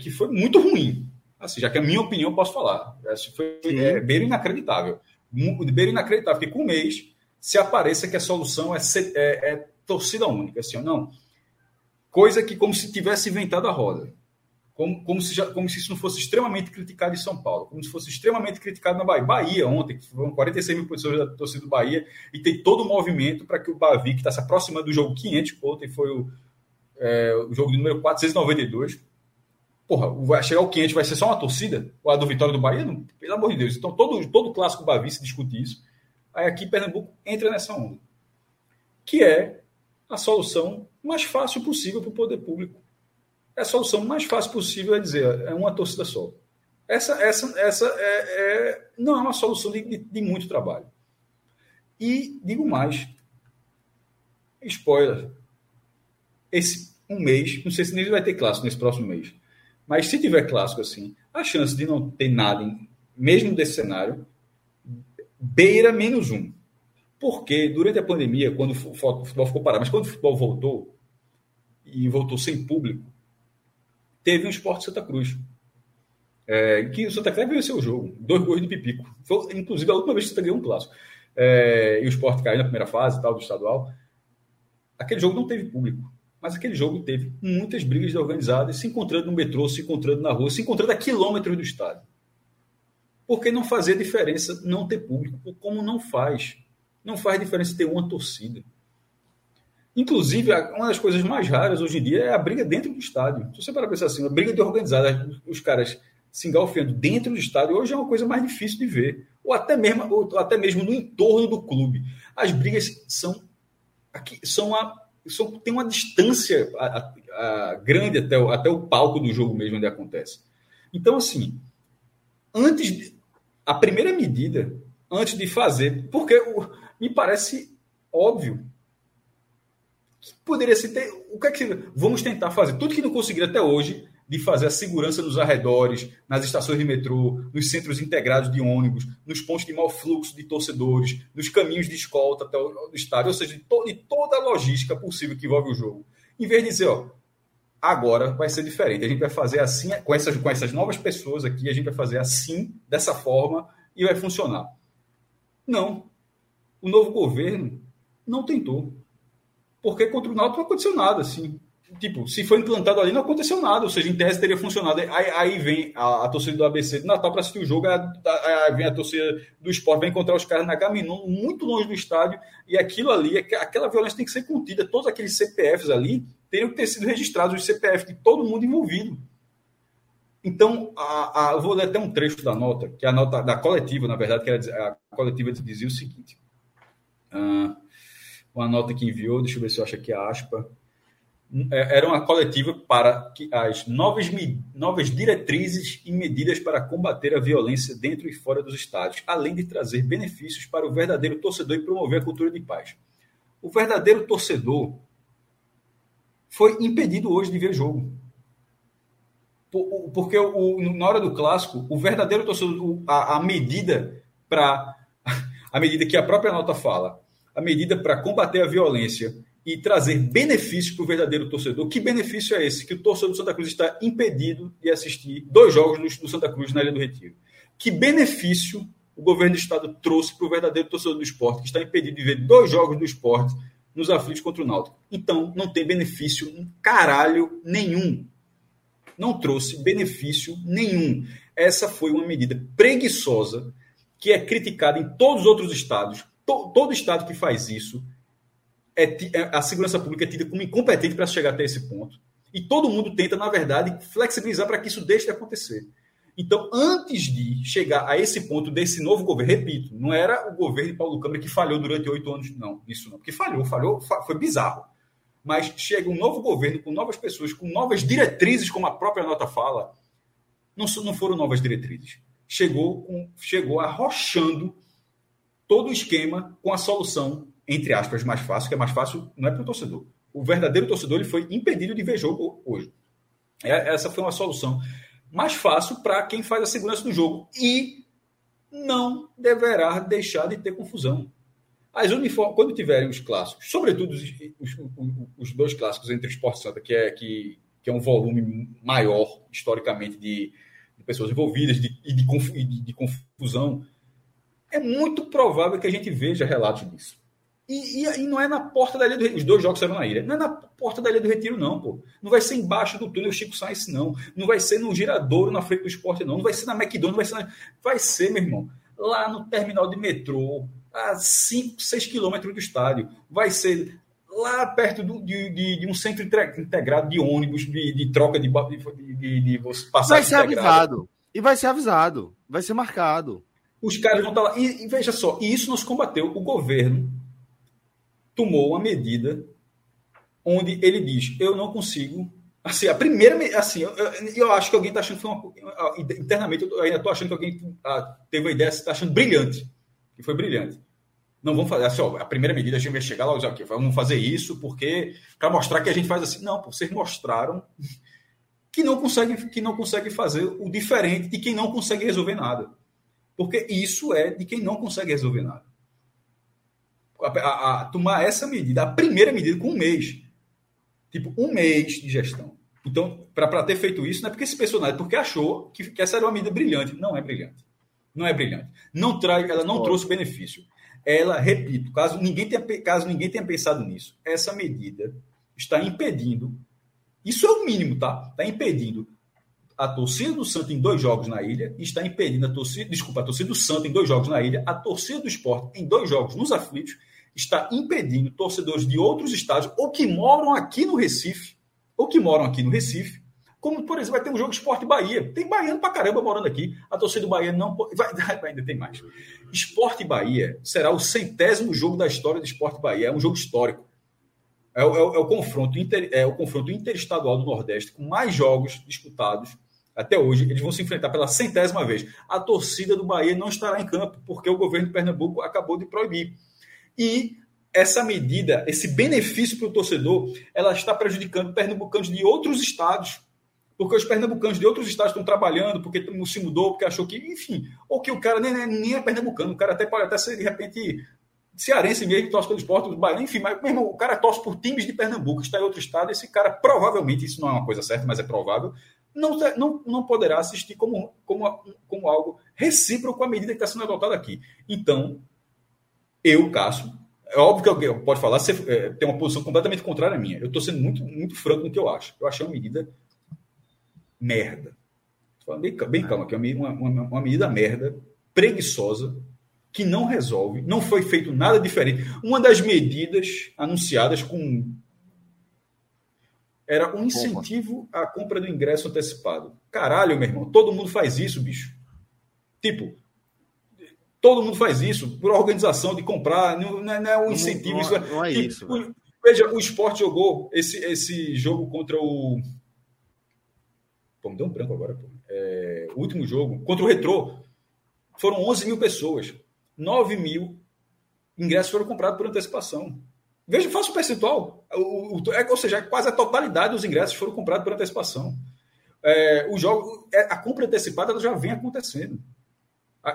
Speaker 2: que foi muito ruim. Assim, já que a minha opinião eu posso falar. Acho foi é, beira inacreditável. Beira inacreditável, porque com um mês se apareça que a solução é, ser, é, é torcida única. Assim, não. Coisa que como se tivesse inventado a roda como, como, se já, como se isso não fosse extremamente criticado em São Paulo, como se fosse extremamente criticado na Bahia. Bahia, ontem, que foram 46 mil pessoas da torcida do Bahia, e tem todo o movimento para que o Bavi, que está se aproximando do jogo 500, ontem foi o, é, o jogo número 492. Porra, vai chegar o 500, vai ser só uma torcida? Ou a do Vitória do Bahia? Não, pelo amor de Deus. Então, todo, todo clássico Bavi se discute isso. Aí aqui Pernambuco entra nessa onda, que é a solução mais fácil possível para o poder público é a solução mais fácil possível é dizer, é uma torcida só. Essa, essa, essa é, é não é uma solução de, de, de muito trabalho. E digo mais, spoiler, esse um mês, não sei se nem vai ter clássico nesse próximo mês, mas se tiver clássico assim, a chance de não ter nada, mesmo desse cenário, beira menos um. Porque durante a pandemia, quando o futebol ficou parado, mas quando o futebol voltou, e voltou sem público, teve um esporte Santa Cruz. É, que o Santa Cruz venceu o jogo. Dois gols de Pipico. Foi, inclusive, a última vez que o Santa ganhou um clássico. É, e o esporte caiu na primeira fase tal, do estadual. Aquele jogo não teve público. Mas aquele jogo teve muitas brigas organizadas, se encontrando no metrô, se encontrando na rua, se encontrando a quilômetros do estádio. Porque não fazia diferença não ter público, como não faz. Não faz diferença ter uma torcida. Inclusive, uma das coisas mais raras hoje em dia é a briga dentro do estádio. Se você para pensar assim, a briga de organizada, os caras se engalfiando dentro do estádio, hoje é uma coisa mais difícil de ver. Ou até mesmo, ou até mesmo no entorno do clube. As brigas são, aqui, são, a, são tem uma distância a, a, a grande até o, até o palco do jogo mesmo onde acontece. Então, assim, antes de, a primeira medida, antes de fazer, porque me parece óbvio poderia ser ter, o que é que vamos tentar fazer tudo que não conseguiram até hoje de fazer a segurança nos arredores, nas estações de metrô, nos centros integrados de ônibus, nos pontos de mau fluxo de torcedores, nos caminhos de escolta até o estádio, ou seja, de, to, de toda a logística possível que envolve o jogo. Em vez de dizer, ó, agora vai ser diferente, a gente vai fazer assim, com essas, com essas novas pessoas aqui, a gente vai fazer assim, dessa forma, e vai funcionar. Não. O novo governo não tentou. Porque contra o Náutico não aconteceu nada, assim. Tipo, se foi implantado ali, não aconteceu nada. Ou seja, em tese teria funcionado. Aí, aí vem a, a, torcida do ABC de Natal para assistir o jogo, aí, vem a torcida do esporte, vai encontrar os caras na Gaminon, muito longe do estádio, e aquilo ali, aquela violência tem que ser contida. Todos aqueles CPFs ali teriam que ter sido registrados, os CPF de todo mundo envolvido. Então, a, a, eu vou ler até um trecho da nota, que é a nota da coletiva, na verdade, que era, a coletiva dizia o seguinte. Uh, uma nota que enviou, deixa eu ver se eu acho aqui a aspa. É, era uma coletiva para que as novas, novas diretrizes e medidas para combater a violência dentro e fora dos estádios, além de trazer benefícios para o verdadeiro torcedor e promover a cultura de paz. O verdadeiro torcedor foi impedido hoje de ver jogo. Porque o, na hora do clássico, o verdadeiro torcedor, a, a medida para. A medida que a própria nota fala, a medida para combater a violência e trazer benefícios para o verdadeiro torcedor. Que benefício é esse? Que o torcedor do Santa Cruz está impedido de assistir dois jogos do Santa Cruz na Ilha do Retiro. Que benefício o governo do estado trouxe para o verdadeiro torcedor do esporte, que está impedido de ver dois jogos do esporte nos aflitos contra o Náutico. Então, não tem benefício caralho nenhum. Não trouxe benefício nenhum. Essa foi uma medida preguiçosa que é criticada em todos os outros estados to, todo Estado que faz isso, é, é a segurança pública é tida como incompetente para chegar até esse ponto. E todo mundo tenta, na verdade, flexibilizar para que isso deixe de acontecer. Então, antes de chegar a esse ponto desse novo governo, repito, não era o governo de Paulo Câmara que falhou durante oito anos, não, isso não, porque falhou, falhou, foi bizarro. Mas chega um novo governo com novas pessoas, com novas diretrizes, como a própria nota fala, não, não foram novas diretrizes. Chegou, com, chegou arrochando todo o esquema com a solução, entre aspas, mais fácil, que é mais fácil, não é para o torcedor. O verdadeiro torcedor ele foi impedido de ver jogo hoje. É, essa foi uma solução mais fácil para quem faz a segurança do jogo. E não deverá deixar de ter confusão. As uniformes, quando tiverem os clássicos, sobretudo os, os, os dois clássicos entre Esporte Santa, que é, que, que é um volume maior, historicamente, de, de pessoas envolvidas de, e de, de, de confusão, é muito provável que a gente veja relatos disso. E, e, e, não é na porta da Ilha do Retiro. Os dois jogos serão na ilha. Não é na porta da Ilha do Retiro, não, pô. Não vai ser embaixo do túnel Chico Sainz, não. Não vai ser no giradouro na frente do esporte, não. Não vai ser na McDonald's, vai ser na... Vai ser, meu irmão, lá no terminal de metrô, a 5, 6 quilômetros do estádio. Vai ser lá perto do, de, de, de, um centro integrado de ônibus, de, de troca de, de, de,
Speaker 1: passagem Vai ser integrada. avisado. E vai ser avisado. Vai ser marcado.
Speaker 2: Os caras vão estar lá. E, e veja só, e isso nos combateu. O governo tomou uma medida onde ele diz: eu não consigo Assim, a primeira. Assim, eu, eu acho que alguém está achando que foi uma. Internamente, eu ainda estou achando que alguém ah, teve uma ideia, está achando brilhante. Que foi brilhante. Não vamos fazer assim, ó, a primeira medida a gente vai chegar dizer, okay, vamos fazer isso porque para mostrar que a gente faz assim. Não, vocês mostraram que não consegue que não consegue fazer o diferente de quem não consegue resolver nada. Porque isso é de quem não consegue resolver nada. A, a, tomar essa medida, a primeira medida com um mês. Tipo, um mês de gestão. Então, para ter feito isso, não é porque esse personagem, porque achou que, que essa era uma medida brilhante. Não é brilhante. Não é brilhante. Não traz, ela não trouxe benefício. Ela, repito, caso ninguém, tenha, caso ninguém tenha pensado nisso, essa medida está impedindo. Isso é o mínimo, tá? Está impedindo a torcida do Santos em dois jogos na ilha, está impedindo a torcida, desculpa, a torcida do Santos em dois jogos na ilha, a torcida do esporte em dois jogos nos aflitos, está impedindo torcedores de outros estados ou que moram aqui no Recife, ou que moram aqui no Recife, como, por exemplo, vai ter um jogo Esporte Bahia. Tem baiano pra caramba morando aqui. A torcida do Bahia não. Vai, ainda tem mais. Esporte Bahia será o centésimo jogo da história do Esporte Bahia. É um jogo histórico. É, é, é, o, confronto inter, é o confronto interestadual do Nordeste com mais jogos disputados até hoje. Eles vão se enfrentar pela centésima vez. A torcida do Bahia não estará em campo, porque o governo de Pernambuco acabou de proibir. E essa medida, esse benefício para o torcedor, ela está prejudicando pernambucanos de outros estados, porque os pernambucanos de outros estados estão trabalhando, porque se mudou, porque achou que, enfim, ou que o cara nem, nem é pernambucano, o cara até pode até ser, de repente, cearense mesmo, torce pelo esporte, do Bahia, enfim, mas mesmo o cara torce por times de Pernambuco, está em outro estado, esse cara provavelmente, isso não é uma coisa certa, mas é provável, não, não, não poderá assistir como, como, como algo recíproco à medida que está sendo adotada aqui. Então, eu, Cássio, é óbvio que alguém pode falar, você é, tem uma posição completamente contrária à minha. Eu estou sendo muito, muito franco no que eu acho. Eu achei uma medida merda. Bem, bem calma aqui, uma, uma, uma medida merda, preguiçosa, que não resolve, não foi feito nada diferente. Uma das medidas anunciadas com era um incentivo à compra do ingresso antecipado. Caralho, meu irmão, todo mundo faz isso, bicho. Tipo, Todo mundo faz isso, por organização de comprar, não, não é, um incentivo. Não,
Speaker 1: isso é, não é isso. O,
Speaker 2: veja, o esporte jogou esse, esse jogo contra o. Pô, me deu um branco agora. Pô. É, o último jogo, contra o Retrô, foram 11 mil pessoas. 9 mil ingressos foram comprados por antecipação. Veja, faça o percentual. O, o, é, ou seja, quase a totalidade dos ingressos foram comprados por antecipação. É, o jogo, é, a compra antecipada já vem acontecendo.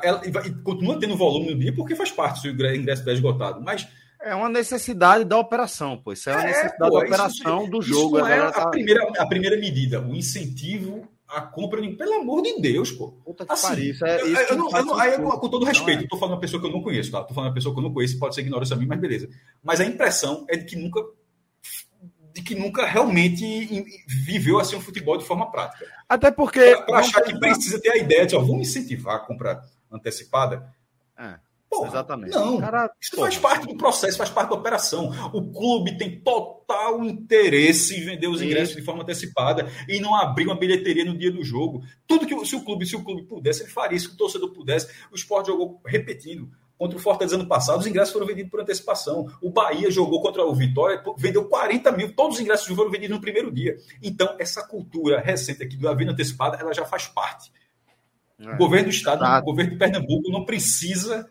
Speaker 2: Ela, e, continua tendo volume no dia porque faz parte se o ingresso estiver esgotado. Mas
Speaker 1: é uma necessidade da operação, pois Isso é uma é, necessidade pô, da operação isso, do jogo.
Speaker 2: Isso é a, tá... primeira, a primeira medida, o incentivo à compra. Pelo amor de Deus, pô.
Speaker 1: Puta que assim, pariu, isso é, isso eu,
Speaker 2: eu, não, eu não, aí, com todo respeito, é. tô falando uma pessoa que eu não conheço, tá? Tô falando uma pessoa que eu não conheço, pode ser ignorância a mim, mas beleza. Mas a impressão é de que nunca de que nunca realmente viveu assim um futebol de forma prática.
Speaker 1: Até porque.
Speaker 2: Para achar que precisa ter a ideia de, ó, vamos incentivar a compra antecipada.
Speaker 1: É. Porra, Exatamente.
Speaker 2: Não, Cara, isso porra. faz parte do processo, faz parte da operação. O clube tem total interesse em vender os ingressos isso. de forma antecipada e não abrir uma bilheteria no dia do jogo. Tudo que se o clube, se o clube pudesse, ele faria. Se o torcedor pudesse, o esporte jogou repetindo. Contra o Fortaleza ano passado, os ingressos foram vendidos por antecipação. O Bahia jogou contra o Vitória, vendeu 40 mil, todos os ingressos foram vendidos no primeiro dia. Então, essa cultura recente aqui da venda antecipada, ela já faz parte é, o governo do Estado, exato. o governo de Pernambuco não precisa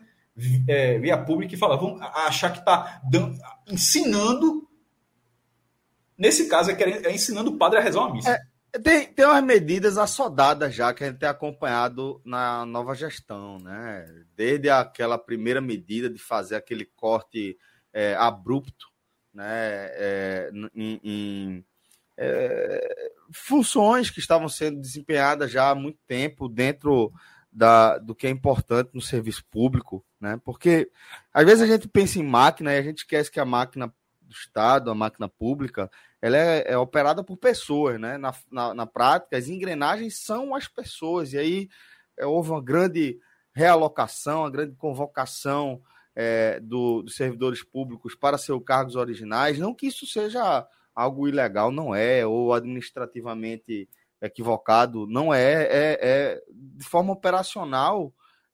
Speaker 2: é, via pública e falar, vamos achar que está ensinando, nesse caso, é, querendo, é ensinando o padre a rezar uma missa.
Speaker 1: É, tem, tem umas medidas assodadas já que a gente tem acompanhado na nova gestão, né? Desde aquela primeira medida de fazer aquele corte é, abrupto né? É, em, em é, funções que estavam sendo desempenhadas já há muito tempo dentro da, do que é importante no serviço público, né? Porque às vezes a gente pensa em máquina e a gente esquece que a máquina do Estado, a máquina pública, ela é, é operada por pessoas, né? Na, na, na, prática, as engrenagens são as pessoas, e aí é, houve uma grande realocação, uma grande convocação é, do, dos servidores públicos para seus cargos originais. Não que isso seja algo ilegal, não é, ou administrativamente equivocado, não é, é, é de forma operacional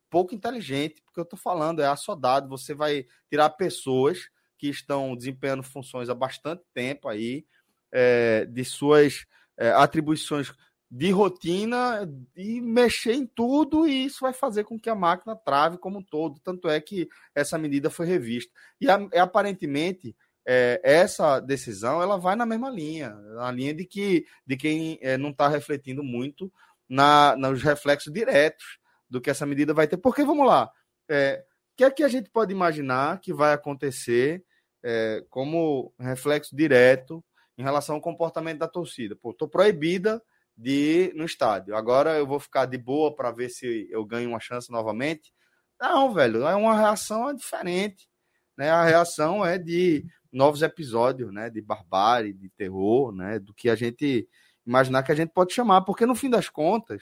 Speaker 1: pouco inteligente, porque eu estou falando, é assodado, você vai tirar pessoas que estão desempenhando funções há bastante tempo aí, é, de suas é, atribuições de rotina e mexer em tudo, e isso vai fazer com que a máquina trave como um todo. Tanto é que essa medida foi revista. E aparentemente é, essa decisão ela vai na mesma linha, na linha de que de quem é, não está refletindo muito na, nos reflexos diretos do que essa medida vai ter. Porque vamos lá, é, o que é que a gente pode imaginar que vai acontecer é, como reflexo direto em relação ao comportamento da torcida? Pô, tô proibida de ir no estádio. Agora eu vou ficar de boa para ver se eu ganho uma chance novamente. Não, velho, é uma reação diferente. Né? A reação é de novos episódios, né, de barbárie, de terror, né, do que a gente imaginar que a gente pode chamar, porque no fim das contas,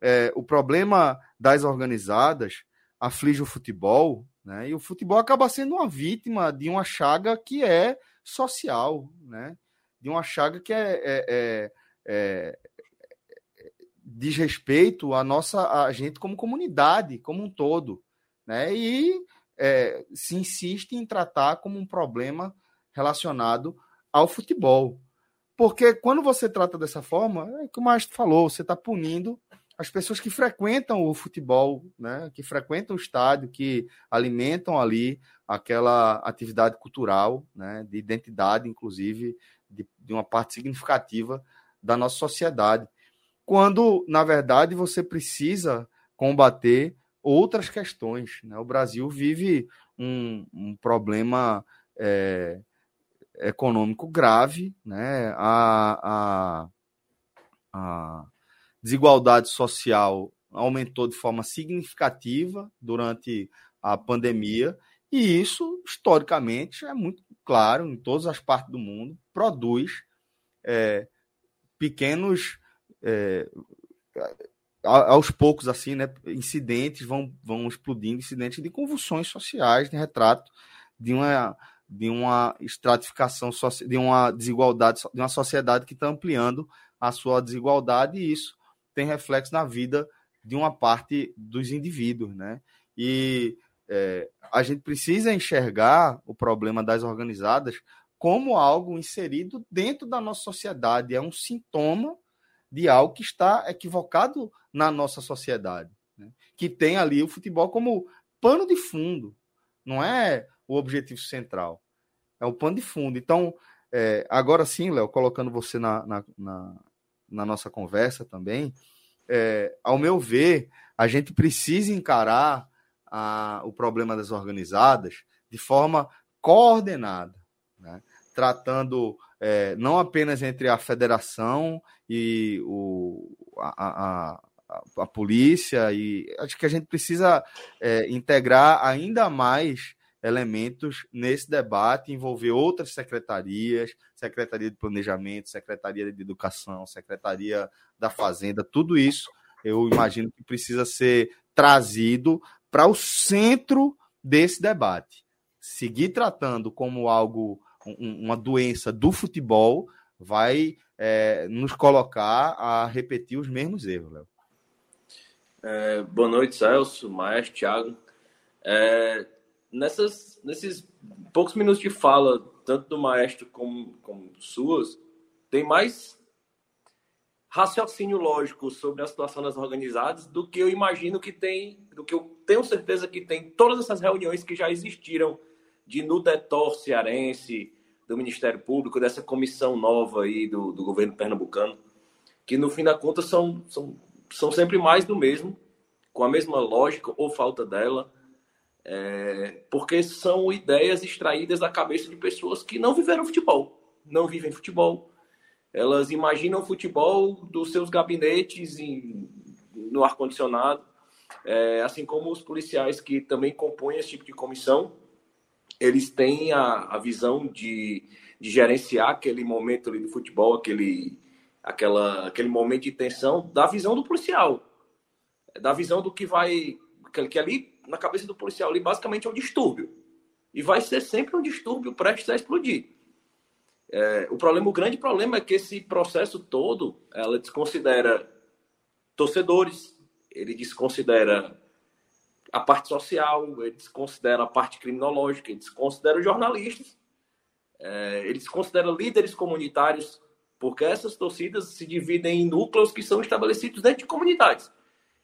Speaker 1: é, o problema das organizadas aflige o futebol, né, e o futebol acaba sendo uma vítima de uma chaga que é social, né, de uma chaga que é, é, é, é diz respeito à nossa a gente como comunidade, como um todo, né, e é, se insiste em tratar como um problema relacionado ao futebol. Porque quando você trata dessa forma, é o que o Maestro falou, você está punindo as pessoas que frequentam o futebol, né, que frequentam o estádio, que alimentam ali aquela atividade cultural, né, de identidade, inclusive, de, de uma parte significativa da nossa sociedade. Quando, na verdade, você precisa combater outras questões. Né? O Brasil vive um, um problema é, econômico grave, né? a, a, a desigualdade social aumentou de forma significativa durante a pandemia, e isso, historicamente, é muito claro em todas as partes do mundo, produz é, pequenos é, aos poucos, assim, né, incidentes vão, vão explodindo, incidentes de convulsões sociais, de retrato de uma, de uma estratificação, de uma desigualdade, de uma sociedade que está ampliando a sua desigualdade, e isso tem reflexo na vida de uma parte dos indivíduos, né? E é, a gente precisa enxergar o problema das organizadas como algo inserido dentro da nossa sociedade, é um sintoma de algo que está equivocado na nossa sociedade, né? que tem ali o futebol como pano de fundo, não é o objetivo central, é o pano de fundo. Então, é, agora sim, Léo, colocando você na, na, na, na nossa conversa também, é, ao meu ver, a gente precisa encarar a, o problema das organizadas de forma coordenada, né? tratando é, não apenas entre a federação e o, a, a, a, polícia, e acho que a gente precisa é, integrar ainda mais elementos nesse debate, envolver outras secretarias, Secretaria de Planejamento, Secretaria de Educação, Secretaria da Fazenda, tudo isso eu imagino que precisa ser trazido para o centro desse debate. Seguir tratando como algo uma doença do futebol vai é, nos colocar a repetir os mesmos erros, Léo.
Speaker 5: É, boa noite, Celso, Maestro, Thiago. É, nessas, nesses poucos minutos de fala, tanto do Maestro como, como suas, tem mais raciocínio lógico sobre a situação das organizadas do que eu imagino que tem, do que eu tenho certeza que tem todas essas reuniões que já existiram de Nudetor cearense, do Ministério Público, dessa comissão nova aí do, do governo pernambucano, que no fim da conta são, são, são sempre mais do mesmo, com a mesma lógica ou falta dela, é, porque são ideias extraídas da cabeça de pessoas que não viveram futebol, não vivem futebol. Elas imaginam futebol dos seus gabinetes em, no ar-condicionado, é, assim como os policiais que também compõem esse tipo de comissão, eles têm a, a visão de, de gerenciar aquele momento ali do futebol, aquele, aquela, aquele momento de tensão, da visão do policial, da visão do que vai. Que, que ali, na cabeça do policial, ali basicamente é um distúrbio. E vai ser sempre um distúrbio prestes a explodir. É, o problema, o grande problema é que esse processo todo, ela desconsidera torcedores, ele desconsidera a parte social, ele desconsidera a parte criminológica, ele desconsidera jornalistas, é, ele desconsidera líderes comunitários porque essas torcidas se dividem em núcleos que são estabelecidos dentro de comunidades,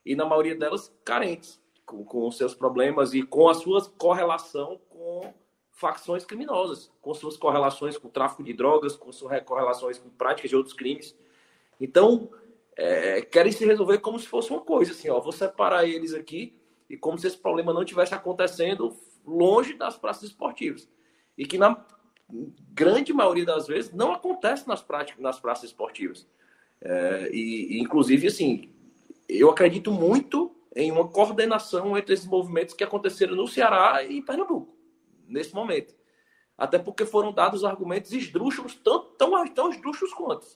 Speaker 5: e na maioria delas carentes, com, com seus problemas e com a sua correlação com facções criminosas, com suas correlações com o tráfico de drogas, com suas correlações com práticas de outros crimes. Então, é, querem se resolver como se fosse uma coisa, assim, ó, vou separar eles aqui e como se esse problema não tivesse acontecendo longe das praças esportivas. E que na grande maioria das vezes não acontece nas, práticas, nas praças esportivas. É, e, inclusive, assim, eu acredito muito em uma coordenação entre esses movimentos que aconteceram no Ceará e Pernambuco nesse momento. Até porque foram dados argumentos esdrúxulos, tão, tão, tão esdrúxulos quanto.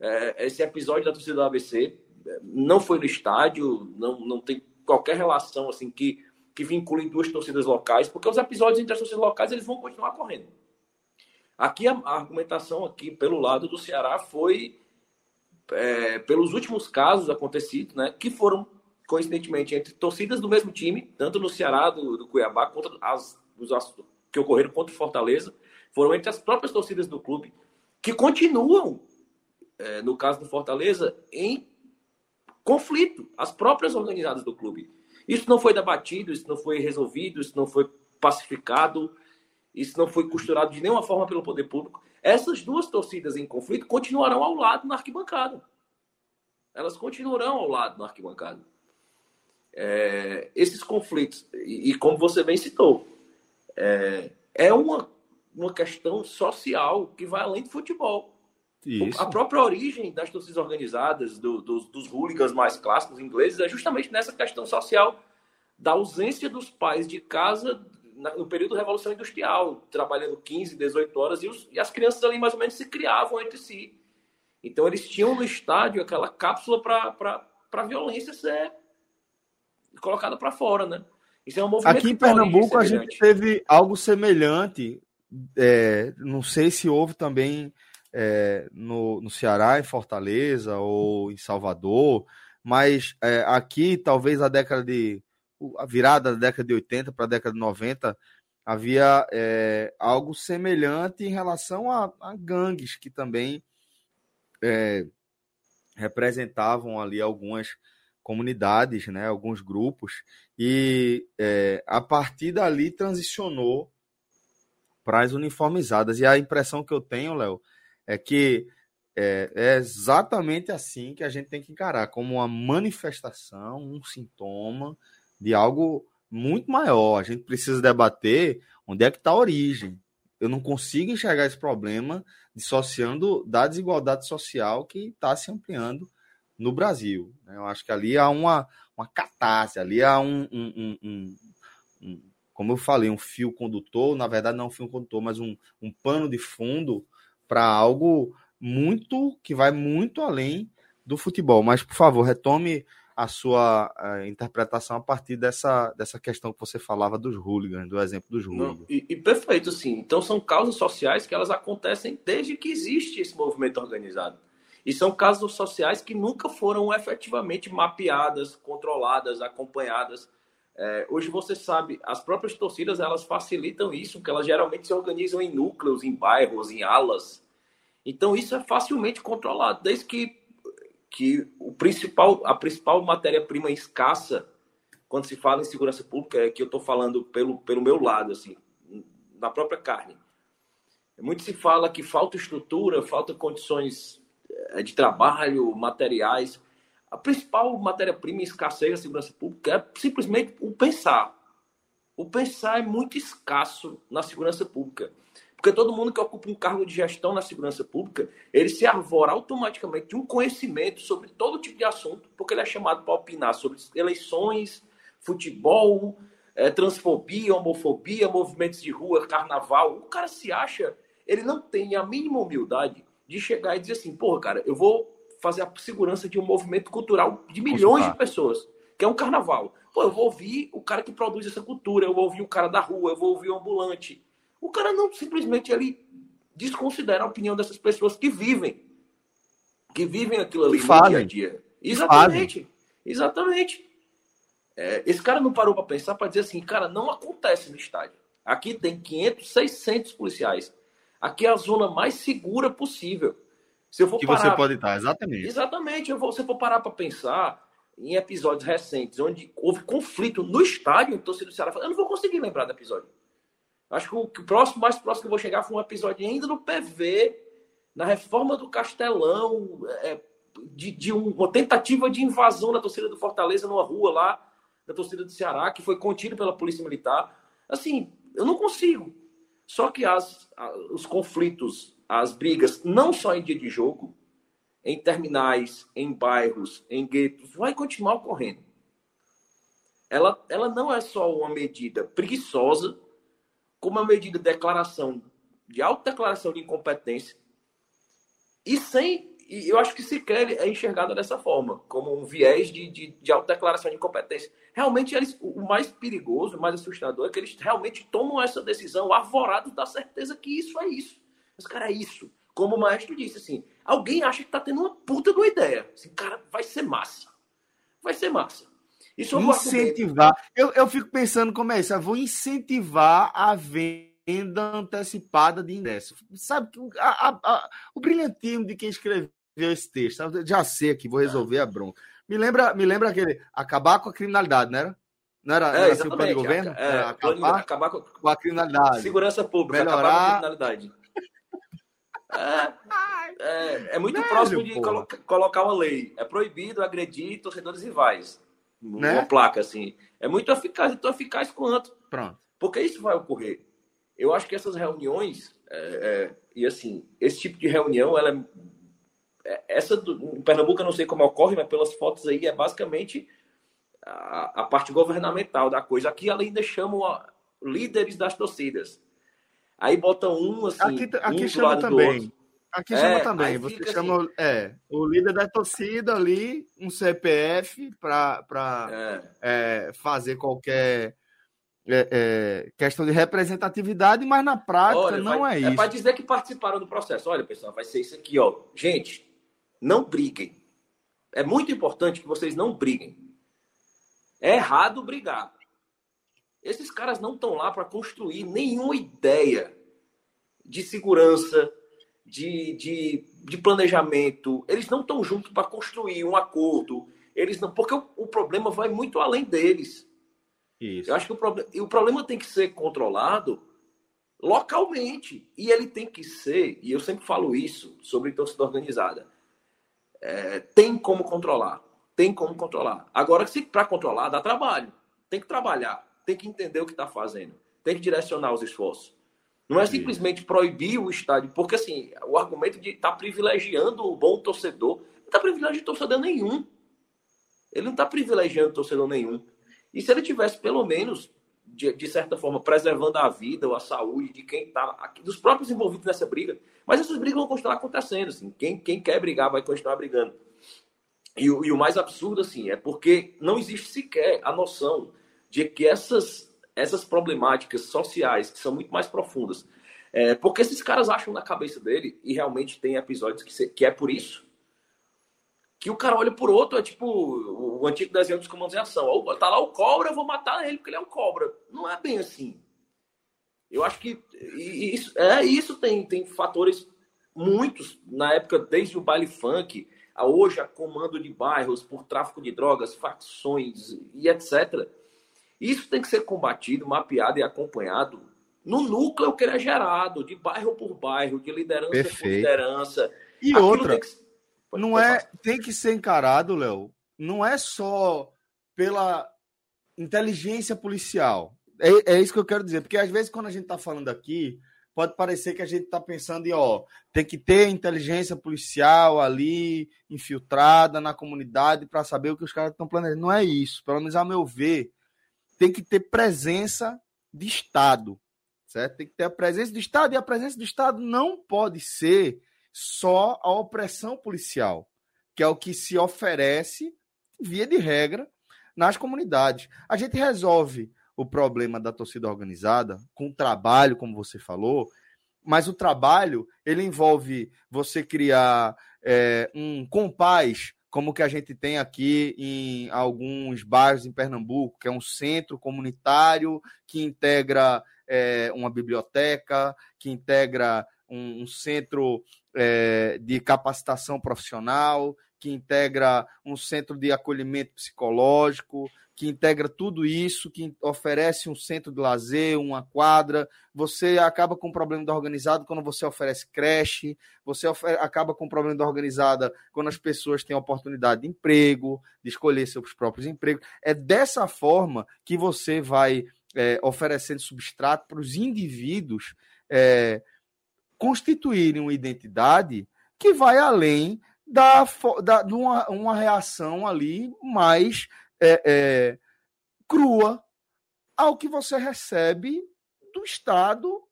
Speaker 5: É, esse episódio da torcida do ABC é, não foi no estádio, não, não tem qualquer relação assim que, que vincule duas torcidas locais, porque os episódios entre as torcidas locais eles vão continuar correndo. Aqui a, argumentação aqui pelo lado do Ceará foi é, pelos últimos casos acontecidos, né, que foram coincidentemente entre torcidas do mesmo time, tanto no Ceará do, do Cuiabá contra as que ocorreram contra o Fortaleza foram entre as próprias torcidas do clube que continuam, é, no caso do Fortaleza, em conflito, as próprias organizadas do clube. Isso não foi debatido, isso não foi resolvido, isso não foi pacificado, isso não foi costurado de nenhuma forma pelo poder público. Essas duas torcidas em conflito continuarão ao lado na arquibancada. Elas continuarão ao lado na arquibancada. É, esses conflitos, e, e como você bem citou, é, é uma, uma questão social que vai além do futebol. Isso. A própria origem das torcidas organizadas, do, dos, dos hooligans mais clássicos ingleses, é justamente nessa questão social da ausência dos pais de casa no período da Revolução Industrial, trabalhando 15, 18 horas, e, os, e as crianças ali mais ou menos se criavam entre si. Então eles tinham no estádio aquela cápsula para a violência ser colocada para fora, né?
Speaker 1: Isso é um movimento Aqui em Pernambuco a gente teve algo semelhante. É, não sei se houve também é, no, no Ceará, em Fortaleza ou em Salvador, mas é, aqui talvez a década de. A virada da década de 80 para a década de 90 havia é, algo semelhante em relação a, a gangues que também é, representavam ali algumas comunidades, né, alguns grupos, e é, a partir dali transicionou para as uniformizadas. E a impressão que eu tenho, Léo, é que é, é, exatamente assim que a gente tem que encarar, como uma manifestação, um sintoma de algo muito maior. A gente precisa debater onde é que está a origem. Eu não consigo enxergar esse problema dissociando da desigualdade social que está se ampliando no Brasil. Né? Eu acho que ali há uma, uma catarse, ali há um, um, um, um, como eu falei, um fio condutor, na verdade não um fio condutor, mas um, um pano de fundo para algo muito que vai muito além do futebol. Mas, por favor, retome a sua a interpretação a partir dessa, dessa questão que você falava dos hooligans, do exemplo dos hooligans. Não,
Speaker 5: e, e, perfeito, sim. Então são causas sociais que elas acontecem desde que existe esse movimento organizado. E são causas sociais que nunca foram efetivamente mapeadas, controladas, acompanhadas. É, hoje você sabe, as próprias torcidas elas facilitam isso, que elas geralmente se organizam em núcleos, em bairros, em alas. Então isso é facilmente controlado, desde que, que o principal, a principal matéria-prima escassa, quando se fala em segurança pública, é que eu estou falando pelo, pelo meu lado, assim, na própria carne. Muito se fala que falta estrutura, falta condições é de trabalho, materiais. A principal matéria-prima escassez da segurança pública é simplesmente o pensar. O pensar é muito escasso na segurança pública. Porque todo mundo que ocupa um cargo de gestão na segurança pública, ele se arvora automaticamente de um conhecimento sobre todo tipo de assunto, porque ele é chamado para opinar sobre eleições, futebol, é, transfobia, homofobia, movimentos de rua, carnaval. O cara se acha, ele não tem a mínima humildade de chegar e dizer assim, porra, cara, eu vou fazer a segurança de um movimento cultural de milhões de pessoas, que é um carnaval. Pô, eu vou ouvir o cara que produz essa cultura, eu vou ouvir o cara da rua, eu vou ouvir o ambulante. O cara não simplesmente ele desconsidera a opinião dessas pessoas que vivem, que vivem aquilo ali no dia a dia. Exatamente, exatamente. É, esse cara não parou para pensar para dizer assim, cara, não acontece no estádio. Aqui tem 500, 600 policiais. Aqui é a zona mais segura possível.
Speaker 1: Se eu for que parar... você pode estar, exatamente.
Speaker 5: Exatamente. Eu vou, se eu for parar para pensar em episódios recentes onde houve conflito no estádio, então se do Ceará, eu não vou conseguir lembrar do episódio. Acho que o, que o próximo, mais próximo que eu vou chegar foi um episódio ainda no PV, na reforma do Castelão, é, de, de uma tentativa de invasão da torcida do Fortaleza numa rua lá, da torcida do Ceará, que foi contido pela Polícia Militar. Assim, eu não consigo. Só que as, os conflitos, as brigas, não só em dia de jogo, em terminais, em bairros, em guetos, vai continuar ocorrendo. Ela, ela não é só uma medida preguiçosa, como uma medida de declaração, de autodeclaração de incompetência, e sem. E eu acho que sequer é enxergada dessa forma, como um viés de, de, de autodeclaração de incompetência. Realmente, eles, o mais perigoso, o mais assustador é que eles realmente tomam essa decisão arvorados da certeza que isso é isso. Mas, cara, é isso. Como o maestro disse, assim, alguém acha que tá tendo uma puta de uma ideia. Assim, cara, vai ser massa. Vai ser massa.
Speaker 1: Isso incentivar. Eu, eu fico pensando como é isso. Eu vou incentivar a venda antecipada de ingresso. Sabe, a, a, a, o brilhantismo de quem escreveu esse texto. Já sei aqui, vou resolver a bronca. Me lembra, me lembra aquele acabar com a criminalidade, não era? Não era, é, era assim o plano de governo? É,
Speaker 5: acabar, acabar com, com, a criminalidade. Segurança pública, melhorar... acabar com a criminalidade. É, é, é muito Velho, próximo de colo colocar uma lei. É proibido agredir torcedores rivais. Né? Uma placa assim. É muito eficaz, então eficaz quanto.
Speaker 1: Pronto.
Speaker 5: Porque isso vai ocorrer. Eu acho que essas reuniões, é, é, e assim, esse tipo de reunião, ela é, é essa do, em Pernambuco eu não sei como ocorre, mas pelas fotos aí é basicamente a, a parte governamental da coisa. Aqui ainda chamam a, líderes das torcidas. Aí botam um assim.
Speaker 1: Aqui, aqui um chama também. Aqui chama é, também. Você chama assim... é, o líder da torcida ali, um CPF, para é. é, fazer qualquer é, é, questão de representatividade, mas na prática Olha, não vai, é isso. É
Speaker 5: para dizer que participaram do processo. Olha, pessoal, vai ser isso aqui, ó. Gente, não briguem. É muito importante que vocês não briguem. É errado brigar. Esses caras não estão lá para construir nenhuma ideia de segurança, de, de, de planejamento. Eles não estão juntos para construir um acordo. Eles não, porque o, o, problema vai muito além deles. Isso. Eu acho que o, problem, o problema tem que ser controlado localmente. E ele tem que ser, e eu sempre falo isso sobre torcida organizada, é, tem como controlar. Tem como controlar. Agora, se para controlar, dá trabalho. Tem que trabalhar tem que entender o que está fazendo, tem que direcionar os esforços. Não é simplesmente proibir o estádio, porque assim, o argumento de estar tá privilegiando o bom torcedor, não está privilegiando torcedor nenhum. Ele não está privilegiando torcedor nenhum. E se ele tivesse, pelo menos, de, de, certa forma, preservando a vida ou a saúde de quem está, dos próprios envolvidos nessa briga, mas essas brigas vão continuar acontecendo. Assim, quem, quem quer brigar vai continuar brigando. E, e o mais absurdo, assim, é porque não existe sequer a noção de que essas, essas problemáticas sociais, que são muito mais profundas, é, porque esses caras acham na cabeça dele, e realmente tem episódios que, se, que é por isso, que o cara olha por outro, é tipo o antigo desenho dos comandos em ação. Tá lá o cobra, eu vou matar ele porque ele é um cobra. Não é bem assim. Eu acho que isso, é, isso tem, tem fatores muitos, na época, desde o baile funk, a hoje a comando de bairros por tráfico de drogas, facções e etc isso tem que ser combatido, mapeado e acompanhado no núcleo que ele é gerado, de bairro por bairro, de liderança Perfeito. por liderança.
Speaker 1: E Aquilo outra, que... não é, tem que ser encarado, Léo, não é só pela inteligência policial. É, é isso que eu quero dizer, porque às vezes quando a gente está falando aqui, pode parecer que a gente está pensando em, ó, tem que ter inteligência policial ali infiltrada na comunidade para saber o que os caras estão planejando. Não é isso. Pelo menos, ao meu ver, tem que ter presença de Estado, certo? Tem que ter a presença do Estado e a presença do Estado não pode ser só a opressão policial, que é o que se oferece, via de regra, nas comunidades. A gente resolve o problema da torcida organizada com trabalho, como você falou, mas o trabalho ele envolve você criar é, um compás como que a gente tem aqui em alguns bairros em Pernambuco, que é um centro comunitário que integra é, uma biblioteca, que integra um, um centro é, de capacitação profissional, que integra um centro de acolhimento psicológico, que integra tudo isso, que oferece um centro de lazer, uma quadra. Você acaba com o problema da organizada quando você oferece creche, você acaba com o problema da organizada quando as pessoas têm a oportunidade de emprego, de escolher seus próprios empregos. É dessa forma que você vai é, oferecendo substrato para os indivíduos é, constituírem uma identidade que vai além da, da, de uma, uma reação ali mais é, é, crua ao que você recebe do Estado,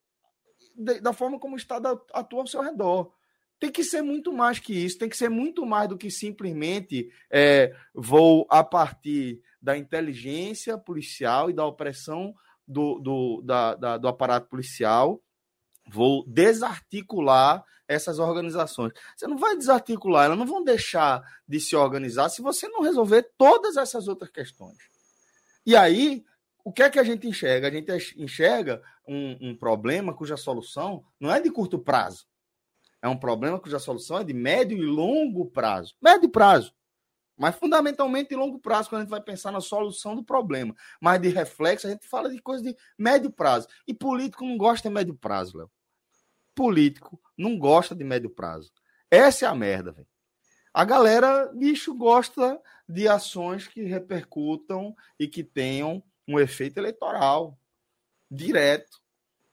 Speaker 1: de, da forma como o Estado atua ao seu redor. Tem que ser muito mais que isso, tem que ser muito mais do que simplesmente é, vou, a partir da inteligência policial e da opressão do, do, da, da, do aparato policial, vou desarticular essas organizações. Você não vai desarticular, elas não vão deixar de se organizar se você não resolver todas essas outras questões. E aí, o que é que a gente enxerga? A gente enxerga um, um problema cuja solução não é de curto prazo. É um problema cuja solução é de médio e longo prazo. Médio prazo. Mas fundamentalmente em longo prazo, quando a gente vai pensar na solução do problema. Mas de reflexo, a gente fala de coisa de médio prazo. E político não gosta de médio prazo, Léo. Político não gosta de médio prazo. Essa é a merda, velho. A galera, bicho, gosta de ações que repercutam e que tenham um efeito eleitoral direto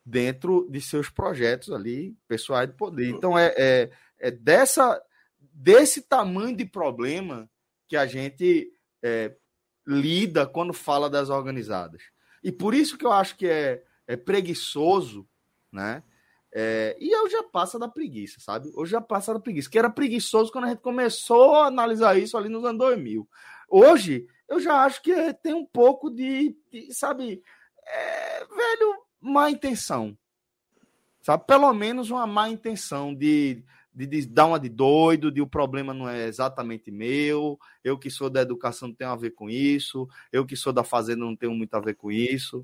Speaker 1: dentro de seus projetos ali, pessoais de poder. Então, é, é, é dessa, desse tamanho de problema que a gente é, lida quando fala das organizadas. E por isso que eu acho que é, é preguiçoso, né? É, e eu já passa da preguiça, sabe? Hoje já passa da preguiça, que era preguiçoso quando a gente começou a analisar isso ali nos anos 2000. Hoje, eu já acho que tem um pouco de, de sabe, é, velho, má intenção. Sabe? Pelo menos uma má intenção de, de, de, dar uma de doido, de o problema não é exatamente meu, eu que sou da educação não tenho a ver com isso, eu que sou da fazenda não tenho muito a ver com isso.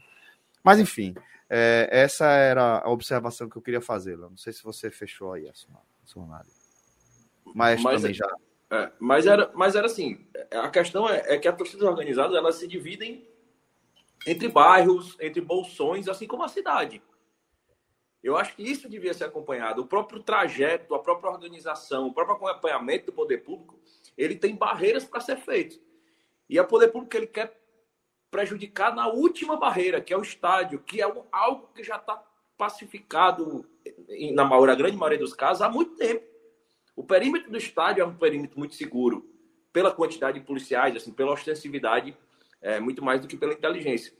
Speaker 1: Mas, enfim, é, essa era a observação que eu queria fazer. Não sei se você fechou aí a sua análise. Mas, mas também já.
Speaker 5: É, mas, era, mas era assim: a questão é, é que as torcidas organizadas elas se dividem entre bairros, entre bolsões, assim como a cidade. Eu acho que isso devia ser acompanhado. O próprio trajeto, a própria organização, o próprio acompanhamento do poder público, ele tem barreiras para ser feito. E o poder público ele quer prejudicar na última barreira, que é o estádio, que é algo que já está pacificado, na maior, grande maioria dos casos, há muito tempo. O perímetro do estádio é um perímetro muito seguro, pela quantidade de policiais, assim, pela ostensividade, é, muito mais do que pela inteligência.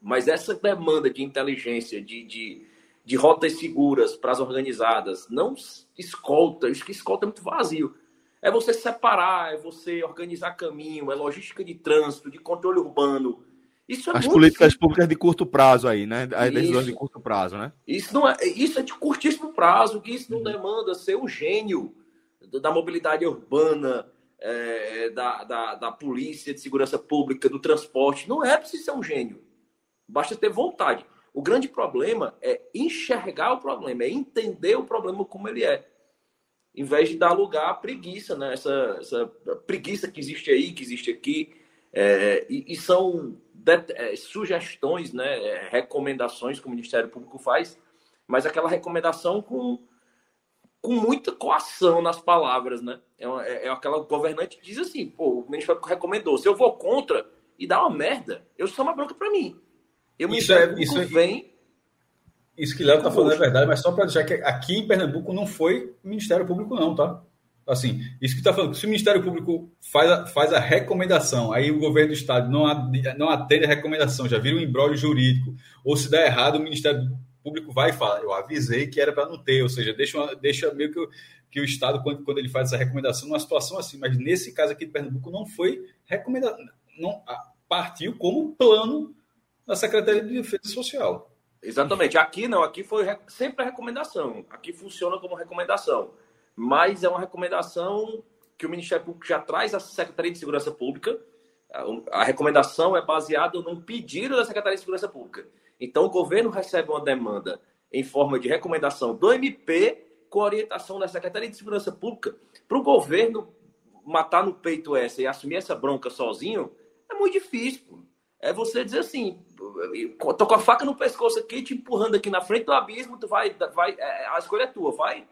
Speaker 5: Mas essa demanda de inteligência, de, de, de rotas seguras para as organizadas, não escolta, isso que escolta é muito vazio. É você separar, é você organizar caminho, é logística de trânsito, de controle urbano.
Speaker 1: Isso é As políticas simples. públicas de curto prazo aí, né? As decisões de curto prazo, né?
Speaker 5: Isso, não é, isso é de curtíssimo prazo, que isso não demanda ser um gênio da mobilidade urbana, é, da, da, da polícia, de segurança pública, do transporte. Não é preciso ser um gênio. Basta ter vontade. O grande problema é enxergar o problema, é entender o problema como ele é em vez de dar lugar à preguiça, né? Essa, essa preguiça que existe aí, que existe aqui, é, e, e, são de, é, sugestões, né? É, recomendações que o Ministério Público faz, mas aquela recomendação com, com muita coação nas palavras, né? É, é, é aquela governante que diz assim, pô, o Ministério Público recomendou, se eu vou contra e dá uma merda, eu sou uma bronca para mim. Eu,
Speaker 2: isso é, isso é, vem isso que Léo está falando é verdade, mas só para deixar que aqui em Pernambuco não foi Ministério Público, não, tá? Assim, isso que está falando, se o Ministério Público faz a, faz a recomendação, aí o governo do Estado não, não atende a recomendação, já vira um embrólio jurídico, ou se der errado, o Ministério Público vai e fala, eu avisei que era para não ter, ou seja, deixa, uma, deixa meio que, que o Estado, quando, quando ele faz essa recomendação, numa situação assim, mas nesse caso aqui de Pernambuco não foi recomendado, não, partiu como plano da Secretaria de Defesa Social.
Speaker 5: Exatamente. Aqui não, aqui foi sempre a recomendação. Aqui funciona como recomendação. Mas é uma recomendação que o Ministério Público já traz à Secretaria de Segurança Pública. A recomendação é baseada num pedido da Secretaria de Segurança Pública. Então, o governo recebe uma demanda em forma de recomendação do MP com orientação da Secretaria de Segurança Pública, para o governo matar no peito essa e assumir essa bronca sozinho, é muito difícil. É você dizer assim, tô com a faca no pescoço aqui, te empurrando aqui na frente do abismo, tu vai, vai é, a escolha é tua, vai.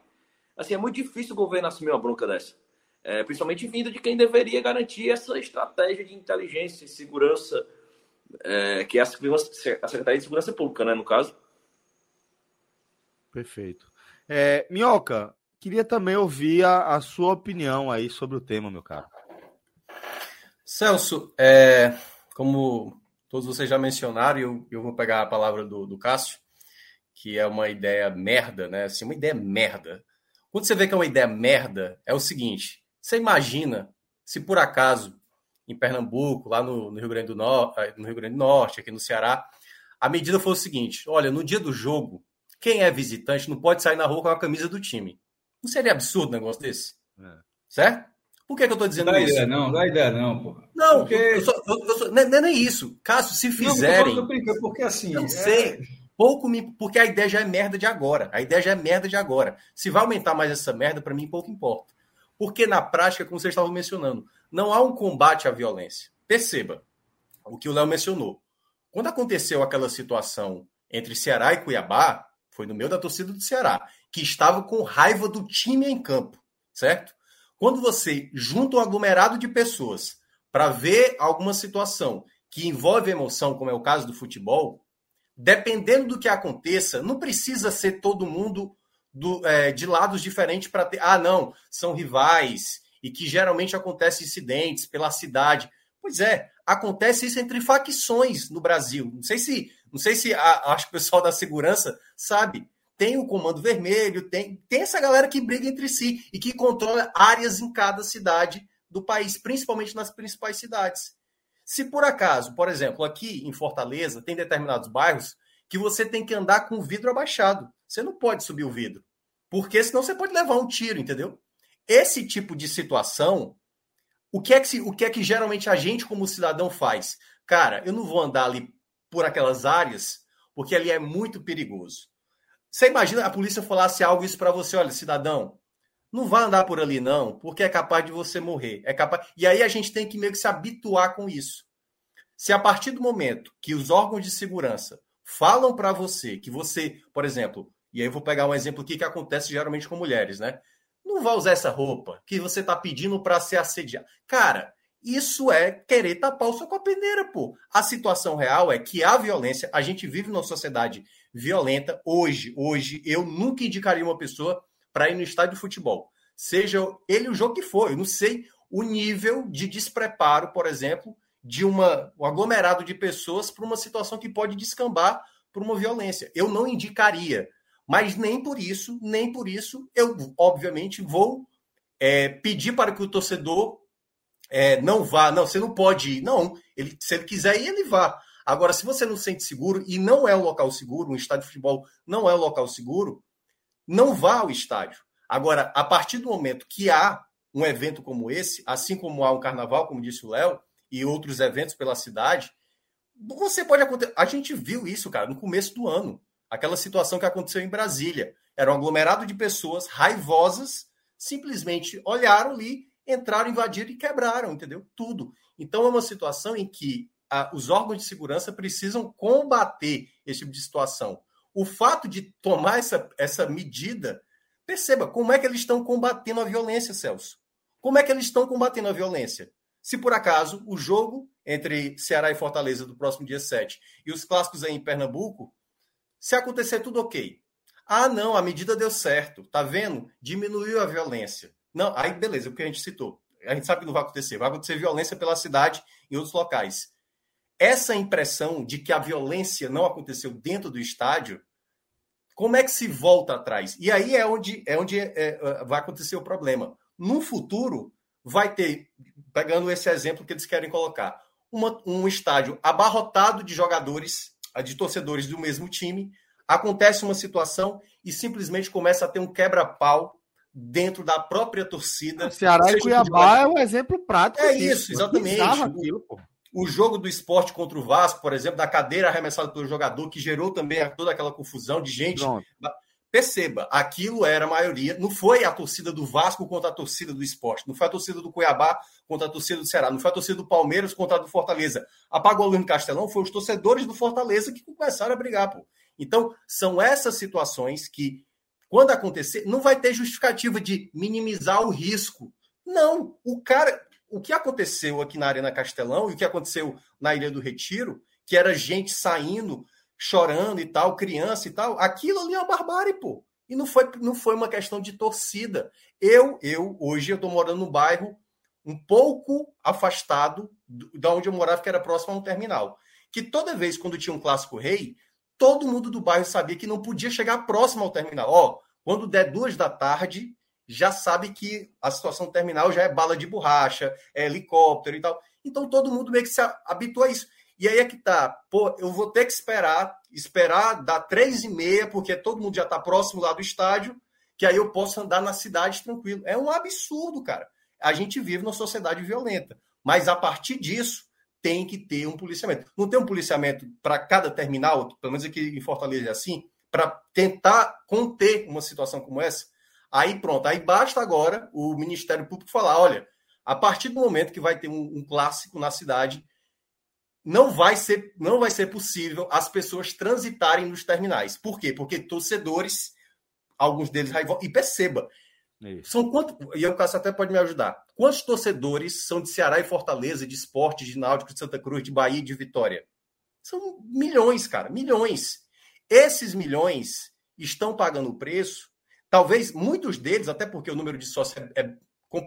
Speaker 5: Assim, é muito difícil o governo assumir uma bronca dessa. É, principalmente vindo de quem deveria garantir essa estratégia de inteligência e segurança, é, que é a Secretaria de Segurança Pública, né, no caso.
Speaker 1: Perfeito. É, Minhoca, queria também ouvir a, a, sua opinião aí sobre o tema, meu caro.
Speaker 4: Celso, é, como todos vocês já mencionaram, eu, eu vou pegar a palavra do, do Cássio, que é uma ideia merda, né? Assim, uma ideia merda. Quando você vê que é uma ideia merda, é o seguinte: você imagina se por acaso em Pernambuco, lá no, no Rio Grande do Norte, eh, no Rio Grande do Norte, aqui no Ceará, a medida foi o seguinte: olha, no dia do jogo, quem é visitante não pode sair na rua com a camisa do time. Não seria absurdo um negócio desse? É. Certo? Por que, que eu estou dizendo
Speaker 2: dá
Speaker 4: isso?
Speaker 2: Ideia, não, dá ideia não, pô.
Speaker 4: Não, porque... eu sou, eu não, é, não é nem isso. Caso se fizerem. Não,
Speaker 2: eu porque assim.
Speaker 4: Eu é... sei. Pouco me. Porque a ideia já é merda de agora. A ideia já é merda de agora. Se vai aumentar mais essa merda, para mim pouco importa. Porque na prática, como vocês estavam mencionando, não há um combate à violência. Perceba o que o Léo mencionou. Quando aconteceu aquela situação entre Ceará e Cuiabá, foi no meio da torcida do Ceará, que estava com raiva do time em campo, certo? Quando você junta um aglomerado de pessoas para ver alguma situação que envolve emoção, como é o caso do futebol, dependendo do que aconteça, não precisa ser todo mundo do, é, de lados diferentes para ter. Ah, não, são rivais e que geralmente acontece incidentes pela cidade. Pois é, acontece isso entre facções no Brasil. Não sei se, não sei se a, acho que o pessoal da segurança sabe tem o Comando Vermelho, tem, tem essa galera que briga entre si e que controla áreas em cada cidade do país, principalmente nas principais cidades. Se por acaso, por exemplo, aqui em Fortaleza, tem determinados bairros que você tem que andar com o vidro abaixado. Você não pode subir o vidro, porque senão você pode levar um tiro, entendeu? Esse tipo de situação, o que é que, o que, é que geralmente a gente, como cidadão, faz? Cara, eu não vou andar ali por aquelas áreas, porque ali é muito perigoso. Você imagina a polícia falasse algo isso para você, olha, cidadão, não vá andar por ali não, porque é capaz de você morrer. É capaz. E aí a gente tem que meio que se habituar com isso. Se a partir do momento que os órgãos de segurança falam para você que você, por exemplo, e aí eu vou pegar um exemplo aqui que acontece geralmente com mulheres, né? Não vá usar essa roupa que você tá pedindo para ser assediado. Cara, isso é querer tapar o seu com a peneira, pô. A situação real é que a violência, a gente vive numa sociedade violenta. Hoje, hoje, eu nunca indicaria uma pessoa para ir no estádio de futebol. Seja ele o jogo que for. Eu não sei o nível de despreparo, por exemplo, de uma, um aglomerado de pessoas para uma situação que pode descambar para uma violência. Eu não indicaria. Mas nem por isso, nem por isso, eu, obviamente, vou é, pedir para que o torcedor é, não vá. Não, você não pode ir. Não, ele, se ele quiser ir, ele vá. Agora, se você não se sente seguro e não é um local seguro, um estádio de futebol não é um local seguro, não vá ao estádio. Agora, a partir do momento que há um evento como esse, assim como há um carnaval, como disse o Léo, e outros eventos pela cidade, você pode acontecer. A gente viu isso, cara, no começo do ano. Aquela situação que aconteceu em Brasília. Era um aglomerado de pessoas raivosas, simplesmente olharam ali, entraram, invadiram e quebraram, entendeu? Tudo. Então é uma situação em que a, os órgãos de segurança precisam combater esse tipo de situação. O fato de tomar essa, essa medida, perceba como é que eles estão combatendo a violência, Celso. Como é que eles estão combatendo a violência? Se por acaso o jogo entre Ceará e Fortaleza do próximo dia 7 e os clássicos aí em Pernambuco, se acontecer tudo ok. Ah, não, a medida deu certo, tá vendo? Diminuiu a violência. Não, aí beleza, o que a gente citou. A gente sabe que não vai acontecer. Vai acontecer violência pela cidade em outros locais essa impressão de que a violência não aconteceu dentro do estádio, como é que se volta atrás? E aí é onde, é onde é, é, vai acontecer o problema. No futuro, vai ter, pegando esse exemplo que eles querem colocar, uma, um estádio abarrotado de jogadores, de torcedores do mesmo time, acontece uma situação e simplesmente começa a ter um quebra-pau dentro da própria torcida. O
Speaker 1: Ceará e Cuiabá é um exemplo prático.
Speaker 4: É isso, exatamente. Aquilo, pô o jogo do esporte contra o Vasco, por exemplo, da cadeira arremessada pelo jogador, que gerou também toda aquela confusão de gente. Perceba, aquilo era a maioria. Não foi a torcida do Vasco contra a torcida do esporte. Não foi a torcida do Cuiabá contra a torcida do Ceará. Não foi a torcida do Palmeiras contra a do Fortaleza. Apagou a luz no Castelão, foi os torcedores do Fortaleza que começaram a brigar, pô. Então, são essas situações que, quando acontecer, não vai ter justificativa de minimizar o risco. Não. O cara. O que aconteceu aqui na Arena Castelão e o que aconteceu na Ilha do Retiro, que era gente saindo chorando e tal, criança e tal, aquilo ali é uma barbárie, pô. E não foi, não foi uma questão de torcida. Eu, eu hoje, eu tô morando num bairro um pouco afastado da onde eu morava, que era próximo a um terminal. Que toda vez quando tinha um clássico rei, todo mundo do bairro sabia que não podia chegar próximo ao terminal. Ó, quando der duas da tarde, já sabe que a situação terminal já é bala de borracha, é helicóptero e tal. Então todo mundo meio que se habitua a isso. E aí é que tá, pô, eu vou ter que esperar, esperar dar três e meia, porque todo mundo já está próximo lá do estádio, que aí eu posso andar na cidade tranquilo. É um absurdo, cara. A gente vive numa sociedade violenta. Mas a partir disso, tem que ter um policiamento. Não tem um policiamento para cada terminal, pelo menos aqui em Fortaleza é assim, para tentar conter uma situação como essa. Aí pronto, aí basta agora o Ministério Público falar: olha, a partir do momento que vai ter um, um clássico na cidade, não vai ser não vai ser possível as pessoas transitarem nos terminais. Por quê? Porque torcedores, alguns deles e perceba, Isso. são quantos, e o Cássio até pode me ajudar. Quantos torcedores são de Ceará e Fortaleza, de Esporte, de Náutico, de Santa Cruz, de Bahia e de Vitória? São milhões, cara, milhões. Esses milhões estão pagando o preço. Talvez muitos deles, até porque o número de sócios é, é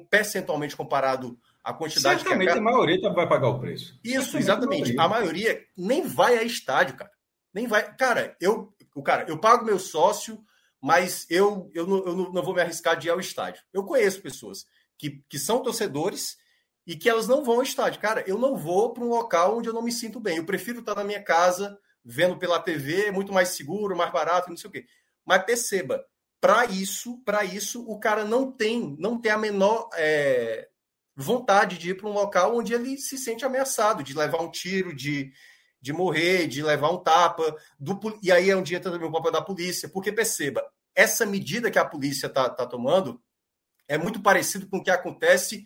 Speaker 4: percentualmente comparado a quantidade
Speaker 2: Certamente que a, a maioria vai pagar o preço.
Speaker 4: Isso, exatamente. A maioria. a maioria. nem vai a estádio, cara. Nem vai. Cara, eu, cara, eu pago meu sócio, mas eu, eu, não, eu não vou me arriscar de ir ao estádio. Eu conheço pessoas que, que são torcedores e que elas não vão ao estádio. Cara, eu não vou para um local onde eu não me sinto bem. Eu prefiro estar na minha casa, vendo pela TV, é muito mais seguro, mais barato, não sei o quê. Mas perceba, para isso, para isso, o cara não tem, não tem a menor é, vontade de ir para um local onde ele se sente ameaçado, de levar um tiro, de, de morrer, de levar um tapa. Do, e aí é um dia também o papel da polícia, porque perceba, essa medida que a polícia está tá tomando é muito parecido com o que acontece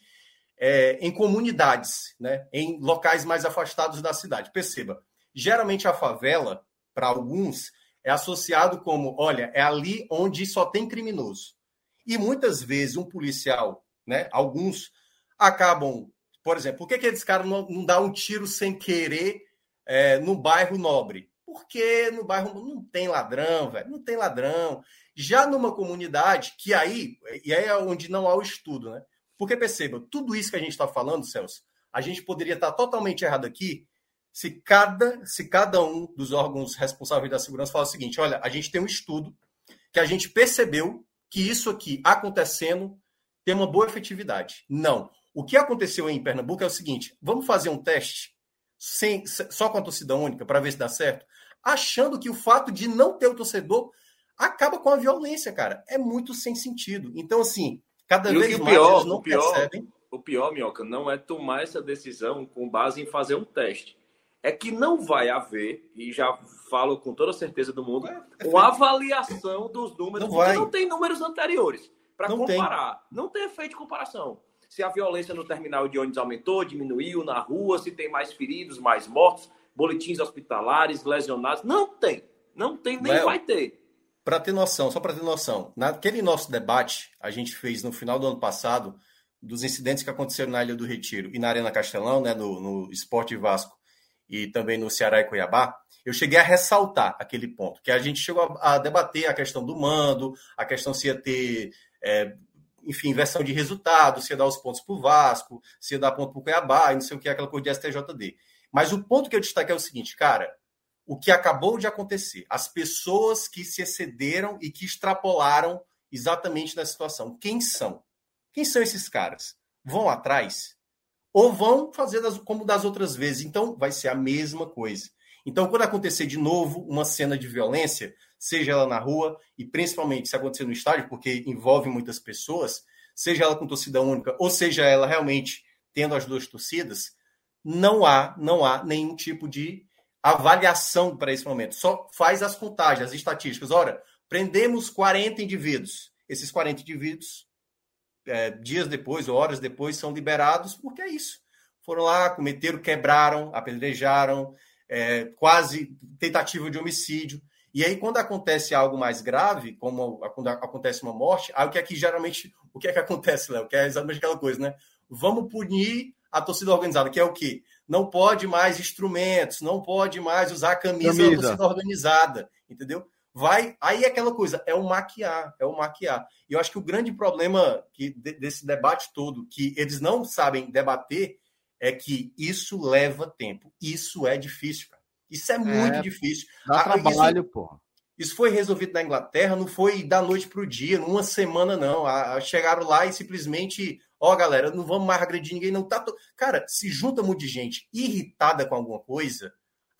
Speaker 4: é, em comunidades, né, em locais mais afastados da cidade. Perceba, geralmente a favela, para alguns, é associado como, olha, é ali onde só tem criminoso. E muitas vezes um policial, né, alguns acabam, por exemplo, por que aqueles caras não, não dão um tiro sem querer é, no bairro nobre? Porque no bairro não tem ladrão, velho, não tem ladrão. Já numa comunidade, que aí, e aí é onde não há o estudo, né? Porque perceba, tudo isso que a gente está falando, Celso, a gente poderia estar tá totalmente errado aqui se cada, se cada um dos órgãos responsáveis da segurança falar o seguinte: olha, a gente tem um estudo que a gente percebeu que isso aqui acontecendo tem uma boa efetividade. Não. O que aconteceu em Pernambuco é o seguinte: vamos fazer um teste sem, só com a torcida única para ver se dá certo, achando que o fato de não ter o torcedor acaba com a violência, cara. É muito sem sentido. Então, assim, cada e vez mais pior, eles não
Speaker 5: o pior, percebem. O pior, Minhoca, não é tomar essa decisão com base em fazer um teste. É que não vai haver, e já falo com toda certeza do mundo, é, é uma avaliação dos números, não porque vai. não tem números anteriores para comparar. Tem. Não tem efeito de comparação se a violência no terminal de ônibus aumentou, diminuiu na rua, se tem mais feridos, mais mortos, boletins hospitalares, lesionados. Não tem. Não tem, nem Léo, vai ter.
Speaker 4: Para ter noção, só para ter noção, naquele nosso debate, a gente fez no final do ano passado, dos incidentes que aconteceram na Ilha do Retiro e na Arena Castelão, né, no, no Esporte Vasco e também no Ceará e Cuiabá, eu cheguei a ressaltar aquele ponto, que a gente chegou a, debater a questão do mando, a questão se ia ter é, enfim, versão de resultado, se ia dar os pontos para o Vasco, se ia dar ponto para o Cuiabá, e não sei o que, aquela coisa de STJD. Mas o ponto que eu destaque é o seguinte, cara, o que acabou de acontecer, as pessoas que se excederam e que extrapolaram exatamente na situação, quem são? Quem são esses caras? Vão atrás? Ou vão fazer das, como das outras vezes? Então, vai ser a mesma coisa. Então, quando acontecer de novo uma cena de violência, seja ela na rua e principalmente se acontecer no estádio, porque envolve muitas pessoas, seja ela com torcida única ou seja ela realmente tendo as duas torcidas, não há, não há nenhum tipo de avaliação para esse momento. Só faz as contagens, as estatísticas. Ora, prendemos 40 indivíduos. Esses 40 indivíduos, é, dias depois, horas depois, são liberados, porque é isso. Foram lá, cometeram, quebraram, apedrejaram, é, quase tentativa de homicídio. E aí, quando acontece algo mais grave, como quando acontece uma morte, aí o que é que geralmente, o que é que acontece, Léo? Que é exatamente aquela coisa, né? Vamos punir a torcida organizada, que é o quê? Não pode mais instrumentos, não pode mais usar camisa, camisa. da torcida organizada, entendeu? Vai, aí é aquela coisa, é o maquiar, é o maquiar. E eu acho que o grande problema que, desse debate todo, que eles não sabem debater, é que isso leva tempo. Isso é difícil, cara. Isso é muito é, difícil.
Speaker 1: Dá ah, trabalho, isso, pô.
Speaker 4: Isso foi resolvido na Inglaterra, não foi da noite para o dia, numa semana, não. chegaram lá e simplesmente, ó, oh, galera, não vamos mais agredir ninguém, não. Tá to... Cara, se junta muito de gente irritada com alguma coisa,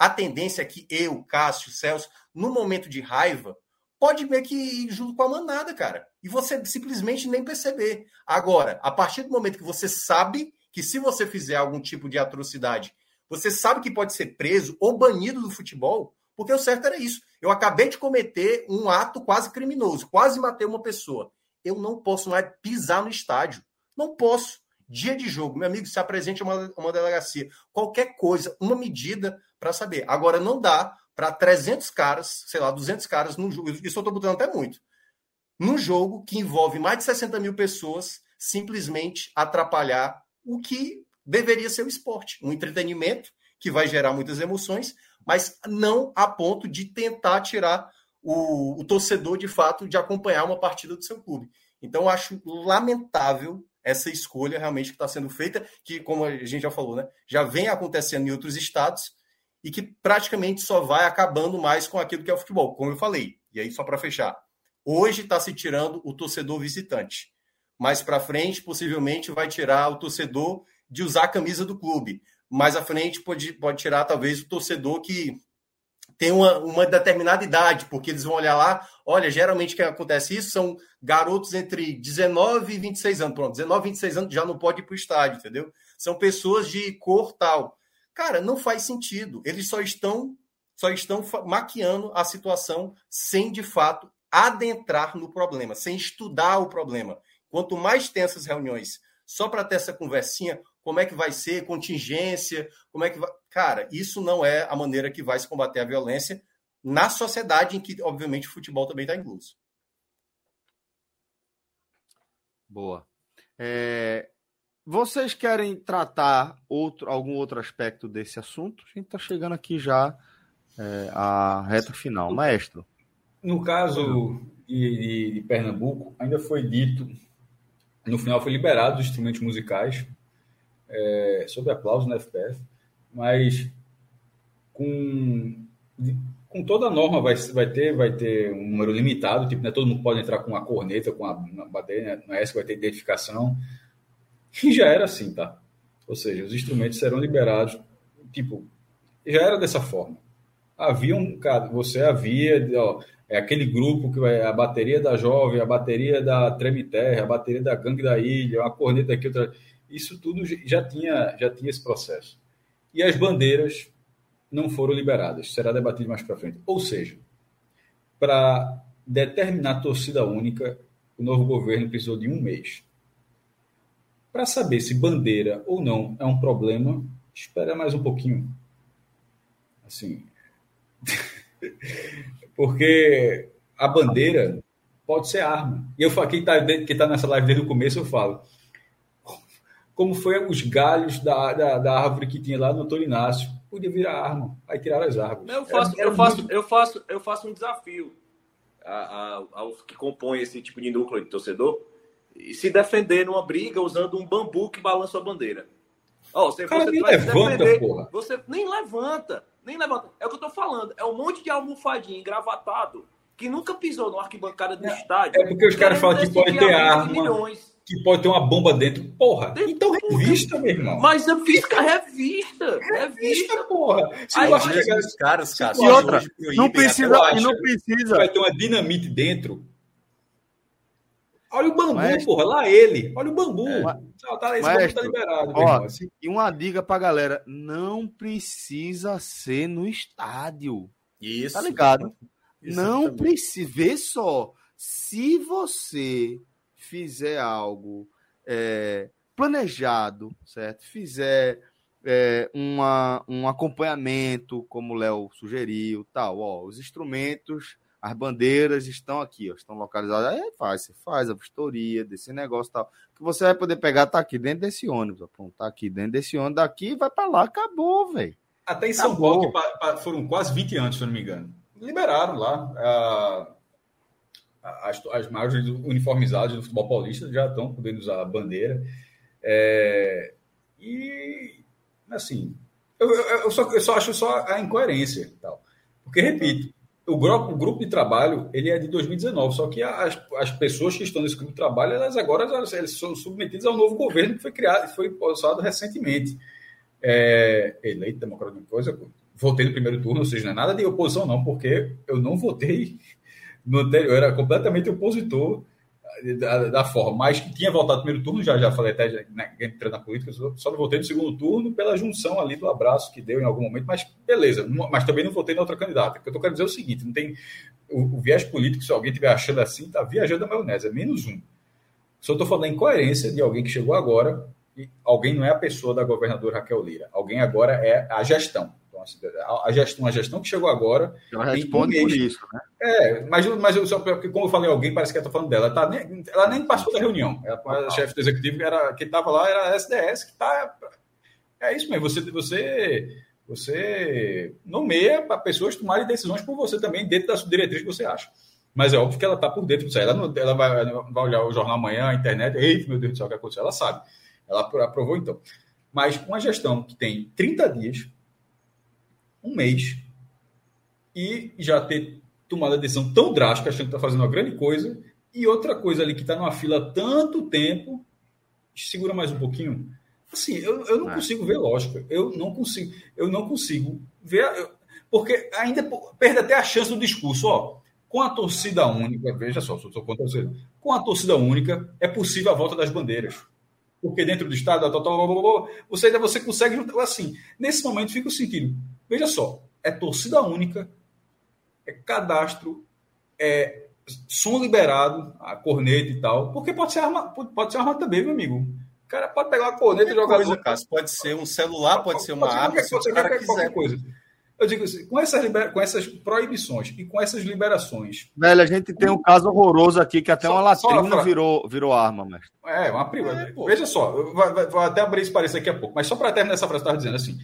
Speaker 4: a tendência é que eu, Cássio, Celso, no momento de raiva, pode meio que ir junto com a manada, cara. E você simplesmente nem perceber. Agora, a partir do momento que você sabe que se você fizer algum tipo de atrocidade você sabe que pode ser preso ou banido do futebol, porque o certo era isso. Eu acabei de cometer um ato quase criminoso, quase matei uma pessoa. Eu não posso mais pisar no estádio. Não posso. Dia de jogo, meu amigo, se apresente uma, uma delegacia. Qualquer coisa, uma medida para saber. Agora, não dá para 300 caras, sei lá, 200 caras num jogo. Isso eu estou botando até muito. Num jogo que envolve mais de 60 mil pessoas, simplesmente atrapalhar o que deveria ser o esporte, um entretenimento que vai gerar muitas emoções, mas não a ponto de tentar tirar o, o torcedor de fato de acompanhar uma partida do seu clube. Então, eu acho lamentável essa escolha realmente que está sendo feita, que, como a gente já falou, né, já vem acontecendo em outros estados e que praticamente só vai acabando mais com aquilo que é o futebol, como eu falei. E aí, só para fechar, hoje está se tirando o torcedor visitante. Mais para frente, possivelmente, vai tirar o torcedor de usar a camisa do clube. Mais à frente pode, pode tirar talvez o torcedor que tem uma, uma determinada idade, porque eles vão olhar lá, olha, geralmente que acontece isso são garotos entre 19 e 26 anos. Pronto, 19 e 26 anos já não pode ir para o estádio, entendeu? São pessoas de cor tal. Cara, não faz sentido. Eles só estão só estão maquiando a situação sem de fato adentrar no problema, sem estudar o problema. Quanto mais tem essas reuniões só para ter essa conversinha, como é que vai ser, contingência, como é que vai. Cara, isso não é a maneira que vai se combater a violência na sociedade em que, obviamente, o futebol também está incluso.
Speaker 1: Boa. É, vocês querem tratar outro, algum outro aspecto desse assunto? A gente está chegando aqui já é, à reta final. Maestro.
Speaker 2: No caso de, de, de Pernambuco, ainda foi dito, no final foi liberado os instrumentos musicais é, sob aplauso na FPF, mas com, com toda a norma vai, vai, ter, vai ter um número limitado, tipo, né, todo mundo pode entrar com a corneta, com a bateria, né, não é essa que vai ter identificação, e já era assim, tá? Ou seja, os instrumentos serão liberados, tipo, já era dessa forma. Havia um, cara, você havia, ó, é aquele grupo que vai, a bateria da jovem, a bateria da Treme Terra, a bateria da Gangue da Ilha, uma corneta aqui, outra isso tudo já tinha, já tinha esse processo. E as bandeiras não foram liberadas, será debatido mais para frente. Ou seja, para determinar torcida única, o novo governo precisou de um mês. Para saber se bandeira ou não é um problema, espera mais um pouquinho. Assim. Porque a bandeira pode ser arma. E eu quem está tá nessa live desde o começo, eu falo como foi os galhos da, da, da árvore que tinha lá no Antônio Inácio. Podia virar arma, aí tiraram as árvores.
Speaker 5: Eu faço, era, era eu, faço, muito... eu, faço, eu faço um desafio aos que compõem esse tipo de núcleo de torcedor e se defender numa briga usando um bambu que balança a bandeira. Oh, você,
Speaker 2: Cara, você vai levanta, defender, porra.
Speaker 5: Você nem levanta, nem levanta. É o que eu tô falando. É um monte de almofadinho engravatado que nunca pisou no arquibancada do é, estádio.
Speaker 2: É porque os caras falam que pode ter arma. Milhões que pode ter uma bomba dentro. Porra, dentro então revista, meu irmão.
Speaker 5: Mas eu fiz com a revista. Revista,
Speaker 2: porra.
Speaker 4: Se Aí, acha que os caras, cara.
Speaker 1: E outra, não precisa, e não precisa.
Speaker 2: Vai ter uma dinamite dentro. Olha o bambu, Maestro. porra, lá ele. Olha o bambu. É. Tá, tá, esse Maestro, bambu tá liberado.
Speaker 1: Ó, e uma dica pra galera: não precisa ser no estádio. Isso. Tá ligado? Não precisa. Vê só. Se você fizer algo é, planejado, certo? Fizer é, uma, um acompanhamento, como o Léo sugeriu, tal, ó, os instrumentos as bandeiras estão aqui, ó, estão localizadas. Aí faz, você faz a vistoria desse negócio tal. Que você vai poder pegar, tá aqui dentro desse ônibus. Ó, pronto, tá aqui dentro desse ônibus, daqui vai para lá, acabou, velho.
Speaker 2: Até em São Paulo, que foram quase 20 anos, se eu não me engano. Liberaram lá. As, as margens uniformizadas do futebol paulista já estão podendo usar a bandeira. É, e, assim, eu, eu, eu, só, eu só acho só a incoerência. Tal. Porque, repito, o grupo, o grupo de trabalho ele é de 2019, só que as, as pessoas que estão nesse grupo de trabalho, elas agora elas, elas são submetidas ao novo governo que foi criado, foi posado recentemente. É, eleito democrático, coisa, votei no primeiro turno, ou seja, não é nada de oposição, não, porque eu não votei no anterior, era completamente opositor da, da, forma, mas que tinha voltado no primeiro turno, já, já falei até né, entrando na política, só não votei no segundo turno pela junção ali do abraço que deu em algum momento, mas beleza, mas também não votei na outra candidata. O que eu tô querendo dizer é o seguinte: não tem o, o viés político, se alguém estiver achando assim, tá viajando a maionese, é menos um. Só estou falando da incoerência de alguém que chegou agora, e alguém não é a pessoa da governadora Raquel Lira, alguém agora é a gestão a gestão, a gestão que chegou agora.
Speaker 1: Ela responde por isso, né?
Speaker 2: É, mas, mas eu, só, como eu falei, alguém parece que está falando dela. Ela, tá nem, ela nem participou da reunião. a chefe do executivo que era, que estava lá era a SDS, que está. É isso mesmo, você, você, você nomeia para pessoas tomarem decisões por você também, dentro da diretriz que você acha. Mas é óbvio que ela está por dentro disso. Ela, não, ela vai, vai olhar o jornal amanhã, a internet, eita, meu Deus do céu, o que aconteceu? Ela sabe. Ela aprovou então. Mas uma gestão que tem 30 dias um mês e já ter tomado a decisão tão drástica, achando que está fazendo uma grande coisa, e outra coisa ali que está numa fila tanto tempo, segura mais um pouquinho. Assim, eu, eu não é. consigo ver lógica. Eu não consigo, eu não consigo ver. Eu, porque ainda perde até a chance do discurso, ó. Com a torcida única, veja só, sou contra você. Com a torcida única, é possível a volta das bandeiras. Porque dentro do Estado, você ainda você consegue assim. Nesse momento fica o sentido. Veja só, é torcida única, é cadastro, é som liberado, a corneta e tal, porque pode ser arma, pode ser arma também, meu amigo. O cara pode pegar uma corneta e jogar.
Speaker 4: Coisa, Cássio, pode ser um celular, pode, pode ser uma pode arma, qualquer, se o cara quiser. Qualquer coisa.
Speaker 2: Eu digo assim, com essas, liber... com essas proibições e com essas liberações.
Speaker 1: Velho, a gente tem um caso horroroso aqui que até só, uma latrina virou, virou arma, mestre.
Speaker 2: É, uma privada. É, Veja só, vou, vou até abrir esse parecer daqui a pouco, mas só para terminar essa frase, eu estava dizendo assim: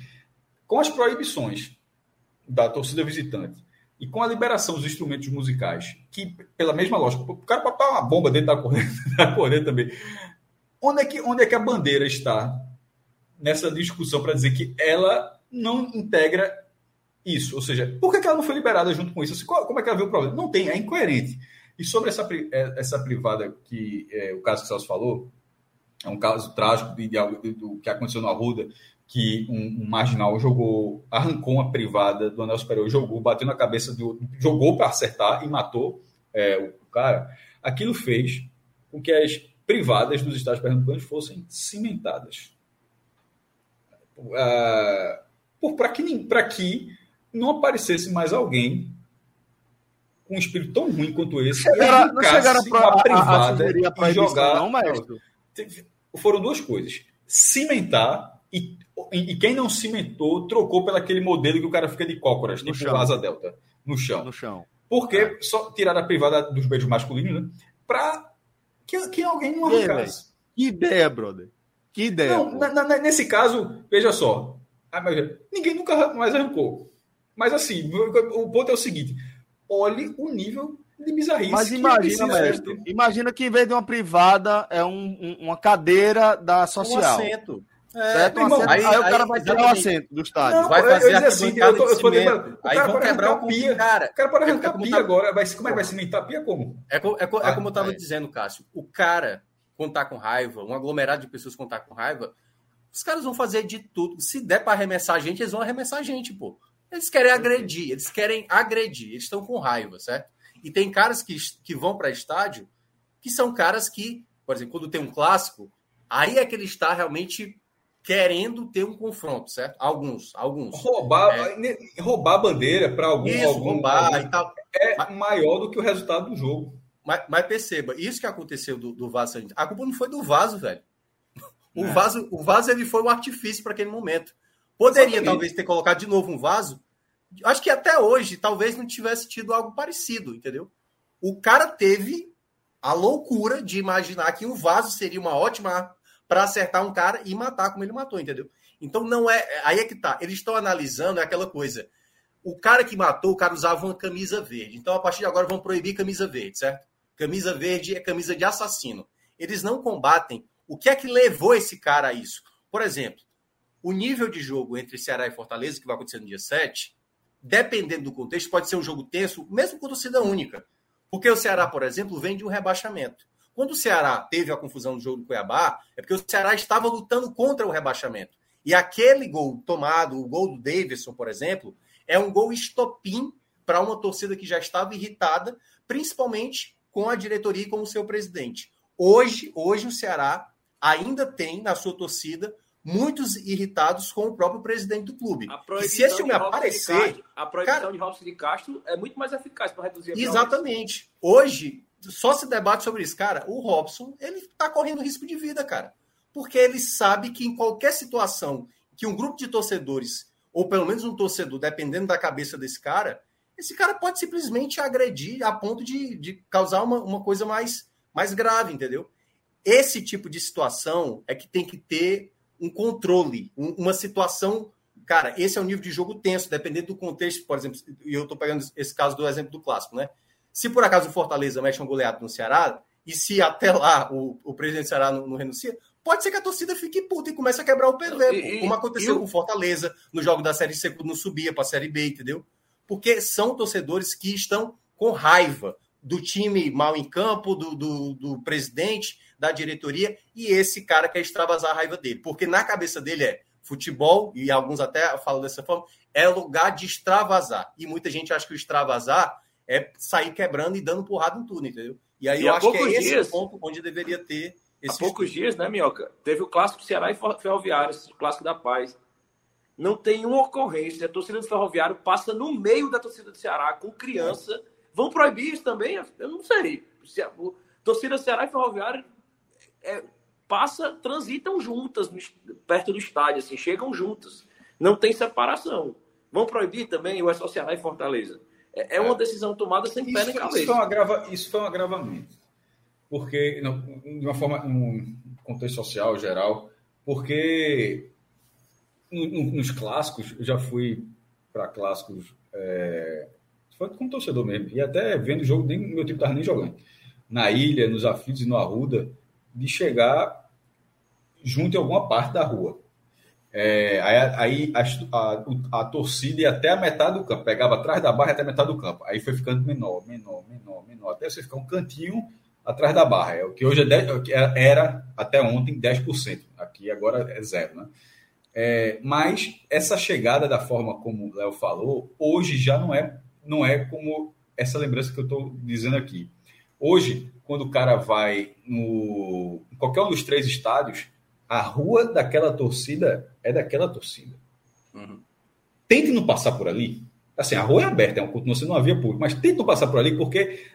Speaker 2: com as proibições da torcida visitante e com a liberação dos instrumentos musicais, que, pela mesma lógica, o cara pode botar uma bomba dentro da corrente, da corrente também. Onde é, que, onde é que a bandeira está nessa discussão para dizer que ela não integra isso? Ou seja, por que ela não foi liberada junto com isso? Assim, como é que ela viu o problema? Não tem, é incoerente. E sobre essa, essa privada que é, o caso que o Celso falou, é um caso trágico de, de, de, do que aconteceu no Arruda, que um, um, marginal jogou, arrancou uma privada do anel superior, jogou, bateu na cabeça do jogou para acertar e matou é, o cara. Aquilo fez com que as privadas dos estados pernambucanos fossem cimentadas. Uh, para que, que não aparecesse mais alguém com um espírito tão ruim quanto esse
Speaker 1: chegaram, não chegaram para a privada
Speaker 2: a, a, a jogar. Não, maestro. Foram duas coisas: cimentar e e quem não cimentou, trocou pelo aquele modelo que o cara fica de cócoras, tipo chão. asa delta, no chão.
Speaker 1: No chão.
Speaker 2: Porque é. só tiraram a privada dos beijos masculinos, né? Pra que, que alguém não arrancasse.
Speaker 1: Que ideia, brother. Que ideia. Não,
Speaker 2: na, na, nesse caso, veja só. Ah, ninguém nunca mais arrancou. Mas assim, o ponto é o seguinte: olhe o nível de bizarrice.
Speaker 1: Mas imagina, mestre, imagina que em vez de uma privada é um, um, uma cadeira da social. Um assento. É, certo? Irmão, aí, aí, o cara vai tirar o assento do estádio. Não,
Speaker 2: vai fazer a assim, eu tô, eu tô lembrando, o cara pode arrancar a pia. Cara, o cara pode arrancar a pia agora. Vai, como é que vai cimentar a pia? Como?
Speaker 4: É, é, é, é como eu estava dizendo, Cássio. O cara, quando tá com raiva, um aglomerado de pessoas quando tá com raiva, os caras vão fazer de tudo. Se der para arremessar a gente, eles vão arremessar a gente, pô. Eles querem agredir, eles querem agredir, eles estão com raiva, certo? E tem caras que, que vão para estádio que são caras que, por exemplo, quando tem um clássico, aí é que ele está realmente querendo ter um confronto, certo? Alguns, alguns.
Speaker 2: Roubar, é. roubar a bandeira para algum,
Speaker 4: isso,
Speaker 2: algum,
Speaker 4: roubar algum, e tal.
Speaker 2: É mas, maior do que o resultado do jogo.
Speaker 4: Mas, mas perceba, isso que aconteceu do, do Vaso, a culpa não foi do Vaso, velho. O é. vaso, o vaso ele foi um artifício para aquele momento. Poderia Exatamente. talvez ter colocado de novo um vaso. Acho que até hoje talvez não tivesse tido algo parecido, entendeu? O cara teve a loucura de imaginar que um vaso seria uma ótima para acertar um cara e matar como ele matou, entendeu? Então não é. Aí é que tá. Eles estão analisando é aquela coisa. O cara que matou, o cara usava uma camisa verde. Então, a partir de agora, vão proibir camisa verde, certo? Camisa verde é camisa de assassino. Eles não combatem o que é que levou esse cara a isso. Por exemplo, o nível de jogo entre Ceará e Fortaleza, que vai acontecer no dia 7, dependendo do contexto, pode ser um jogo tenso, mesmo com torcida única. Porque o Ceará, por exemplo, vem de um rebaixamento. Quando o Ceará teve a confusão do jogo do Cuiabá, é porque o Ceará estava lutando contra o rebaixamento. E aquele gol tomado, o gol do Davidson, por exemplo, é um gol estopim para uma torcida que já estava irritada, principalmente com a diretoria e com o seu presidente. Hoje, hoje o Ceará ainda tem na sua torcida muitos irritados com o próprio presidente do clube.
Speaker 5: E se esse homem aparecer. Castro, a proibição cara, de Robson de Castro é muito mais eficaz para reduzir a
Speaker 4: Exatamente. Hoje, só se debate sobre isso. Cara, o Robson, ele está correndo risco de vida, cara. Porque ele sabe que em qualquer situação que um grupo de torcedores, ou pelo menos um torcedor, dependendo da cabeça desse cara, esse cara pode simplesmente agredir a ponto de, de causar uma, uma coisa mais, mais grave, entendeu? Esse tipo de situação é que tem que ter um controle, um, uma situação. Cara, esse é um nível de jogo tenso, dependendo do contexto. Por exemplo, e eu estou pegando esse caso do exemplo do clássico, né? Se por acaso o Fortaleza mexe um goleado no Ceará, e se até lá o, o presidente do Ceará não, não, renuncia, pode ser que a torcida fique puta e comece a quebrar o PV, como aconteceu com o Fortaleza no jogo da Série C, quando não subia para a Série B, entendeu? Porque são torcedores que estão com raiva do time mal em campo, do, do, do presidente, da diretoria, e esse cara quer extravasar a raiva dele. Porque na cabeça dele é futebol, e alguns até falam dessa forma, é lugar de extravasar. E muita gente acha que o extravasar é sair quebrando e dando porrada em tudo, entendeu? E aí e eu acho que é esse o ponto onde deveria ter esse
Speaker 5: Há poucos estudo. dias, né, Minhoca? Teve o clássico Ceará e Ferroviário, o clássico da paz. Não tem uma ocorrência. A torcida do Ferroviário passa no meio da torcida do Ceará com criança. Vão proibir isso também? Eu não sei. Torcida do Ceará e Ferroviário é, passa, transitam juntas perto do estádio, assim, chegam juntas. Não tem separação. Vão proibir também o Ceará e Fortaleza. É, é uma decisão tomada sem isso, pé nem cabeça.
Speaker 2: Isso foi, um agrava, isso foi um agravamento. Porque, de uma forma, um contexto social geral, porque nos clássicos, eu já fui para clássicos, é, foi como torcedor mesmo, e até vendo o jogo, nem meu time estava nem jogando. Na ilha, nos aflitos e no Arruda, de chegar junto em alguma parte da rua. É, aí, aí a, a, a, torcida ia até a metade do campo, pegava atrás da barra até a metade do campo. Aí foi ficando menor, menor, menor, menor, até você ficar um cantinho atrás da barra. É o que hoje é 10, é era até ontem 10%. Aqui agora é zero, né? É, mas essa chegada da forma como o Léo falou, hoje já não é, não é como essa lembrança que eu estou dizendo aqui. Hoje, quando o cara vai no em qualquer um dos três estádios, a rua daquela torcida é daquela torcida. Uhum. Tente não passar por ali. Assim, a rua é aberta, é um, continua sendo uma via pública, mas tente não passar por ali porque,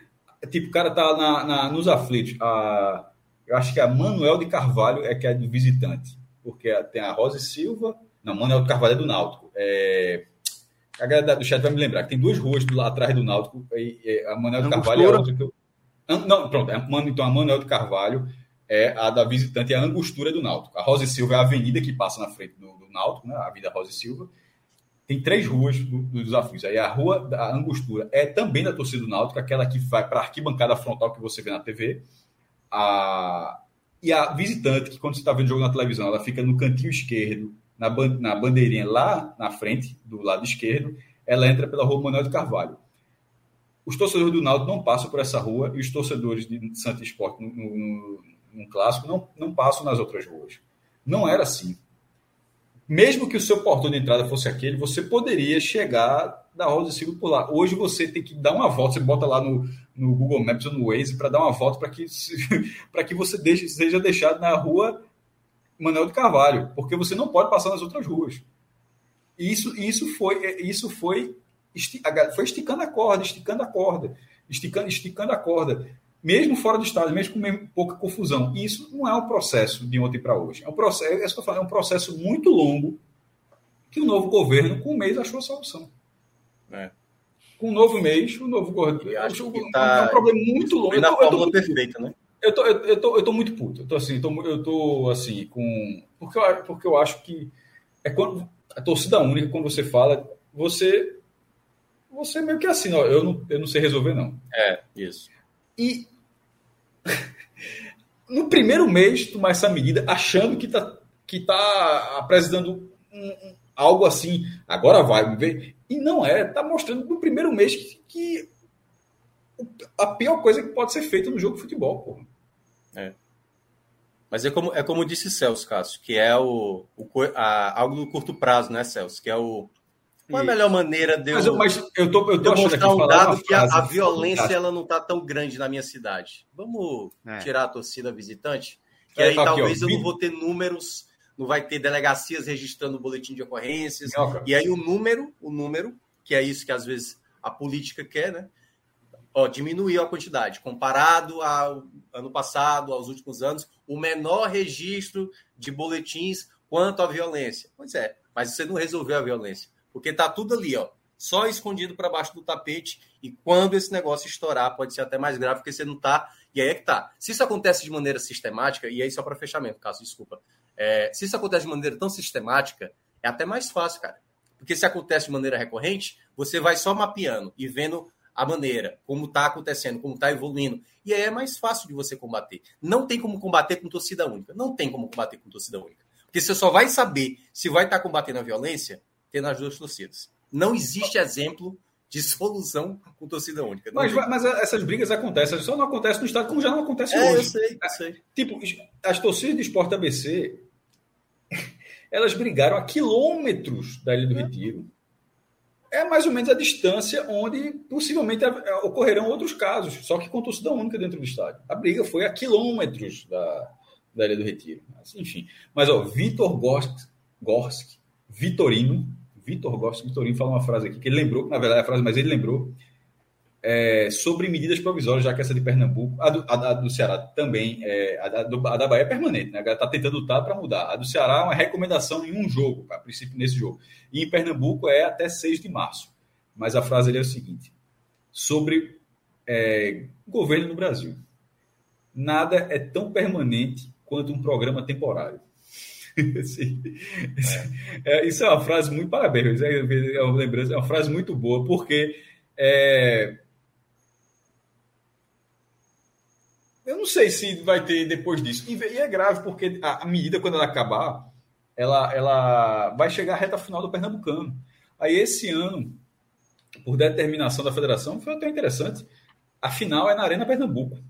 Speaker 2: tipo, o cara tá na, na, nos aflitos. A, eu acho que a Manuel de Carvalho é que é do visitante, porque tem a Rosa Silva, não, Manuel de Carvalho é do Náutico. É, a galera do chat vai me lembrar que tem duas ruas lá atrás do Náutico, e, e a Manuel de Carvalho é outra que eu não, pronto, é, então a Manuel de Carvalho é a da visitante, é a Angostura do Náutico. A Rosa Silva é a avenida que passa na frente do, do Náutico, né? a Avenida Rosa Silva. Tem três ruas do, dos desafios. Aí a rua da Angostura é também da torcida do Náutico, aquela que vai para a arquibancada frontal que você vê na TV. A... E a visitante, que quando você está vendo o jogo na televisão, ela fica no cantinho esquerdo, na, na bandeirinha lá na frente, do lado esquerdo, ela entra pela rua Manuel de Carvalho. Os torcedores do Náutico não passam por essa rua e os torcedores de Santo Esporte no, no, no, clássico não, não passam nas outras ruas. Não era assim. Mesmo que o seu portão de entrada fosse aquele, você poderia chegar da Rosa Silva por lá. Hoje você tem que dar uma volta, você bota lá no, no Google Maps ou no Waze para dar uma volta para que, que você deixe, seja deixado na rua Manuel de Carvalho, porque você não pode passar nas outras ruas. Isso, isso foi, isso foi, foi esticando a corda, esticando a corda, esticando, esticando a corda, mesmo fora do estado, mesmo com pouca confusão. E isso não é um processo de ontem para hoje. É um processo, é, isso que eu falo, é um processo muito longo que o novo governo, com um mês, achou a solução. É. Com um novo mês, o novo governo. Acho que tá... É um problema muito longo.
Speaker 4: Na fórmula perfeita, né?
Speaker 2: Eu tô, eu, eu, tô, eu tô muito puto. Eu tô assim, tô, eu tô assim, com. Porque eu, porque eu acho que é quando a torcida única, quando você fala, você. Você meio que assim, ó, eu não, eu não sei resolver, não.
Speaker 4: É, isso.
Speaker 2: E no primeiro mês tomar essa medida, achando que está que tá apresentando um, um, algo assim, agora vai, ver. E não é, está mostrando no primeiro mês que, que, a pior coisa que pode ser feita no jogo de futebol, porra.
Speaker 4: É. Mas é como, é como disse Celso, Cássio, que é o, o a, algo do curto prazo, né, Celso? Que é o. Qual é a melhor maneira de eu,
Speaker 2: mas, eu, mas eu tô, eu tô
Speaker 4: mostrar um dado que a, a violência ela não está tão grande na minha cidade. Vamos é. tirar a torcida visitante? Que aí aqui, talvez ó, eu não vou ter números, não vai ter delegacias registrando o boletim de ocorrências. Não, e aí o número, o número, que é isso que às vezes a política quer, né? ó, diminuiu a quantidade. Comparado ao ano passado, aos últimos anos, o menor registro de boletins quanto à violência. Pois é, mas você não resolveu a violência. Porque está tudo ali, ó, só escondido para baixo do tapete. E quando esse negócio estourar, pode ser até mais grave, porque você não está. E aí é que tá. Se isso acontece de maneira sistemática, e aí só para fechamento, caso, desculpa. É, se isso acontece de maneira tão sistemática, é até mais fácil, cara. Porque se acontece de maneira recorrente, você vai só mapeando e vendo a maneira, como está acontecendo, como está evoluindo. E aí é mais fácil de você combater. Não tem como combater com torcida única. Não tem como combater com torcida única. Porque você só vai saber se vai estar tá combatendo a violência tendo as duas torcidas. Não existe exemplo de solução com torcida única.
Speaker 2: Mas, mas, essas brigas acontecem, só não acontece no estado como já não acontece é, hoje. Eu sei, eu sei. Tipo, as torcidas de esporte ABC, elas brigaram a quilômetros da Ilha do Retiro é mais ou menos a distância onde possivelmente ocorrerão outros casos, só que com torcida única dentro do estádio. A briga foi a quilômetros da, da Ilha do Retiro. Mas, enfim. Mas, ó, Vitor Gorski, Gorski Vitorino, Vitor Gorski Vitorino fala uma frase aqui, que ele lembrou, na verdade é a frase, mas ele lembrou, é, sobre medidas provisórias, já que essa de Pernambuco, a do, a, a do Ceará também, é, a, do, a, da Bahia é permanente, né? está tentando lutar para mudar. A do Ceará é uma recomendação em um jogo, a princípio nesse jogo. E em Pernambuco é até 6 de março. Mas a frase ali é o seguinte: sobre é, governo no Brasil. Nada é tão permanente quanto um programa temporário. Sim. É, isso é uma frase muito parabéns, é, é uma é uma frase muito boa, porque é, Eu não sei se vai ter depois disso. E é grave, porque a, medida, quando ela acabar, ela, ela vai chegar à reta final do Pernambucano. Aí, esse ano, por determinação da federação, foi até interessante. A final é na Arena Pernambuco.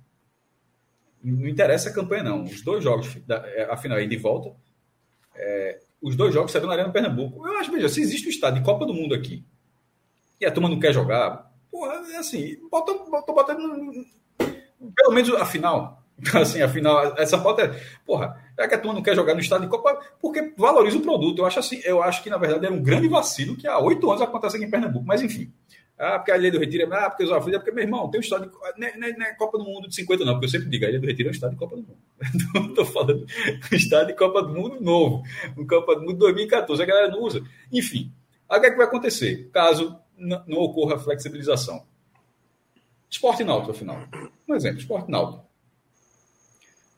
Speaker 2: Não interessa a campanha, não. Os dois jogos, é, a final é de volta. É, os dois jogos serão na Arena Pernambuco. Eu acho, veja, se existe um estado de Copa do Mundo aqui e a turma não quer jogar, porra, é assim, bota, bota, bota pelo menos a final. Assim, a final, essa pauta é, porra, é que a turma não quer jogar no estado de Copa porque valoriza o produto. Eu acho assim, eu acho que na verdade era um grande vacilo que há oito anos acontece aqui em Pernambuco, mas enfim. Ah, porque a Ilha do Retiro é, ah, porque os é porque, meu irmão, tem um estado de. Não é, não é, Copa do Mundo de 50, não, porque eu sempre digo, a Ilha do Retiro é um estado de Copa do Mundo. Não estou falando estado de Copa do Mundo novo, um Copa do Mundo 2014, a galera não usa. Enfim, o que, é que vai acontecer? Caso não ocorra flexibilização. Esporte náutico, afinal. Um exemplo, esporte náutico.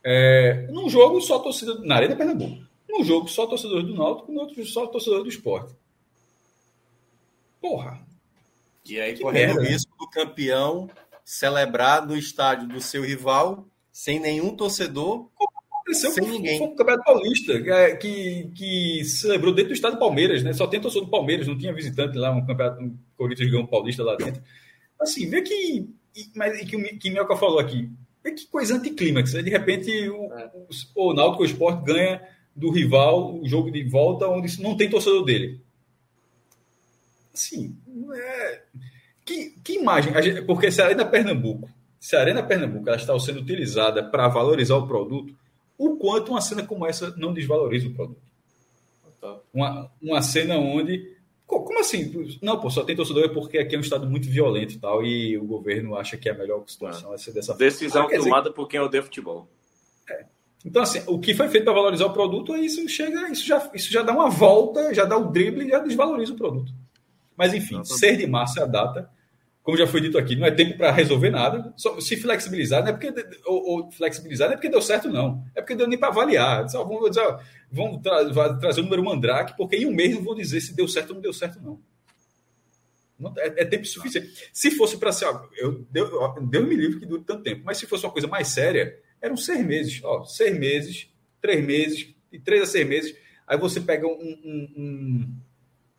Speaker 2: É, num jogo, só torcida. Na Arena Pernambuco. Num jogo, só torcedores do Náutico, no outro, só torcedores do esporte. Porra.
Speaker 4: E aí, correndo o risco do campeão celebrar no estádio do seu rival, sem nenhum torcedor,
Speaker 2: aconteceu sem ninguém. Foi o Campeonato Paulista, é, que, que celebrou dentro do estado do Palmeiras, né? Só tem torcedor do Palmeiras, não tinha visitante lá, um campeonato, um Corinthians ganhou um paulista lá dentro. Assim, vê que e, mas que, que Mioca falou aqui, é que coisa anticlímax. Né? De repente, o, é. o, o Náutico o Esporte ganha do rival o jogo de volta onde não tem torcedor dele. Assim, é... Que, imagem? Gente, porque se a Arena Pernambuco, se a Arena Pernambuco ela está sendo utilizada para valorizar o produto, o quanto uma cena como essa não desvaloriza o produto? Tá. Uma, uma cena onde como assim? Não, pô, só tem torcedor porque aqui é um estado muito violento e tal, e o governo acha que é a melhor situação é ser dessa
Speaker 5: Decisão forma. Decisão tomada dizer... por quem odeia futebol.
Speaker 2: É. Então, assim, o que foi feito para valorizar o produto, isso chega, isso já, isso já dá uma volta, já dá o drible e já desvaloriza o produto. Mas, enfim, ser de março é a data. Como já foi dito aqui, não é tempo para resolver nada. Só, se flexibilizar, não é porque. Ou, ou, flexibilizar não é porque deu certo, não. É porque deu nem para avaliar. Só vamos tra trazer o número mandrake, porque em um mês não vou dizer se deu certo ou não deu certo, não. não é, é, tempo suficiente. Se fosse para ser. Eu, Deus, Deus me livre que dure tanto tempo, mas se fosse uma coisa mais séria, eram seis meses. Ó, seis meses, três meses, de três a seis meses. Aí você pega um, um, um,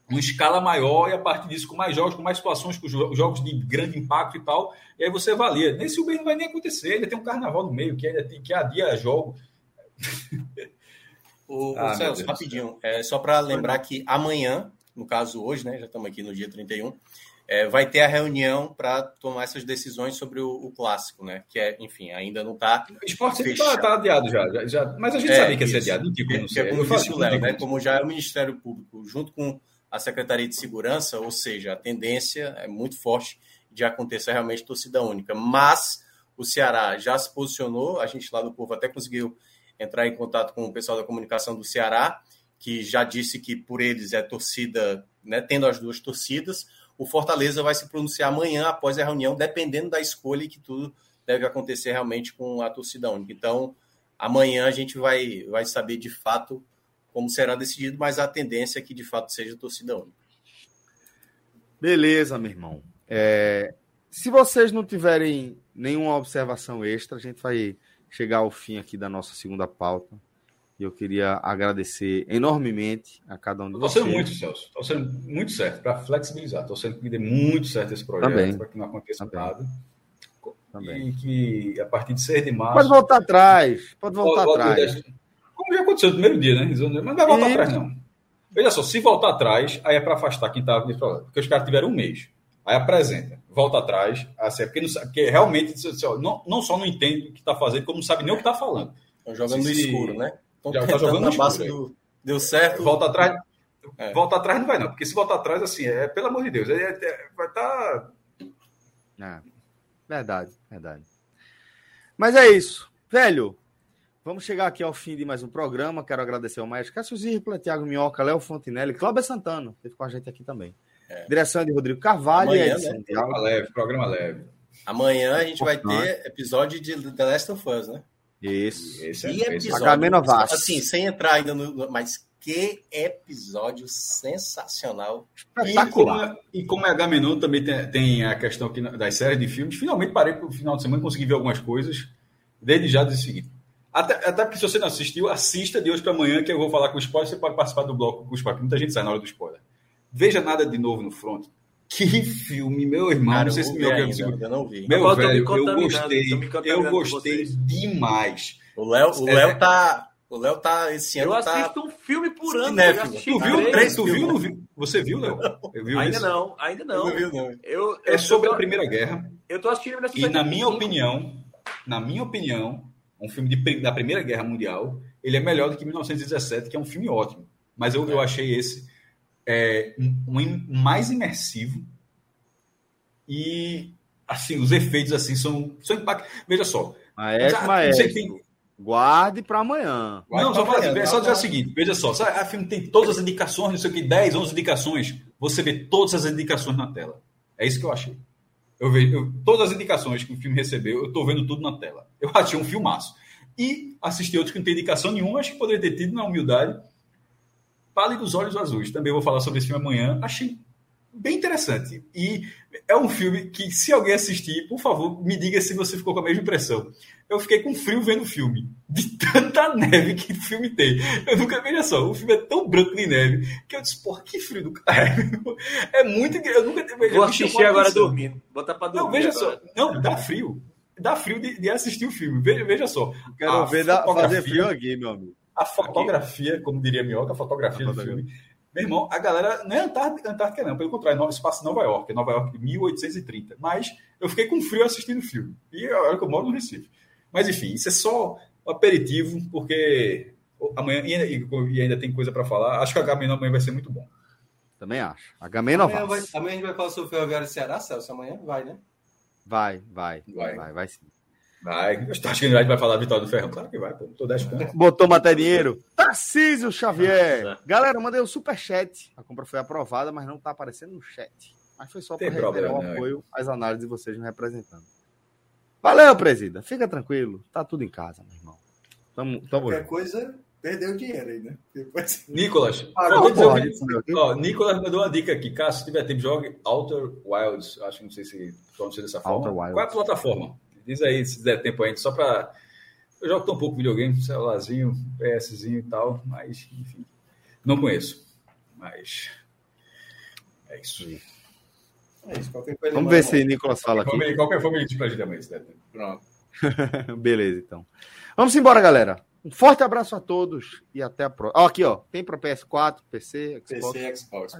Speaker 2: uma escala maior e a partir disso, com mais jogos, com mais situações, com jogos de grande impacto e tal, e aí você avalia. Nesse Uber não vai nem acontecer, ainda tem um carnaval no meio, que ainda tem que adia jogo.
Speaker 4: O, ah, o Celso, rapidinho, é, só para lembrar que amanhã, no caso hoje, né, já estamos aqui no dia 31, é, vai ter a reunião para tomar essas decisões sobre o, o, clássico, né? Que é, enfim, ainda não está.
Speaker 2: O esporte está tá adiado já, já, já, mas a gente é, sabia que ia ser adiado, não tinha
Speaker 4: como é, Como disse o Léo, né? Como já é o Ministério Público, junto com a Secretaria de Segurança, ou seja, a tendência é muito forte de acontecer realmente torcida única. Mas o Ceará já se posicionou, a gente lá do Povo até conseguiu entrar em contato com o pessoal da comunicação do Ceará, que já disse que por eles é torcida, né, tendo as duas torcidas. O Fortaleza vai se pronunciar amanhã após a reunião, dependendo da escolha que tudo deve acontecer realmente com a torcida única. Então, amanhã a gente vai, vai saber de fato como será decidido, mas a tendência é que de fato seja torcida única.
Speaker 1: Beleza, meu irmão. É, se vocês não tiverem nenhuma observação extra, a gente vai chegar ao fim aqui da nossa segunda pauta. E eu queria agradecer enormemente a cada um de vocês.
Speaker 2: Estou sendo muito, Celso. Estou sendo muito certo para flexibilizar. Estou sendo que dê muito certo esse projeto para que não aconteça Também. nada. Também. E que a partir de 6 de março.
Speaker 1: Pode voltar atrás. Pode voltar pode, atrás.
Speaker 2: Pode, como já aconteceu no primeiro dia, né? Mas não vai voltar e... atrás, não. Veja só, se voltar atrás, aí é para afastar quem estava nesse problema. Porque os caras tiveram um mês. Aí apresenta, volta atrás, assim, é porque, não, porque realmente assim, não, não só não entende o que está fazendo, como não sabe nem o que está falando.
Speaker 4: Estão jogando se, no escuro, né?
Speaker 2: Estão já tá jogando no escuro. Do...
Speaker 4: Deu certo.
Speaker 2: Volta atrás. É. Volta atrás não vai, não. Porque se voltar atrás, assim, é pelo amor de Deus, é, é, vai estar.
Speaker 1: Tá... É, verdade, verdade. Mas é isso. Velho, vamos chegar aqui ao fim de mais um programa. Quero agradecer ao Maestro Cássio Zirpla, Thiago Minhoca, Léo Fontinelli, Cláudio Santana, esteve com a gente aqui também. É. Direção de Rodrigo Carvalho.
Speaker 2: Amanhã, né? Programa leve, programa leve.
Speaker 4: Amanhã a gente vai ter episódio de The Last of Us, né?
Speaker 1: Isso.
Speaker 4: Esse é, e episódio, assim, sem entrar ainda no... Mas que episódio sensacional.
Speaker 2: Espetacular. E como, é, é H também tem, tem, a questão aqui das séries de filmes. Finalmente parei para o final de semana consegui ver algumas coisas. Desde já disse o seguinte. Até, até porque se você não assistiu, assista de hoje para amanhã, que eu vou falar com o spoiler. Você pode participar do bloco com o spoiler. Muita gente sai na hora do spoiler. Veja nada de novo no front. Que filme, meu irmão.
Speaker 4: Cara, não sei se me ainda, eu não vi.
Speaker 2: Meu eu velho, eu gostei. Eu gostei demais.
Speaker 4: O Léo, o Léo é, tá. O Léo tá esse ano.
Speaker 5: Eu
Speaker 4: tá...
Speaker 5: assisto um filme por ano.
Speaker 2: Tu viu? Três, tu viu? Não viu? Você viu, Léo?
Speaker 5: Ainda isso? não, ainda não.
Speaker 4: não, viu, não.
Speaker 5: Eu,
Speaker 2: é sobre tô... a Primeira Guerra.
Speaker 5: Eu tô assistindo
Speaker 2: E na minha opinião, na minha opinião, um filme de, da Primeira Guerra Mundial, ele é melhor do que 1917, que é um filme ótimo. Mas eu, é. eu achei esse é, um, mais imersivo e assim os efeitos assim são, são impactantes. Veja só.
Speaker 1: Maestro, já, maestro. Tem... Guarde para amanhã.
Speaker 2: Guarde não, só, amanhã, fazer, só dizer o seguinte: veja só, a filme tem todas as indicações, não sei o que, 10, 11 indicações. Você vê todas as indicações na tela. É isso que eu achei. Eu vejo eu, todas as indicações que o filme recebeu, eu estou vendo tudo na tela. Eu achei um filmaço. E assisti outros que não tem indicação nenhuma, acho que poderia ter tido na humildade Pálidos Olhos Azuis. Também vou falar sobre esse filme amanhã. Achei bem interessante. E é um filme que, se alguém assistir, por favor, me diga se você ficou com a mesma impressão. Eu fiquei com frio vendo o filme. De tanta neve que o filme tem. Eu nunca veja só, o filme é tão branco de neve que eu disse, porra, que frio do caralho. É muito. Eu nunca
Speaker 5: Vou assistir agora dormindo. Botar pra dormir.
Speaker 2: Não, veja agora. só. Não, dá frio. Dá frio de, de assistir o filme. Veja, veja só.
Speaker 1: Quero ver da, fazer frio aqui, meu amigo.
Speaker 2: A fotografia, como diria Minhoca, a fotografia a do fotografia. filme. Meu irmão, a galera não é Antártica, Antártica não, pelo contrário, espaço Nova York, Nova York 1830. Mas eu fiquei com frio assistindo o filme. E é a hora que eu moro no Recife. Mas enfim, isso é só um aperitivo, porque amanhã e ainda, e ainda tem coisa para falar. Acho que a Gamenon amanhã vai ser muito bom.
Speaker 1: Também acho. A Gamenon
Speaker 4: amanhã, vai, amanhã a gente vai falar sobre o Ferroviário Ceará, Celso. Amanhã vai, né?
Speaker 1: Vai, vai. Vai, vai, vai sim.
Speaker 2: Vai. Acho que a gente vai falar da vitória do Ferrão. Claro que vai, pô. Tô 10 pontos.
Speaker 1: Botou maté dinheiro. Tarcísio Xavier. É. Galera, mandei o um superchat. A compra foi aprovada, mas não tá aparecendo no chat. Mas foi só para reiterar o apoio às análises de vocês me representando. Valeu, presida. Fica tranquilo. Tá tudo em casa, meu irmão.
Speaker 4: Tamo, tamo Qualquer junto. coisa, perdeu dinheiro aí, né?
Speaker 2: Depois... Nicolas. Ah, não, porra, ó, Nicolas mandou uma dica aqui. Cássio, se tiver tempo, jogue Outer Wilds. Acho que não sei se pronuncia dessa forma. Qual é a plataforma? Diz aí, se der tempo ainda, só para. Eu jogo tão pouco videogame, celularzinho, PSzinho e tal, mas, enfim. Não conheço. Mas. É isso.
Speaker 1: É isso. Vamos ver se Nicolas fala aqui.
Speaker 2: Qualquer forma, a gente pede amanhã, se der tempo. Pronto.
Speaker 1: Beleza, então. Vamos embora, galera. Um forte abraço a todos e até a próxima. Ó, aqui, ó. Tem para PS4, PC,
Speaker 2: Xbox. PC, Xbox.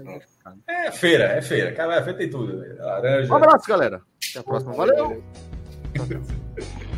Speaker 2: É feira, é feira. Cara, é feira tem tudo. Laranja.
Speaker 1: Um abraço, galera. Até a próxima. Valeu. Tá Total.